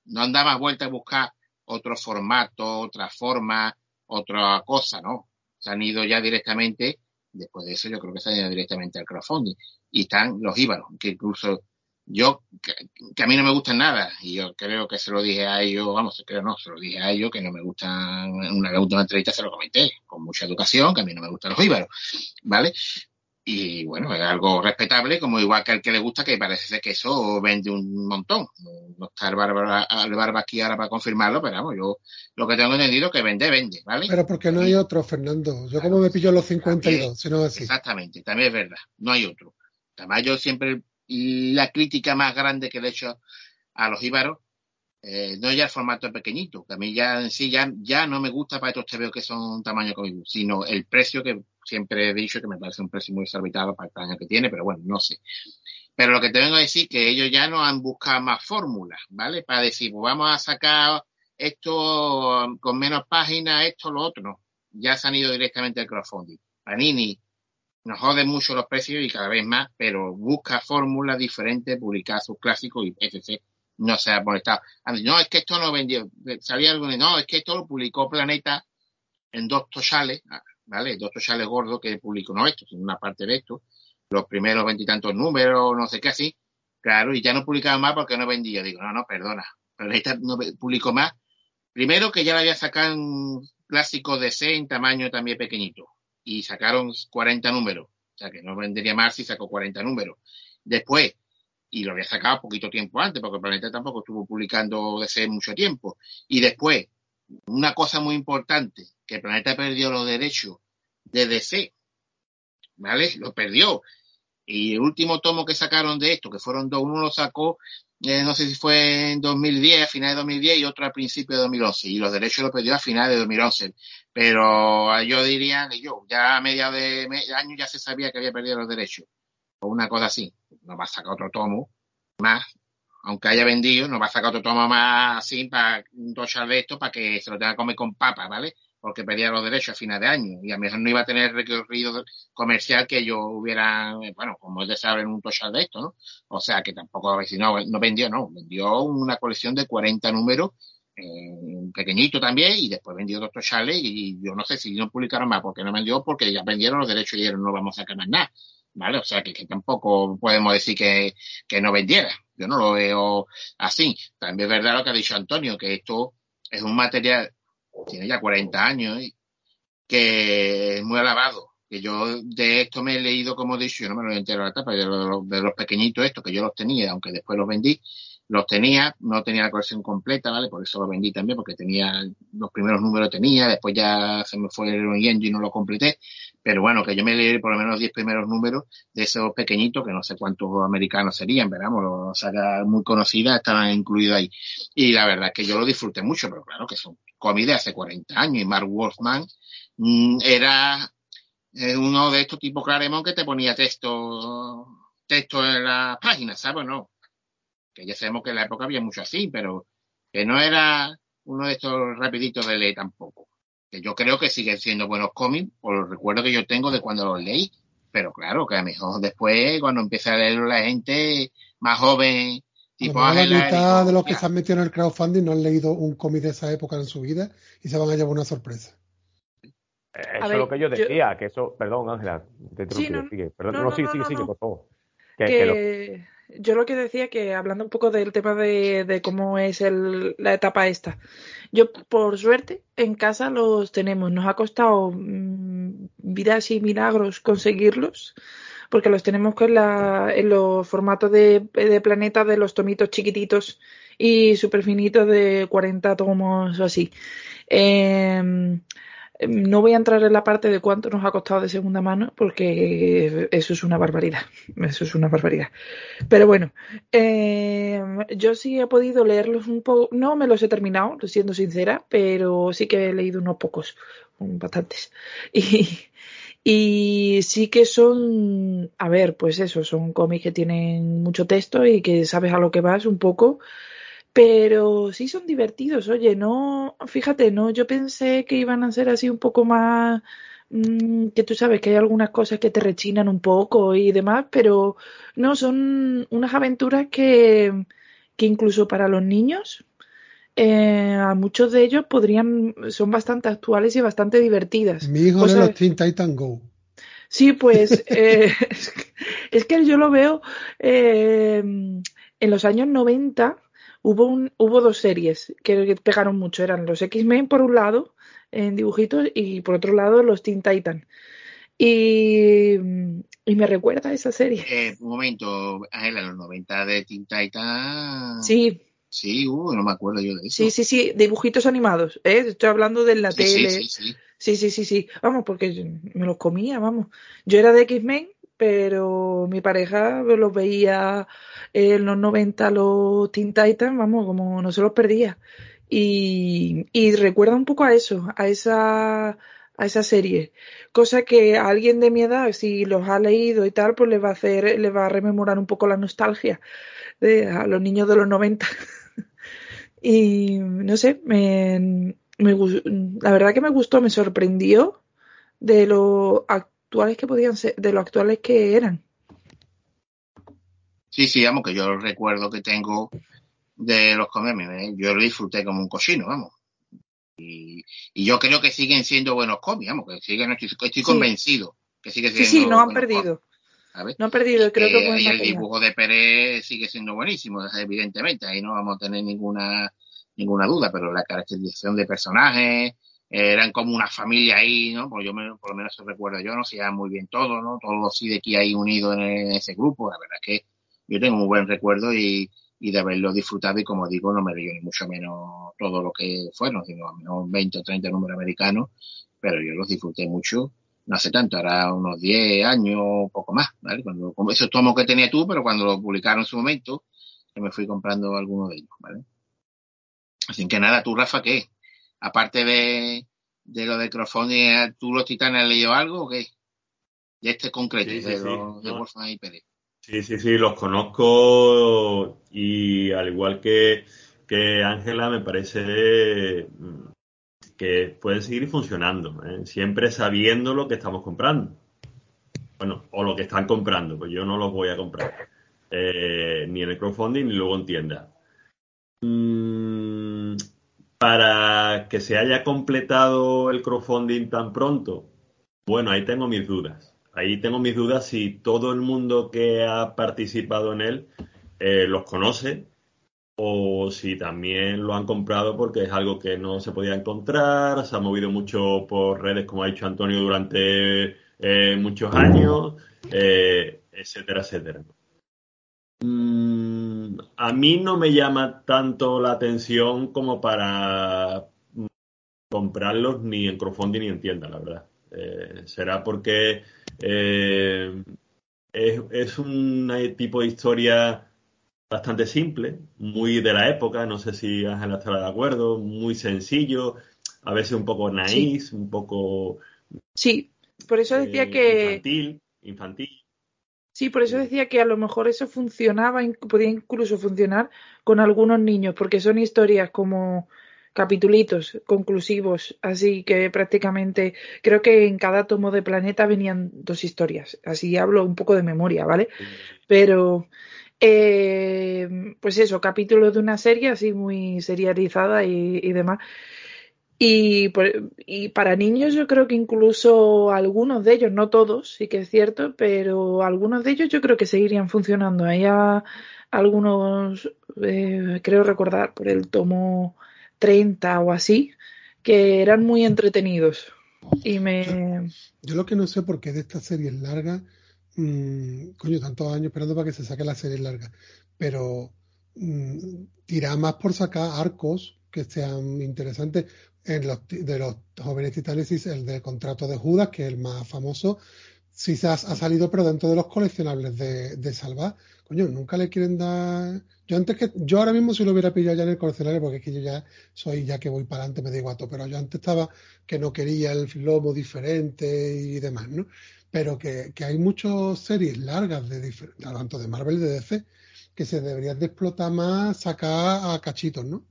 No anda más vueltas a buscar otro formato, otra forma, otra cosa, ¿no? Se han ido ya directamente, después de eso yo creo que se han ido directamente al crowdfunding. Y están los íbaros, que incluso yo, que, que, a mí no me gustan nada, y yo creo que se lo dije a ellos, vamos, creo no, se lo dije a ellos que no me gustan, una última entrevista se lo comenté, con mucha educación, que a mí no me gustan los íbaros, ¿vale? Y bueno, es algo respetable, como igual que al que le gusta, que parece ser que eso vende un montón. No está el barba, el barba aquí ahora para confirmarlo, pero vamos, yo lo que tengo entendido es que vende, vende, ¿vale? Pero porque no hay otro, Fernando. Yo como me pillo los 52, si no así. Exactamente, también es verdad, no hay otro. Además, yo siempre, la crítica más grande que le he hecho a los íbaros, eh, no ya el formato pequeñito, que a mí ya en sí ya, ya no me gusta para estos TVO que son tamaño conmigo, sino el precio que siempre he dicho que me parece un precio muy desorbitado para el tamaño que tiene, pero bueno, no sé. Pero lo que te vengo a decir que ellos ya no han buscado más fórmulas, ¿vale? Para decir, pues vamos a sacar esto con menos páginas, esto, lo otro. Ya se han ido directamente al crowdfunding. Panini nos jode mucho los precios y cada vez más, pero busca fórmulas diferentes, publicar sus clásicos y etc. No se ha molestado. No, es que esto no vendió. Salía algo no, es que esto lo publicó Planeta en dos tochales, ¿vale? Dos tochales gordos que publicó, no esto, sino una parte de esto. Los primeros veintitantos números, no sé qué así. Claro, y ya no publicaba más porque no vendía. Digo, no, no, perdona. Planeta no publicó más. Primero que ya le había sacado un clásico de C en tamaño también pequeñito y sacaron 40 números. O sea, que no vendería más si sacó 40 números. Después, y lo había sacado poquito tiempo antes, porque el Planeta tampoco estuvo publicando desde mucho tiempo. Y después, una cosa muy importante, que el Planeta perdió los derechos de DC, ¿vale? Lo perdió. Y el último tomo que sacaron de esto, que fueron dos, uno lo sacó, eh, no sé si fue en 2010, a finales de 2010, y otro al principio de 2011. Y los derechos los perdió a finales de 2011. Pero yo diría que yo, ya a mediados de año ya se sabía que había perdido los derechos. O una cosa así. No va a sacar otro tomo más, aunque haya vendido, no va a sacar otro tomo más así para un tochal de esto para que se lo tenga que comer con papas, ¿vale? Porque perdía los derechos a final de año y a mejor no iba a tener recorrido comercial que yo hubiera, bueno, como es de saber un tochal de esto, ¿no? O sea que tampoco, no, no vendió, no, vendió una colección de 40 números, eh, pequeñito también, y después vendió dos tochales y yo no sé si no publicaron más porque no vendió, porque ya vendieron los derechos y dijeron no vamos a sacar más nada. ¿Vale? O sea que, que tampoco podemos decir que, que no vendiera. Yo no lo veo así. También es verdad lo que ha dicho Antonio, que esto es un material, tiene ya 40 años, y que es muy alabado. Que yo de esto me he leído, como he dicho, yo no me lo he enterado la tapa, de los, de los pequeñitos estos, que yo los tenía, aunque después los vendí, los tenía, no tenía la colección completa, ¿vale? Por eso lo vendí también, porque tenía, los primeros números tenía, después ya se me fue yendo y no lo completé. Pero bueno, que yo me leí por lo menos 10 primeros números de esos pequeñitos, que no sé cuántos americanos serían, veramos, los sagas muy conocidas estaban incluidos ahí. Y la verdad es que yo lo disfruté mucho, pero claro que son cómics de hace 40 años y Mark Wolfman mm, era eh, uno de estos tipos Claremont que te ponía texto, texto en la página, ¿sabes? No. Que ya sabemos que en la época había mucho así, pero que no era uno de estos rapiditos de leer tampoco. Que yo creo que siguen siendo buenos cómics, por los recuerdos que yo tengo de cuando los leí. Pero claro, que a lo mejor después, cuando empieza a leerlo la gente más joven, tipo mejor la mitad de los que "Hostia, se han metido en el crowdfunding no han leído un cómic de esa época en su vida y se van a llevar una sorpresa. Eh, Eso A es lo que yo yo- decía, que eso, perdón Ángela, te Sí, no, sigue, perdón, no, no, no, sí, no, sí, no, sigue, no. por favor. Que, que lo- que yo lo que decía que hablando un poco del tema de, de cómo es el, la etapa esta, yo por suerte en casa los tenemos, nos ha costado mm, vidas y milagros conseguirlos, porque los tenemos con la, en los formatos de, de planeta de los tomitos chiquititos y súper finitos de 40 tomos o así. Em, no voy a entrar en la parte de cuánto nos ha costado de segunda mano, porque eso es una barbaridad. Eso es una barbaridad. Pero bueno, eh, yo sí he podido leerlos un poco. No me los he terminado, siendo sincera, pero sí que he leído unos pocos, bastantes. Y, y sí que son, a ver, pues eso, son cómics que tienen mucho texto y que sabes a lo que vas un poco. Pero sí son divertidos, oye, no, fíjate, no, yo pensé que iban a ser así un poco más, mm, que tú sabes que hay algunas cosas que te rechinan un poco y demás, pero no, son unas aventuras que, que incluso para los niños, eh, a muchos de ellos podrían, son bastante actuales y bastante divertidas. Mi hijo Cosas- los Teen Titan Go. Sí, pues eh, es que- es que yo lo veo eh, en los años 90 hubo un, hubo dos series que pegaron mucho, eran los X-Men por un lado en dibujitos y por otro lado los Teen Titan. Y, y me recuerda a esa serie. eh, un momento, Ángela, en los 90 de Teen Titan. Sí, Sí, uh, no me acuerdo yo de eso. sí, sí, sí, dibujitos animados, ¿eh? Estoy hablando de la Sí, tele. sí, sí. Sí, sí, sí, sí. Vamos, porque me los comía, vamos. Yo era de X-Men, pero mi pareja los veía en los 90 los Teen Titans, vamos, como no se los perdía. Y, y recuerda un poco a eso, a esa, a esa serie. Cosa que a alguien de mi edad, si los ha leído y tal, pues le va a hacer, le va a rememorar un poco la nostalgia de a los niños de los 90. Y no sé, me, me la verdad que me gustó, me sorprendió de lo actuales que podían ser, de lo actuales que eran. Sí, sí, vamos, que yo el recuerdo que tengo de los cómics, ¿eh? yo lo disfruté como un cochino, vamos. Y, y yo creo que siguen siendo buenos cómics, vamos, que siguen, estoy, estoy Sí. convencido que siguen Sí, siendo sí, no han perdido, cómics, ¿sabes? no han perdido, creo que y el dibujo de Pérez sigue siendo buenísimo, evidentemente, ahí no vamos a tener ninguna ninguna duda, pero la caracterización de personajes, eran como una familia ahí, ¿no? Pues yo me, por lo menos se recuerdo yo, no se llevan muy bien todos, ¿no? Todos los sí de aquí ahí unidos en, ese grupo, la verdad es que yo tengo un buen recuerdo y, y de haberlo disfrutado y como digo, no me dio ni mucho menos todo lo que fueron, sino a menos 20 o 30 números americanos, pero yo los disfruté mucho, no hace tanto, ahora unos 10 años, poco más, ¿vale? Cuando, como esos tomos que tenía tú, pero cuando lo publicaron en su momento, yo me fui comprando algunos de ellos, ¿vale? Así que nada, tú, Rafa, ¿qué? Aparte de, de lo de crowdfunding, ¿tú los titanes has leído algo o qué? De este concreto, Sí, sí, de sí. los de No. Wolfgang y Pérez. Sí, sí, sí, los conozco y al igual que que Ángela me parece que pueden seguir funcionando, ¿eh? siempre sabiendo lo que estamos comprando. Bueno, o lo que están comprando, pues yo no los voy a comprar. Eh, ni en el crowdfunding ni luego en tienda. Mm, para que se haya completado el crowdfunding tan pronto, bueno, ahí tengo mis dudas. Ahí tengo mis dudas si todo el mundo que ha participado en él eh, los conoce o si también lo han comprado porque es algo que no se podía encontrar, se ha movido mucho por redes, como ha dicho Antonio, durante eh, muchos años, eh, etcétera, etcétera. Mm, a mí no me llama tanto la atención como para comprarlos ni en crowdfunding ni en tienda, la verdad. Eh, será porque es un tipo de historia bastante simple, muy de la época, no sé si Ángela estará de acuerdo, muy sencillo, a veces un poco naïf, un poco Sí, por eso decía eh, que infantil, infantil. sí, por eso decía que a lo mejor eso funcionaba, podía incluso funcionar con algunos niños, porque son historias como capitulitos conclusivos, así que prácticamente creo que en cada tomo de Planeta venían dos historias, así hablo un poco de memoria, ¿vale? Pero eh, pues eso, capítulos de una serie así muy serializada y, demás. Y, para niños yo creo que incluso algunos de ellos, no todos, sí que es cierto, pero algunos de ellos yo creo que seguirían funcionando. Hay algunos, eh, creo recordar, por el tomo 30 o así, que eran muy entretenidos. Y me... Yo lo que no sé por qué de estas series largas, mm, coño, tantos años esperando para que se saque la serie larga, pero mm, tira más por sacar arcos que sean interesantes. En los, de los jóvenes titanes, sí, el del contrato de Judas, que es el más famoso, sí se ha, salido, pero dentro de los coleccionables de, de Salvar. Coño, nunca le quieren dar. Yo antes que, yo ahora mismo si lo hubiera pillado ya en el coleccionable, porque es que yo ya soy, ya que voy para adelante, me igual todo, pero yo antes estaba que no quería el lomo diferente y demás, ¿no? Pero que, que hay muchas series largas de tanto de Marvel y de DC que se deberían de explotar más, sacar a cachitos, ¿no?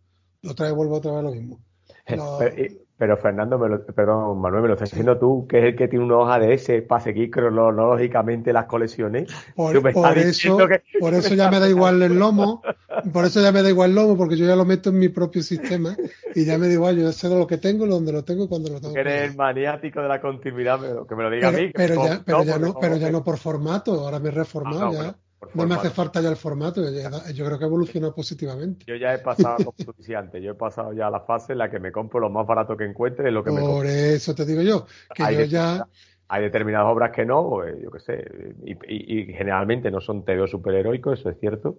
Otra vez vuelvo otra vez a lo mismo. Los- Pero, y- pero Fernando, me lo- perdón, Manuel, me lo estás diciendo tú, que es el que tiene una hoja de ese para seguir cronológicamente las colecciones. Por, por eso, que- por eso ya me da igual el lomo, por eso ya me da igual el lomo, porque yo ya lo meto en mi propio sistema y ya me da igual, yo ya sé lo que tengo, dónde lo tengo y cuándo lo tengo. que eres el maniático de la continuidad, me lo- que me lo diga a mí. Pero, pero ya, pero ya por no, pero ya no por formato, ahora me he reformado Ah, no, ya. No me hace falta ya el formato, ya- ya- yo creo que ha evolucionado positivamente. Yo ya he pasado, como tú decías antes, yo he pasado ya la fase en la que me compro lo más barato que encuentre, lo que me compro. Por eso te digo yo, que Hay yo ya, Hay determinadas obras que no, pues, yo qué sé, y, y- y generalmente no son tebeos superheroicos, eso es cierto.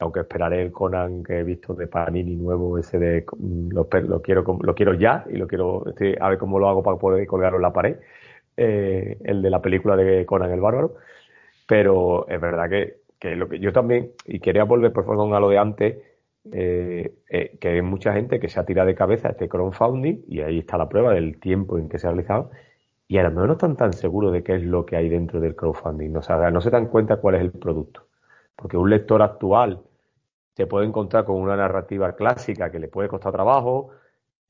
Aunque esperaré el Conan que he visto de Panini nuevo, ese de mm, lo, lo quiero lo quiero ya y lo quiero a ver cómo lo hago para poder colgarlo en la pared. Eh, el de la película de Conan el Bárbaro. Pero es verdad que, que lo que yo también, y quería volver por favor a lo de antes, eh, eh, que hay mucha gente que se ha tirado de cabeza este crowdfunding y ahí está la prueba del tiempo en que se ha realizado y a lo mejor no están tan seguros de qué es lo que hay dentro del crowdfunding, o sea, no se dan cuenta cuál es el producto. Porque un lector actual se puede encontrar con una narrativa clásica que le puede costar trabajo,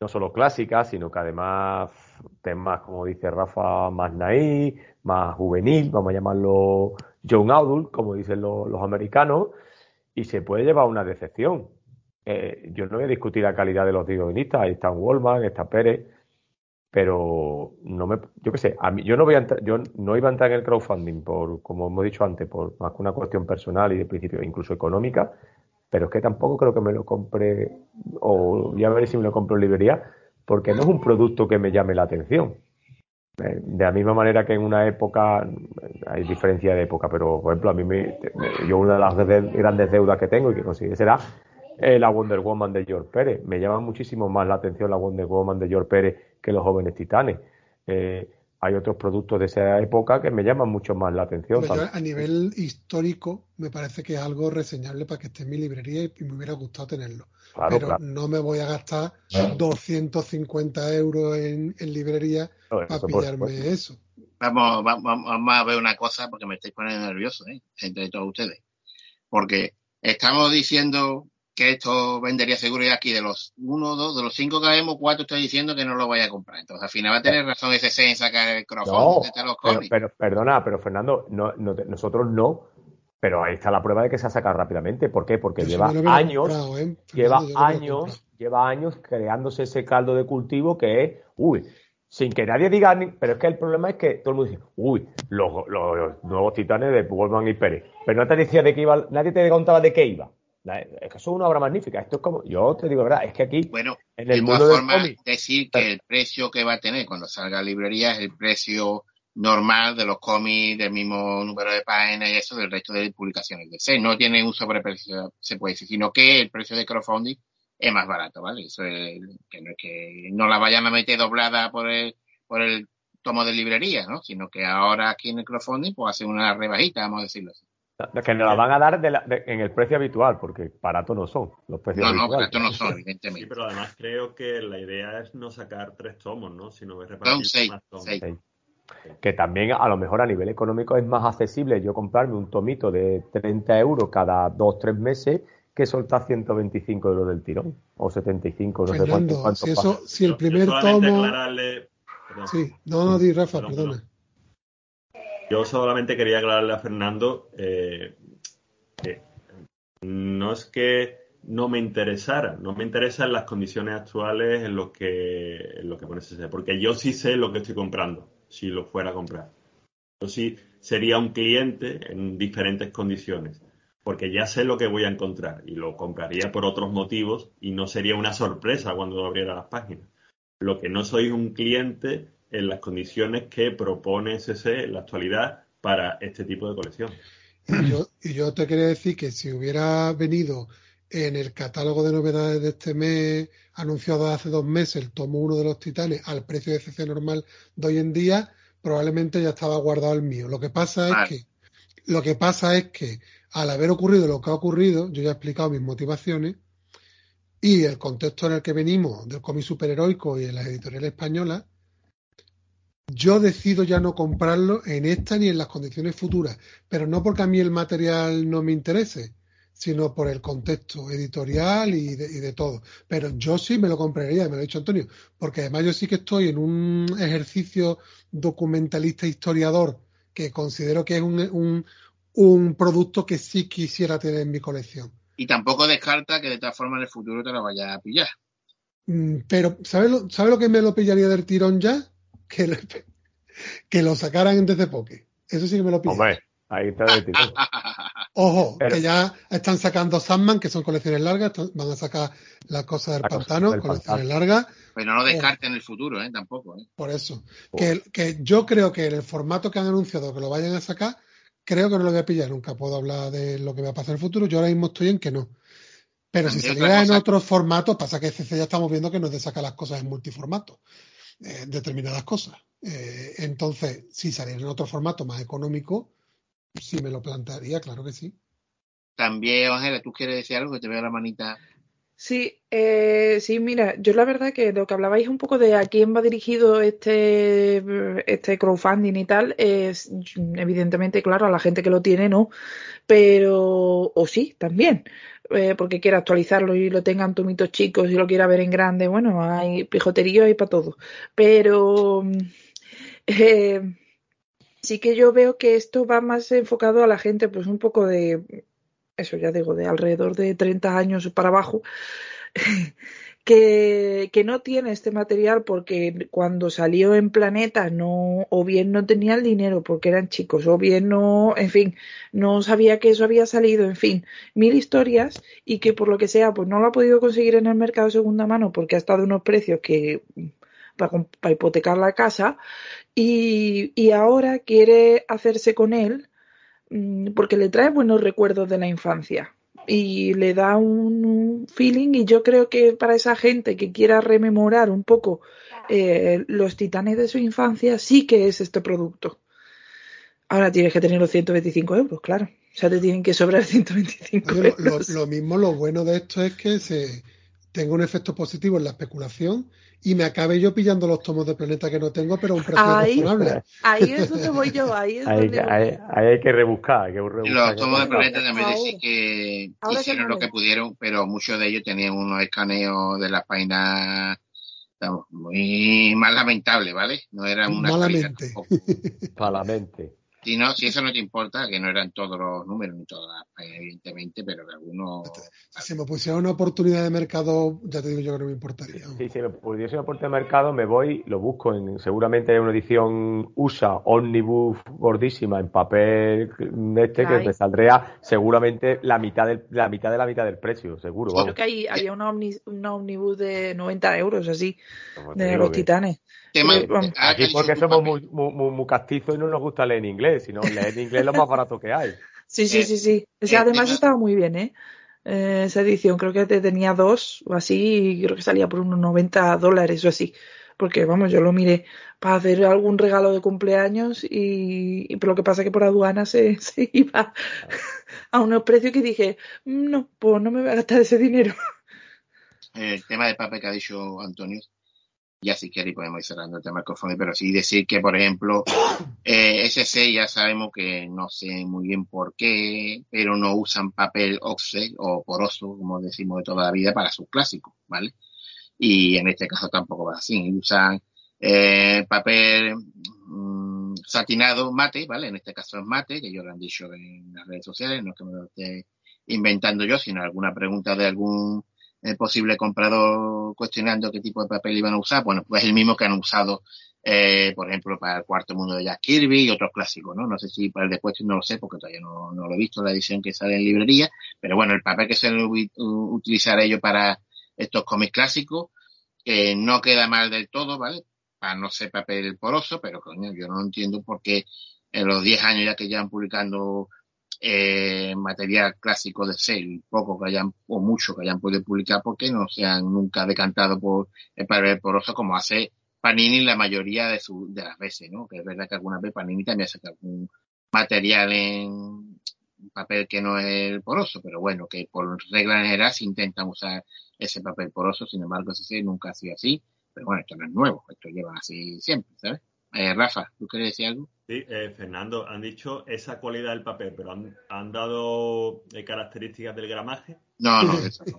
no solo clásica, sino que además temas, como dice Rafa, más naí, más juvenil, vamos a llamarlo young adult, como dicen los, los americanos, y se puede llevar una decepción. Eh, yo no voy a discutir la calidad de los guionistas, ahí están Wallman, está Pérez, pero no me, yo qué sé, a mí, yo no voy a entrar, yo no iba a entrar en el crowdfunding por, como hemos dicho antes, por más que una cuestión personal y de principio incluso económica, pero es que tampoco creo que me lo compre, o voy a ver si me lo compro en librería, porque no es un producto que me llame la atención. Eh, de la misma manera que en una época, hay diferencia de época, pero por ejemplo, a mí me, yo una de las grandes deudas que tengo y que consigue será la Wonder Woman de George Pérez. Me llama muchísimo más la atención la Wonder Woman de George Pérez que los jóvenes titanes. Eh, hay otros productos de esa época que me llaman mucho más la atención. a nivel histórico me parece que es algo reseñable para que esté en mi librería y me hubiera gustado tenerlo. Pero no me voy a gastar 250 euros en, librería para pillarme eso. Vamos, vamos, a ver una cosa porque me estáis poniendo nervioso, ¿eh? entre todos ustedes. Porque estamos diciendo que esto vendería seguro y aquí de los uno, dos, de los cinco que vemos, cuatro estoy diciendo que no lo vaya a comprar. Entonces al final va a tener razón ese en sacar el crowdfunding de los pero, pero, perdona, pero Fernando, no, nosotros no, pero ahí está la prueba de que se ha sacado rápidamente. ¿Por qué? Porque lleva años, ¿eh? lleva años, lleva años creándose ese caldo de cultivo que es, uy, sin que nadie diga, pero es que el problema es que todo el mundo dice, uy, los, nuevos titanes de Goldman y Pérez. Pero no te decía de qué iba, nadie te contaba de qué iba. Es que eso es una obra magnífica. Esto es como, yo te digo, verdad, es que aquí, bueno, en el mundo del decir que el precio que va a tener cuando salga a librería es el precio normal de los cómics del mismo número de páginas y eso del resto de publicaciones de C. No tiene un sobreprecio, se puede decir, sino que el precio de crowdfunding es más barato, ¿vale? Eso es, que no es que no la vayan a meter doblada por el, por el tomo de librería, ¿no? Sino que ahora aquí en el crowdfunding pues hace una rebajita, vamos a decirlo así. Que nos la van a dar en el precio habitual, porque baratos no son los precios No, no, baratos no son, evidentemente. Sí, pero además creo que la idea es no sacar tres tomos, ¿no? Sino repartir seis, más tomos. Que también a lo mejor a nivel económico es más accesible yo comprarme un tomito de 30 euros cada dos, tres meses que soltar 125 euros del tirón o 75, no sé cuánto. si, eso, si el primer tomo... Sí, no, no, di Rafa, perdona. Yo solamente quería aclararle a Fernando eh, que no es que no me interesara, no me interesa en las condiciones actuales en lo que, en lo que pone ese porque yo sí sé lo que estoy comprando, si lo fuera a comprar. Yo sí sería un cliente en diferentes condiciones, porque ya sé lo que voy a encontrar y lo compraría por otros motivos y no sería una sorpresa cuando abriera las páginas. Lo que no soy un cliente en las condiciones que propone SC en la actualidad para este tipo de colección. Y yo, te quería decir que si hubiera venido en el catálogo de novedades de este mes, anunciado hace dos meses, el tomo uno de los titanes al precio de CC normal de hoy en día, probablemente ya estaba guardado el mío. Lo que pasa es que, lo que pasa es que al haber ocurrido lo que ha ocurrido, yo ya he explicado mis motivaciones y el contexto en el que venimos del cómic superheroico y en las editoriales españolas, yo decido ya no comprarlo en esta ni en las condiciones futuras, pero no porque a mí el material no me interese, sino por el contexto editorial y de, todo. Pero yo sí me lo compraría, me lo ha dicho Antonio, porque además yo sí que estoy en un ejercicio documentalista historiador que considero que es un, un, producto que sí quisiera tener en mi colección. Y tampoco descarta que de todas formas en el futuro te lo vaya a pillar. Mm, pero, ¿sabes lo, ¿sabe lo que me lo pillaría del tirón ya? que, que lo sacaran desde Poke. Eso sí que me lo pido. Hombre, ahí está el título. Ojo, que ya están sacando Sandman, que son colecciones largas, van a sacar las cosas del pantano, colecciones largas. Pero no lo descarten en el futuro, ¿eh? Tampoco, ¿eh? Por eso. Que, que, yo creo que en el formato que han anunciado que lo vayan a sacar, creo que no lo voy a pillar. Nunca puedo hablar de lo que va a pasar en el futuro. Yo ahora mismo estoy en que no. Pero si saliera en otros formatos, pasa que CC ya estamos viendo que nos de sacar las cosas en multiformato. Eh, determinadas cosas. Eh, entonces, si saliera en otro formato más económico, sí me lo plantearía, claro que sí. También, Ángela, ¿tú quieres decir algo? Que te veo la manita. Sí, eh, sí, mira, yo la verdad que lo que hablabais un poco de a quién va dirigido este, este crowdfunding y tal, es evidentemente, claro, a la gente que lo tiene, no, pero, o sí, también, eh, porque quiera actualizarlo y lo tengan tomitos chicos y lo quiera ver en grande, bueno, hay pijoterío y para todo. Pero eh, sí que yo veo que esto va más enfocado a la gente, pues un poco de, eso ya digo, de alrededor de 30 años para abajo. que, no tiene este material porque cuando salió en Planeta no, o bien no tenía el dinero porque eran chicos, o bien no, en fin, no sabía que eso había salido, en fin, mil historias y que por lo que sea, pues no lo ha podido conseguir en el mercado de segunda mano porque ha estado a unos precios que para hipotecar la casa y, y ahora quiere hacerse con él mm, porque le trae buenos recuerdos de la infancia y le da un feeling y yo creo que para esa gente que quiera rememorar un poco eh, los titanes de su infancia sí que es este producto. Ahora tienes que tener los 125 euros, claro. O sea, te tienen que sobrar 125 Oye, lo, euros. lo- lo mismo, lo bueno de esto es que se tenga un efecto positivo en la especulación y me acabe yo pillando los tomos de planeta que no tengo, pero a un precio Ahí- razonable. Ahí es donde voy yo, ahí es Ahí, donde voy ahí- ahí hay que rebuscar. Hay que rebuscar Los tomos de planeta también decir que ahora hicieron lo que pudieron, pero muchos de ellos tenían unos escaneos de las páginas muy más lamentables, ¿vale? No eran una calidad Malamente. Si, no, si eso no te importa, que no eran todos los números ni todas las páginas, evidentemente, pero que algunos... Si se me pusiera una oportunidad de mercado, ya te digo yo que no me importaría. Si se me pudiese una puerta de mercado, me voy, lo busco. En, seguramente hay una edición USA, Omnibus gordísima, en papel de este, que me saldría seguramente la mitad, del, la mitad de la mitad del precio, seguro. Creo que ahí había una, omni- una omnibus de 90 euros así, te de los titanes. Tema- Eh, Aquí que porque somos muy, muy, muy- castizos y no nos gusta leer en inglés, sino leer en inglés es lo más barato que hay. Sí, sí, Eh, sí, sí. Ese eh, además tema- estaba muy bien, ¿eh? Eh, Esa edición creo que te tenía dos o así, y creo que salía por unos 90 dólares o así. Porque, vamos, yo lo miré para hacer algún regalo de cumpleaños y, y pero lo que pasa es que por aduana se, se iba a unos precios que dije, "Mm, no, pues no me voy a gastar ese dinero. el tema de papel que ha dicho Antonio, ya si quiere podemos ir cerrando el tema del crowdfunding, pero sí decir que, por ejemplo, eh, SC ya sabemos que no sé muy bien por qué, pero no usan papel offset o poroso, como decimos de toda la vida, para sus clásicos, ¿vale? Y en este caso tampoco va así, usan eh, papel mm, satinado mate, ¿vale? En este caso es mate, que ellos lo han dicho en las redes sociales, no es que me lo esté inventando yo, sino alguna pregunta de algún el posible comprador cuestionando qué tipo de papel iban a usar, bueno, pues el mismo que han usado, eh, por ejemplo, para el cuarto mundo de Jack Kirby y otros clásicos, ¿no? No sé si para el después no lo sé porque todavía no, lo he visto, la edición que sale en librería, pero bueno, el papel que se utilizar ellos para estos cómics clásicos, eh, no queda mal del todo, ¿vale? Para no ser papel poroso, pero coño, yo no entiendo por qué en los 10 años ya que llevan publicando eh, material clásico de Cell, poco que hayan, o mucho que hayan podido publicar, porque no se han nunca decantado por el papel poroso como hace Panini la mayoría de, su, de las veces, ¿no? Que es verdad que algunas veces Panini también saca algún material en papel que no es el poroso, pero bueno, que por regla general se intentan usar ese papel poroso, sin embargo, ese nunca ha sido así, pero bueno, esto no es nuevo, esto lleva así siempre, ¿sabes? Eh, Rafa, ¿tú quieres decir algo? Sí, eh, Fernando, han dicho esa cualidad del papel, pero han, han dado eh, características del gramaje. No, no, eso no.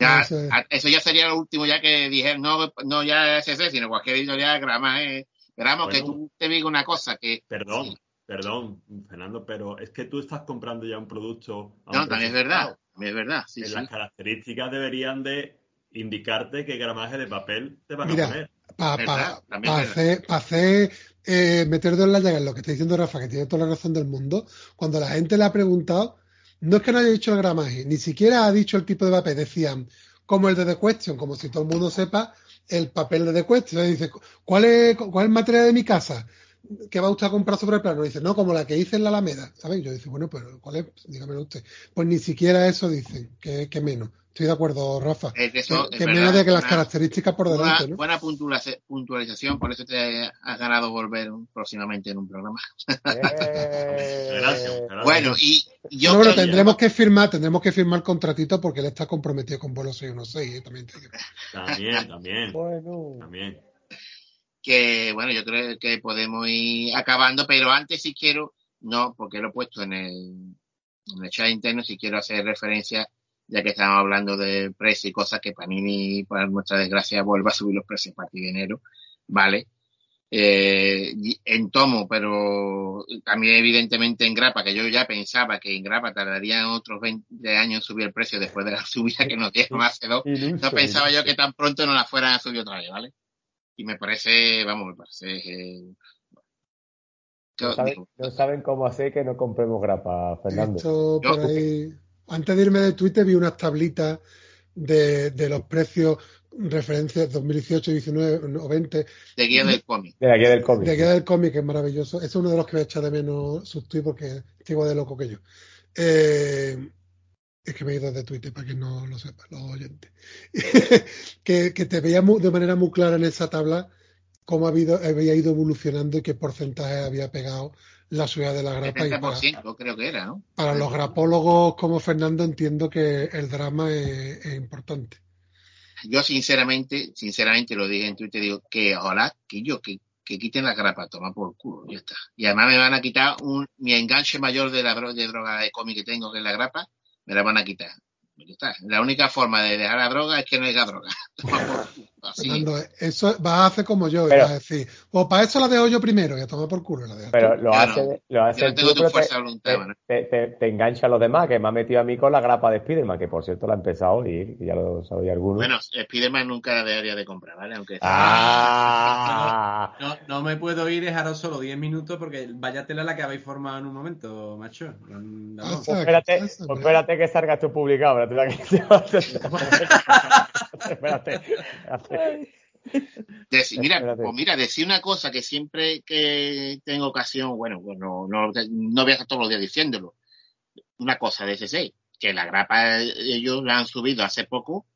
Ya, Eso es. a- eso ya sería lo último ya que dije, no, no ya SC, sino cualquier editorial gramaje. Gramos que Bueno. tú te digo una cosa que Perdón, Sí. perdón, Fernando, pero es que tú estás comprando ya un producto. a un no, también es verdad, también es verdad, sí, En sí. Las características deberían de indicarte qué gramaje de papel te van Mira, a poner. Para también verdad. hacer, pa hacer eh, meter dedo en la llaga en lo que está diciendo Rafa, que tiene toda la razón del mundo, cuando la gente le ha preguntado, no es que no haya dicho el gramaje, ni siquiera ha dicho el tipo de papel, decían, como el de The Question, como si todo el mundo sepa el papel de The Question. Dice, ¿cuál es, ¿cuál es el material de mi casa? ¿Qué va usted a comprar sobre el plano? Dice, no, como la que hice en la Alameda, ¿sabes? Yo dice, bueno, pero ¿cuál es? Dígamelo usted. Pues ni siquiera eso dicen, que, que menos. Estoy de acuerdo, Rafa. Es que eso que es que verdad, menos de que las una- características por delante, ¿no? buena puntualiza- puntualización, por eso te has ganado volver próximamente en un programa. Eh, Gracias, gracias. Bueno, y yo No, bueno, creo- tendremos que firmar, tendremos que firmar el contratito porque él está comprometido con vuelo 616, ¿eh? también te digo. También, también, Bueno. también. Que, bueno, yo creo que podemos ir acabando, pero antes si quiero, no, porque lo he puesto en el, en el chat interno, si quiero hacer referencia, ya que estamos hablando de precios y cosas que Panini, para nuestra desgracia, vuelva a subir los precios a partir de enero, ¿vale? eh, en tomo, pero también evidentemente en grapa, que yo ya pensaba que en grapa tardarían otros 20 años en subir el precio después de la subida que nos dieron hace dos. No pensaba yo que tan pronto no la fueran a subir otra vez, ¿vale? Y me parece, vamos, me parece... eh, No saben, no saben cómo hacer que no compremos grapa, Fernando. Esto Yo- por ahí. Antes de irme de Twitter vi unas tablitas de, de los precios, referencias 2018, 19 o 20, de guía del cómic. De la guía del cómic. de guía del cómic, que es maravilloso. Es uno de los que voy a echar de menos sus tweets porque es igual de loco que yo. Eh, es que me he ido de Twitter para que no lo sepan los oyentes. que, que te veía de manera muy clara en esa tabla cómo ha habido, había ido evolucionando y qué porcentaje había pegado la subida de la grapa. Y para, 70% creo que era, ¿no? para los grapólogos como Fernando entiendo que el drama es, es importante. Yo sinceramente, sinceramente lo dije en Twitter, digo que ojalá que yo, que, que quiten la grapa, toma por culo, ya está. Y además me van a quitar un, mi enganche mayor de la de droga de cómic que tengo, que es la grapa, me la van a quitar. La única forma de dejar la droga es que no haya droga. Así. Fernando, eso vas a hacer como yo, y Pero- vas a decir, o para eso la dejo yo primero, y a tomar por culo la dejas Pero tú. lo hace, lo hace no tengo tú, tu fuerza te, voluntad, te, te- te engancha a los demás, que me ha metido a mí con la grapa de Spiderman, que por cierto la ha empezado que ya lo sabía alguno. Bueno, Spiderman nunca la dejaría de comprar, ¿vale? Aunque ¡Ah! No, no me puedo ir, dejaros solo 10 minutos porque vaya tela la que habéis formado en un momento, macho. Ah, sí. Espérate, pues espérate que salga esto publicado. Espérate, espérate, espérate. Deci- mira, Espérate. pues mira, decir una cosa que siempre que tengo ocasión, bueno, bueno, no, no voy a estar todos los días diciéndolo. Una cosa de ese que la grapa ellos la han subido hace poco,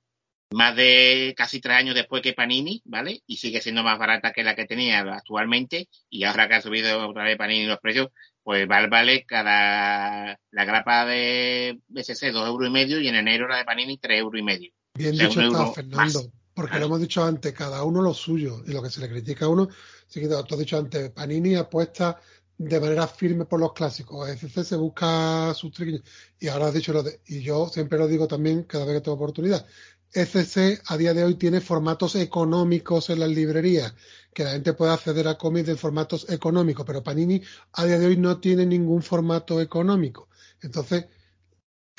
más de casi tres años después que Panini, ¿vale? Y sigue siendo más barata que la que tenía actualmente. Y ahora que ha subido otra vez Panini los precios, pues vale, vale cada la grapa de BSC dos euros y medio y en enero la de Panini tres euros y medio. Bien o sea, dicho un está, euro Fernando, más. Porque lo hemos dicho antes, cada uno lo suyo, y lo que se le critica a uno, sí tú has dicho antes, Panini apuesta de manera firme por los clásicos, FC se busca sus triquillos, y ahora has dicho lo de, y yo siempre lo digo también cada vez que tengo oportunidad, FC a día de hoy tiene formatos económicos en las librerías, que la gente puede acceder a cómics de formatos económicos, pero Panini a día de hoy no tiene ningún formato económico. Entonces,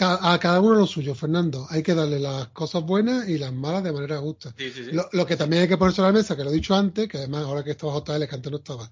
a cada uno lo suyo, Fernando. Hay que darle las cosas buenas y las malas de manera justa. Sí, sí, sí. Lo, lo que también hay que poner sobre la mesa, que lo he dicho antes, que además ahora que estaba JL, que antes no estaba,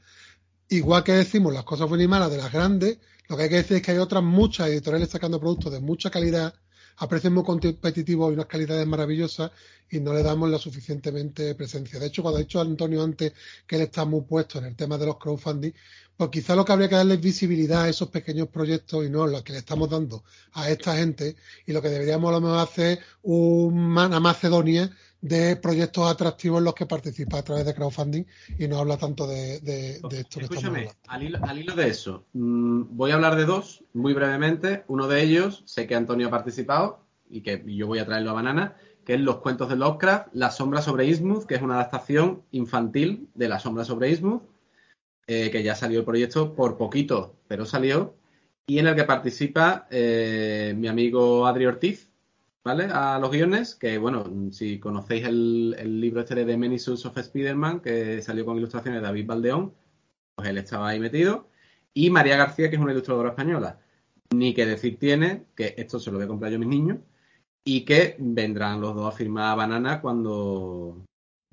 igual que decimos las cosas buenas y malas de las grandes, lo que hay que decir es que hay otras muchas editoriales sacando productos de mucha calidad, a precios muy competitivos y unas calidades maravillosas, y no le damos la suficientemente presencia. De hecho, cuando ha dicho Antonio antes que él está muy puesto en el tema de los crowdfunding, pues quizá lo que habría que darle es visibilidad a esos pequeños proyectos y no lo que le estamos dando a esta gente, y lo que deberíamos a lo mejor hacer una Macedonia de proyectos atractivos en los que participa a través de crowdfunding y no habla tanto de, de- de esto que Escúchame, al hilo, al hilo de eso, mm, voy a hablar de dos muy brevemente. Uno de ellos, sé que Antonio ha participado y que yo voy a traerlo a Banana, que es Los cuentos de Lovecraft, La sombra sobre Ismuth, que es una adaptación infantil de La sombra sobre Ismuth, eh, que ya salió el proyecto por poquito, pero salió, y en el que participa eh, mi amigo Adri Ortiz, ¿vale? A los guiones, que bueno, si conocéis el, libro este de Many Souls of Spider-Man, que salió con ilustraciones de David Baldeón, pues él estaba ahí metido, y María García, que es una ilustradora española. Ni que decir tiene que esto se lo voy a comprar yo a mis niños y que vendrán los dos a firmar Banana cuando,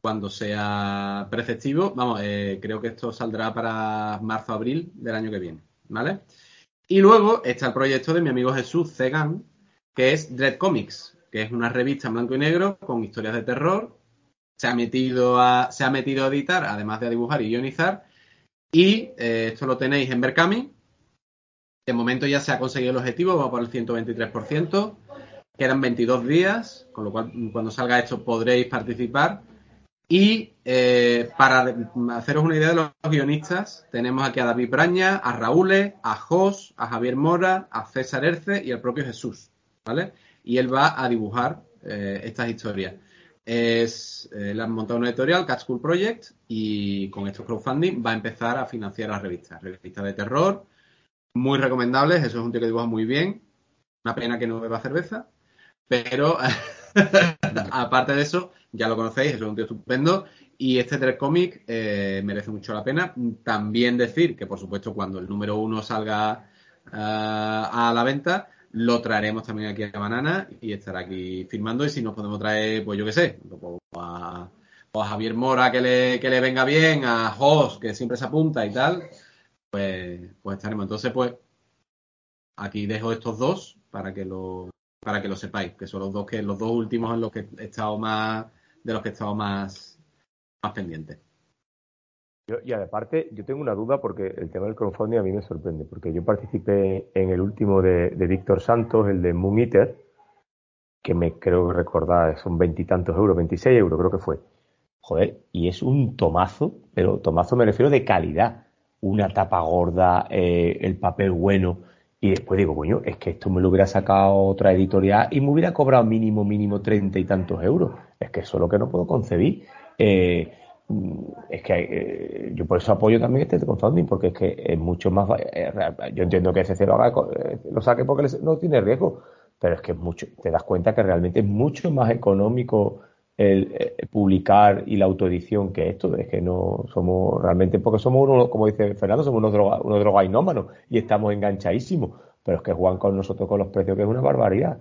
cuando sea preceptivo. Vamos, eh, creo que esto saldrá para marzo-abril del año que viene, ¿vale? Y luego está el proyecto de mi amigo Jesús Cegan, que es Dread Comics, que es una revista en blanco y negro con historias de terror. Se ha metido a, se ha metido a editar, además de a dibujar y guionizar. Y eh, esto lo tenéis en Berkami. De momento ya se ha conseguido el objetivo, vamos por el 123%. Quedan 22 días, con lo cual cuando salga esto podréis participar. Y eh, para haceros una idea de los guionistas, tenemos aquí a David Braña, a Raúl, a Jos, a Javier Mora, a César Erce y al propio Jesús, ¿vale? Y él va a dibujar eh, estas historias. Es, eh, han montado una editorial, Cat School Project, y con estos crowdfunding va a empezar a financiar las revistas. Revistas de terror, muy recomendables, eso es un tío que dibuja muy bien. Una pena que no beba cerveza, pero aparte de eso, ya lo conocéis, es un tío estupendo. Y este tres cómic eh, merece mucho la pena. También decir que, por supuesto, cuando el número uno salga ah, a la venta, lo traeremos también aquí a Banana y estará aquí firmando. Y si nos podemos traer, pues yo qué sé, a, a Javier Mora que le, que le venga bien, a Jos que siempre se apunta y tal, pues, pues estaremos. Entonces, pues aquí dejo estos dos para que lo para que lo sepáis, que son los dos que los dos últimos en los que he estado más de los que he estado más más pendientes. Yo, y aparte, yo tengo una duda porque el tema del crowdfunding a mí me sorprende, porque yo participé en el último de, de Víctor Santos, el de Moon Eater, que me creo recordar son veintitantos euros, 26 euros creo que fue. Joder, y es un tomazo, pero tomazo me refiero de calidad. Una tapa gorda, eh, el papel bueno. Y después digo, coño, es que esto me lo hubiera sacado otra editorial y me hubiera cobrado mínimo, mínimo treinta y tantos euros. Es que eso es lo que no puedo concebir. Eh, es que eh, yo por eso apoyo también este crowdfunding, porque es que es mucho más. Eh, yo entiendo que ese lo, haga, eh, lo saque porque no tiene riesgo, pero es que es mucho, te das cuenta que realmente es mucho más económico el, el publicar y la autoedición que esto. Es que no somos realmente, porque somos uno, como dice Fernando, somos unos, droga, unos drogainómanos y estamos enganchadísimos, pero es que juegan con nosotros con los precios, que es una barbaridad.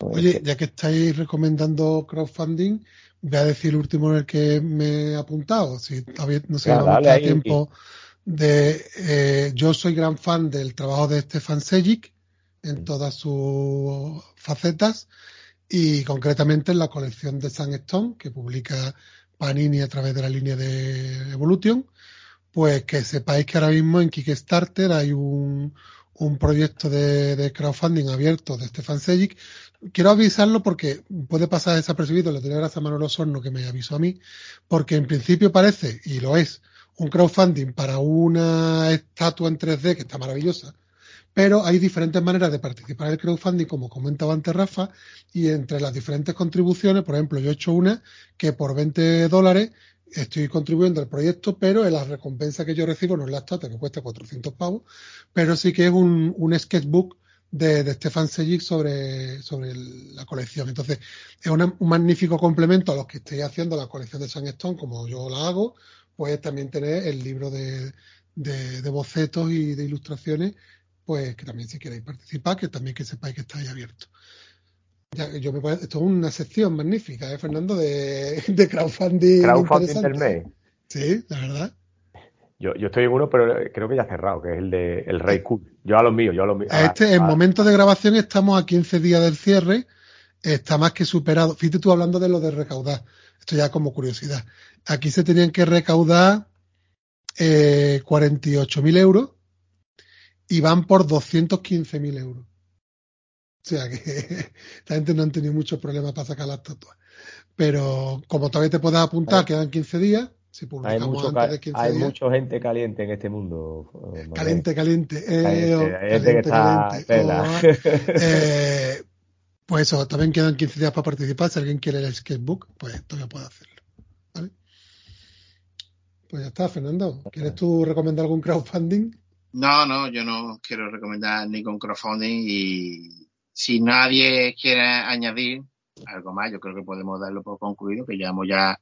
Oye, ya que estáis recomendando crowdfunding, voy a decir el último en el que me he apuntado. Si todavía no sé, Claro, ahí. tiempo de. eh, yo soy gran fan del trabajo de Stefan Sejic en todas sus facetas y concretamente en la colección de Sandstone que publica Panini a través de la línea de Evolution. Pues que sepáis que ahora mismo en Kickstarter hay un, un proyecto de, crowdfunding abierto de Stefan Sejic. Quiero avisarlo porque puede pasar desapercibido, le doy gracias a Manuel Osorno que me avisó a mí, porque en principio parece, y lo es, un crowdfunding para una estatua en 3D que está maravillosa, pero hay diferentes maneras de participar en el crowdfunding, como comentaba antes Rafa, y entre las diferentes contribuciones, por ejemplo, yo he hecho una que por 20 dólares estoy contribuyendo al proyecto, pero la recompensa que yo recibo no es la estatua, que cuesta 400 pavos, pero sí que es un, un sketchbook de, de Stefan Sejic sobre, sobre la colección. Entonces, es un magnífico complemento a los que estéis haciendo la colección de Sandstone, como yo la hago, pues también tener el libro de, de bocetos y de ilustraciones, pues que también si queréis participar, que también que sepáis que está ahí abierto. Ya, yo me parece, esto es una sección magnífica, ¿eh, Fernando? De, de crowdfunding. Crowdfunding del mes. Sí, la verdad. Yo, yo estoy en uno, pero creo que ya ha cerrado, que es el de el Rey Cool. Yo a los míos, yo a los míos. A este, en Ah, momento de grabación estamos a 15 días del cierre, está más que superado. Fíjate tú hablando de lo de recaudar, esto ya como curiosidad. Aquí se tenían que recaudar eh, 48.000 euros y van por 215.000 euros. O sea que esta gente no han tenido muchos problemas para sacar la estatua. Pero como todavía te puedes apuntar, quedan 15 días, si hay mucho, antes de 15 hay días. mucha gente caliente en este mundo. eh. Caliente, caliente. eh, oh, que está caliente. Oh, eh, pues eso, también quedan 15 días para participar. Si alguien quiere el sketchbook, pues todavía puede hacerlo. ¿Vale? Pues ya está, Fernando. ¿Quieres tú recomendar algún crowdfunding? No, no, yo no quiero recomendar ningún crowdfunding y si nadie quiere añadir algo más, yo creo que podemos darlo por concluido, que llevamos ya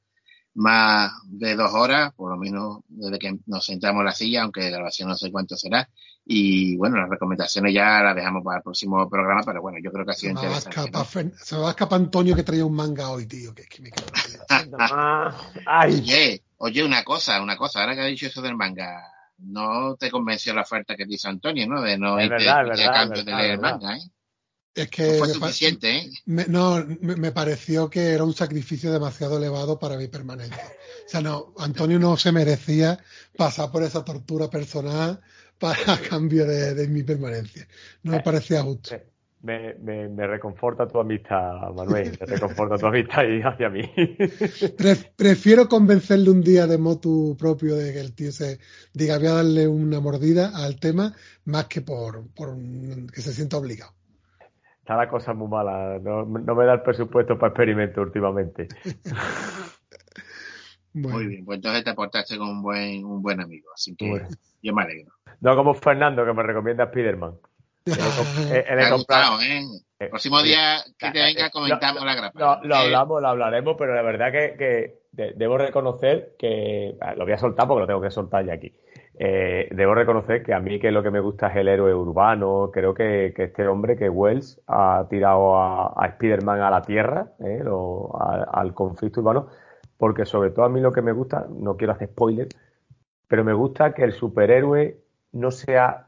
más de dos horas, por lo menos desde que nos sentamos en la silla, aunque la grabación no sé cuánto será. Y bueno, las recomendaciones ya las dejamos para el próximo programa, pero bueno, yo creo que ha Se sido a interesante. escapar, ¿no? Fer- se me va a escapar Antonio que traía un manga hoy, tío. Que, que me cago en la leche. Ay, Oye, oye, una cosa, una cosa, ahora que ha dicho eso del manga, no te convenció la oferta que te hizo Antonio, ¿no? De no irte a cambio verdad, de leer verdad. manga, ¿eh? Es No que fue me, pa- suficiente, ¿eh? me- no, me, me pareció que era un sacrificio demasiado elevado para mi permanencia. O sea, no, Antonio no se merecía pasar por esa tortura personal para cambio de, de mi permanencia. No me Eh, parecía justo. Me, me, me reconforta tu amistad, Manuel. Me reconforta tu amistad y hacia mí. Pre- prefiero convencerle un día de motu propio de que el tío se diga voy a darle una mordida al tema más que por, por un- que se sienta obligado. Está la cosa muy mala. No, no me da el presupuesto para experimentos últimamente. Bueno, Muy bien, pues entonces te portaste con un buen, un buen amigo, así que Bueno. yo me alegro. No como Fernando, que me recomienda Spiderman. Gustado, ¿eh? Eh, El próximo día que te eh, venga eh, comentamos lo- la grapa. Lo, lo Eh, hablamos, lo hablaremos, pero la verdad que, que de- debo reconocer que. Lo voy a soltar porque lo tengo que soltar ya aquí. Eh, debo reconocer que a mí que lo que me gusta es el héroe urbano. Creo que, que este hombre, que Wells, ha tirado a, a Spider-Man a la tierra, eh, lo- a- al conflicto urbano, porque sobre todo a mí lo que me gusta, no quiero hacer spoiler, pero me gusta que el superhéroe no sea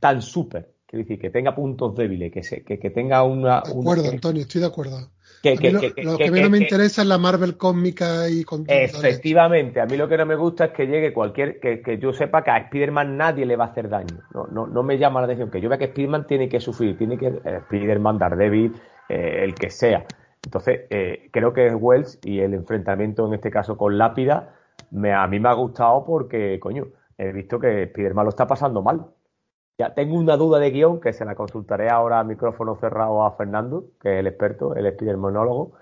tan súper. Quiero decir, que tenga puntos débiles, que, se, que, que tenga una. De acuerdo, Antonio, estoy de acuerdo. que- A mí lo, que- que- lo que que- menos me interesa es la Marvel cósmica y con Efectivamente, a mí lo que no me gusta es que llegue cualquier, que, que yo sepa que a Spider-Man nadie le va a hacer daño. No, no, no me llama la atención. Que yo vea que Spider-Man tiene que sufrir, tiene que, eh, Spider-Man, Daredevil, eh, el que sea. Entonces, eh, creo que Wells y el enfrentamiento en este caso con Lápida, me, a mí me ha gustado porque, coño, he visto que Spider-Man lo está pasando mal. Ya tengo una duda de guion que se la consultaré ahora a micrófono cerrado a Fernando, que es el experto, el Spider-Monólogo,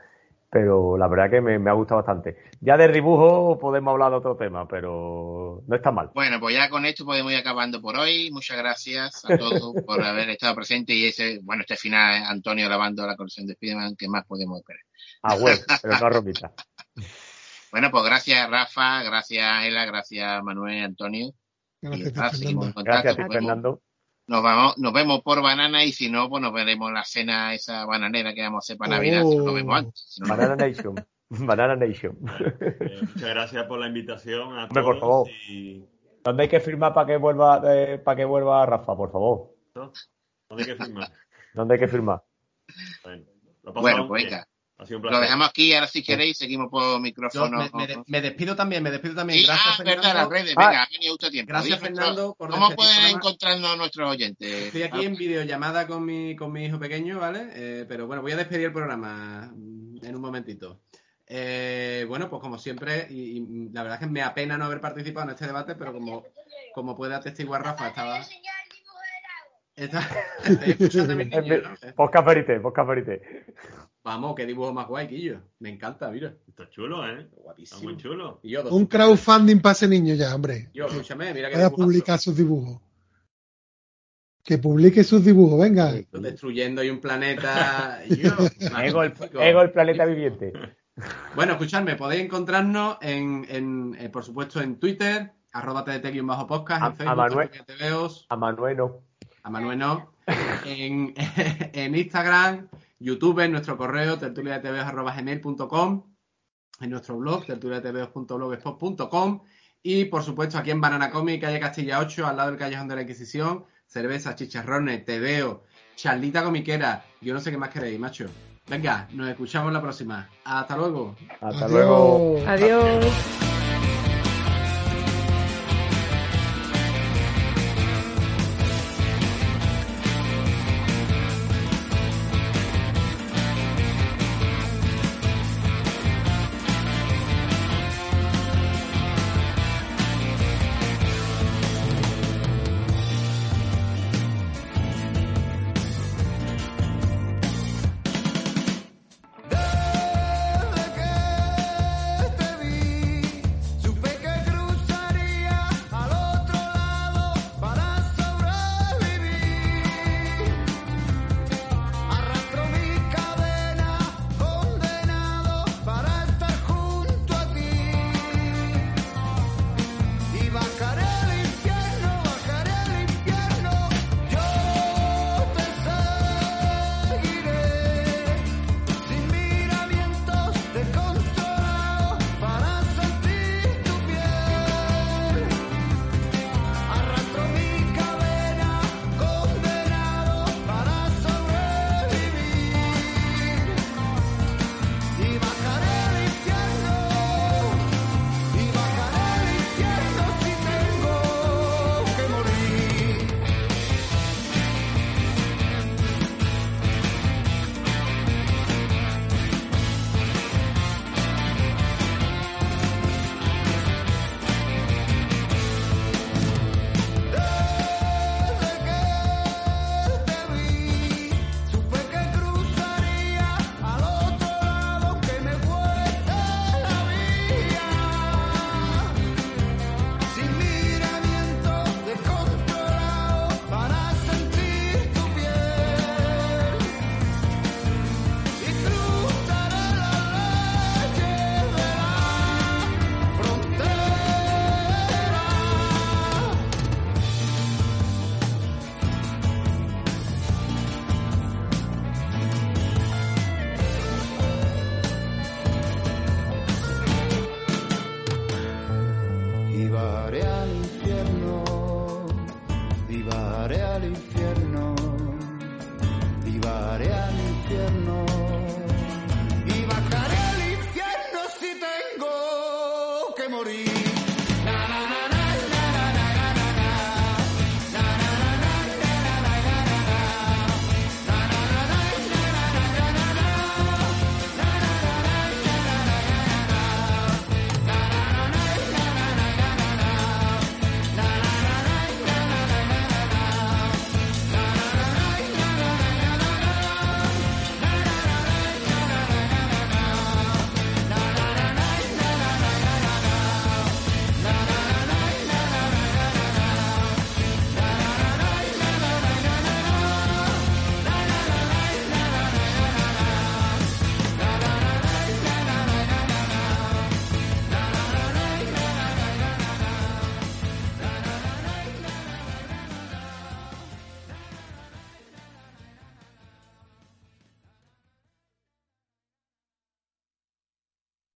pero la verdad que me, me ha gustado bastante. Ya de dibujo podemos hablar de otro tema, pero no está mal. Bueno, pues ya con esto podemos ir acabando por hoy. Muchas gracias a todos por haber estado presentes y ese, bueno, este final, Antonio lavando la colección de Spiderman, ¿qué más podemos esperar? Ah, bueno, pero no romita. Bueno, pues gracias Rafa, gracias Ela, gracias Manuel, Antonio. Gracias, nada, Fernando. Gracias a ti, Nos vemos- Fernando. Nos, vamos, nos vemos por banana y si no, pues nos veremos en la cena esa bananera que vamos a hacer para Navidad. Si nos vemos antes. Banana Nation. Banana Nation. Eh, muchas gracias por la invitación a Hombre, todos. por favor. Y ¿Dónde hay que firmar para que vuelva eh, para que vuelva Rafa, por favor? ¿Dónde hay que firmar? ¿Dónde hay que firmar? Bueno, lo Bueno, pues bien. venga. Ha sido un Lo dejamos aquí ahora si queréis seguimos por micrófono. me, me de- me despido también, me despido también. Sí, Gracias, ah, verdad, las Fernando. redes. Ah. Ha tiempo. Gracias, Fernando, por ¿Cómo el pueden programa. encontrarnos nuestros oyentes? Estoy aquí en videollamada con mi, con mi hijo pequeño, ¿vale? Eh, pero bueno, voy a despedir el programa mm, en un momentito. Eh, bueno, pues como siempre, y, y la verdad es que me apena no haber participado en este debate, pero como, como puede atestiguar Rafa, estaba... Está, estoy escuchando a mis niños, ¿no? Eh, Posca Ferite, Posca Ferite. Vamos, qué dibujo más guay, Quillo. Me encanta, mira. Está chulo, ¿eh? Está Guapísimo. muy chulo. Y yo, dos- Un crowdfunding para ese niño ya, hombre. Yo, escúchame, mira que a publicar sus dibujos. Que publique sus dibujos, venga. Destruyendo ahí un planeta. Yo, Ego el, ego el planeta viviente. Bueno, escuchadme, podéis encontrarnos en, en, eh, por supuesto, en Twitter, arroba tdt-podcast, A- en a Facebook, Manuel. TVOs, A Manuel no. A Manuel no, en, en Instagram, YouTube, en nuestro correo, tertuliadetvos.gmail.com, en nuestro blog, tertuliadetvos.blogspot.com y, por supuesto, aquí en Banana Comic, calle Castilla 8, al lado del Callejón de la Inquisición, cerveza, chicharrones, tebeo, charlita comiquera, yo no sé qué más queréis, macho. Venga, nos escuchamos la próxima. Hasta luego. Hasta Adiós. luego. Adiós.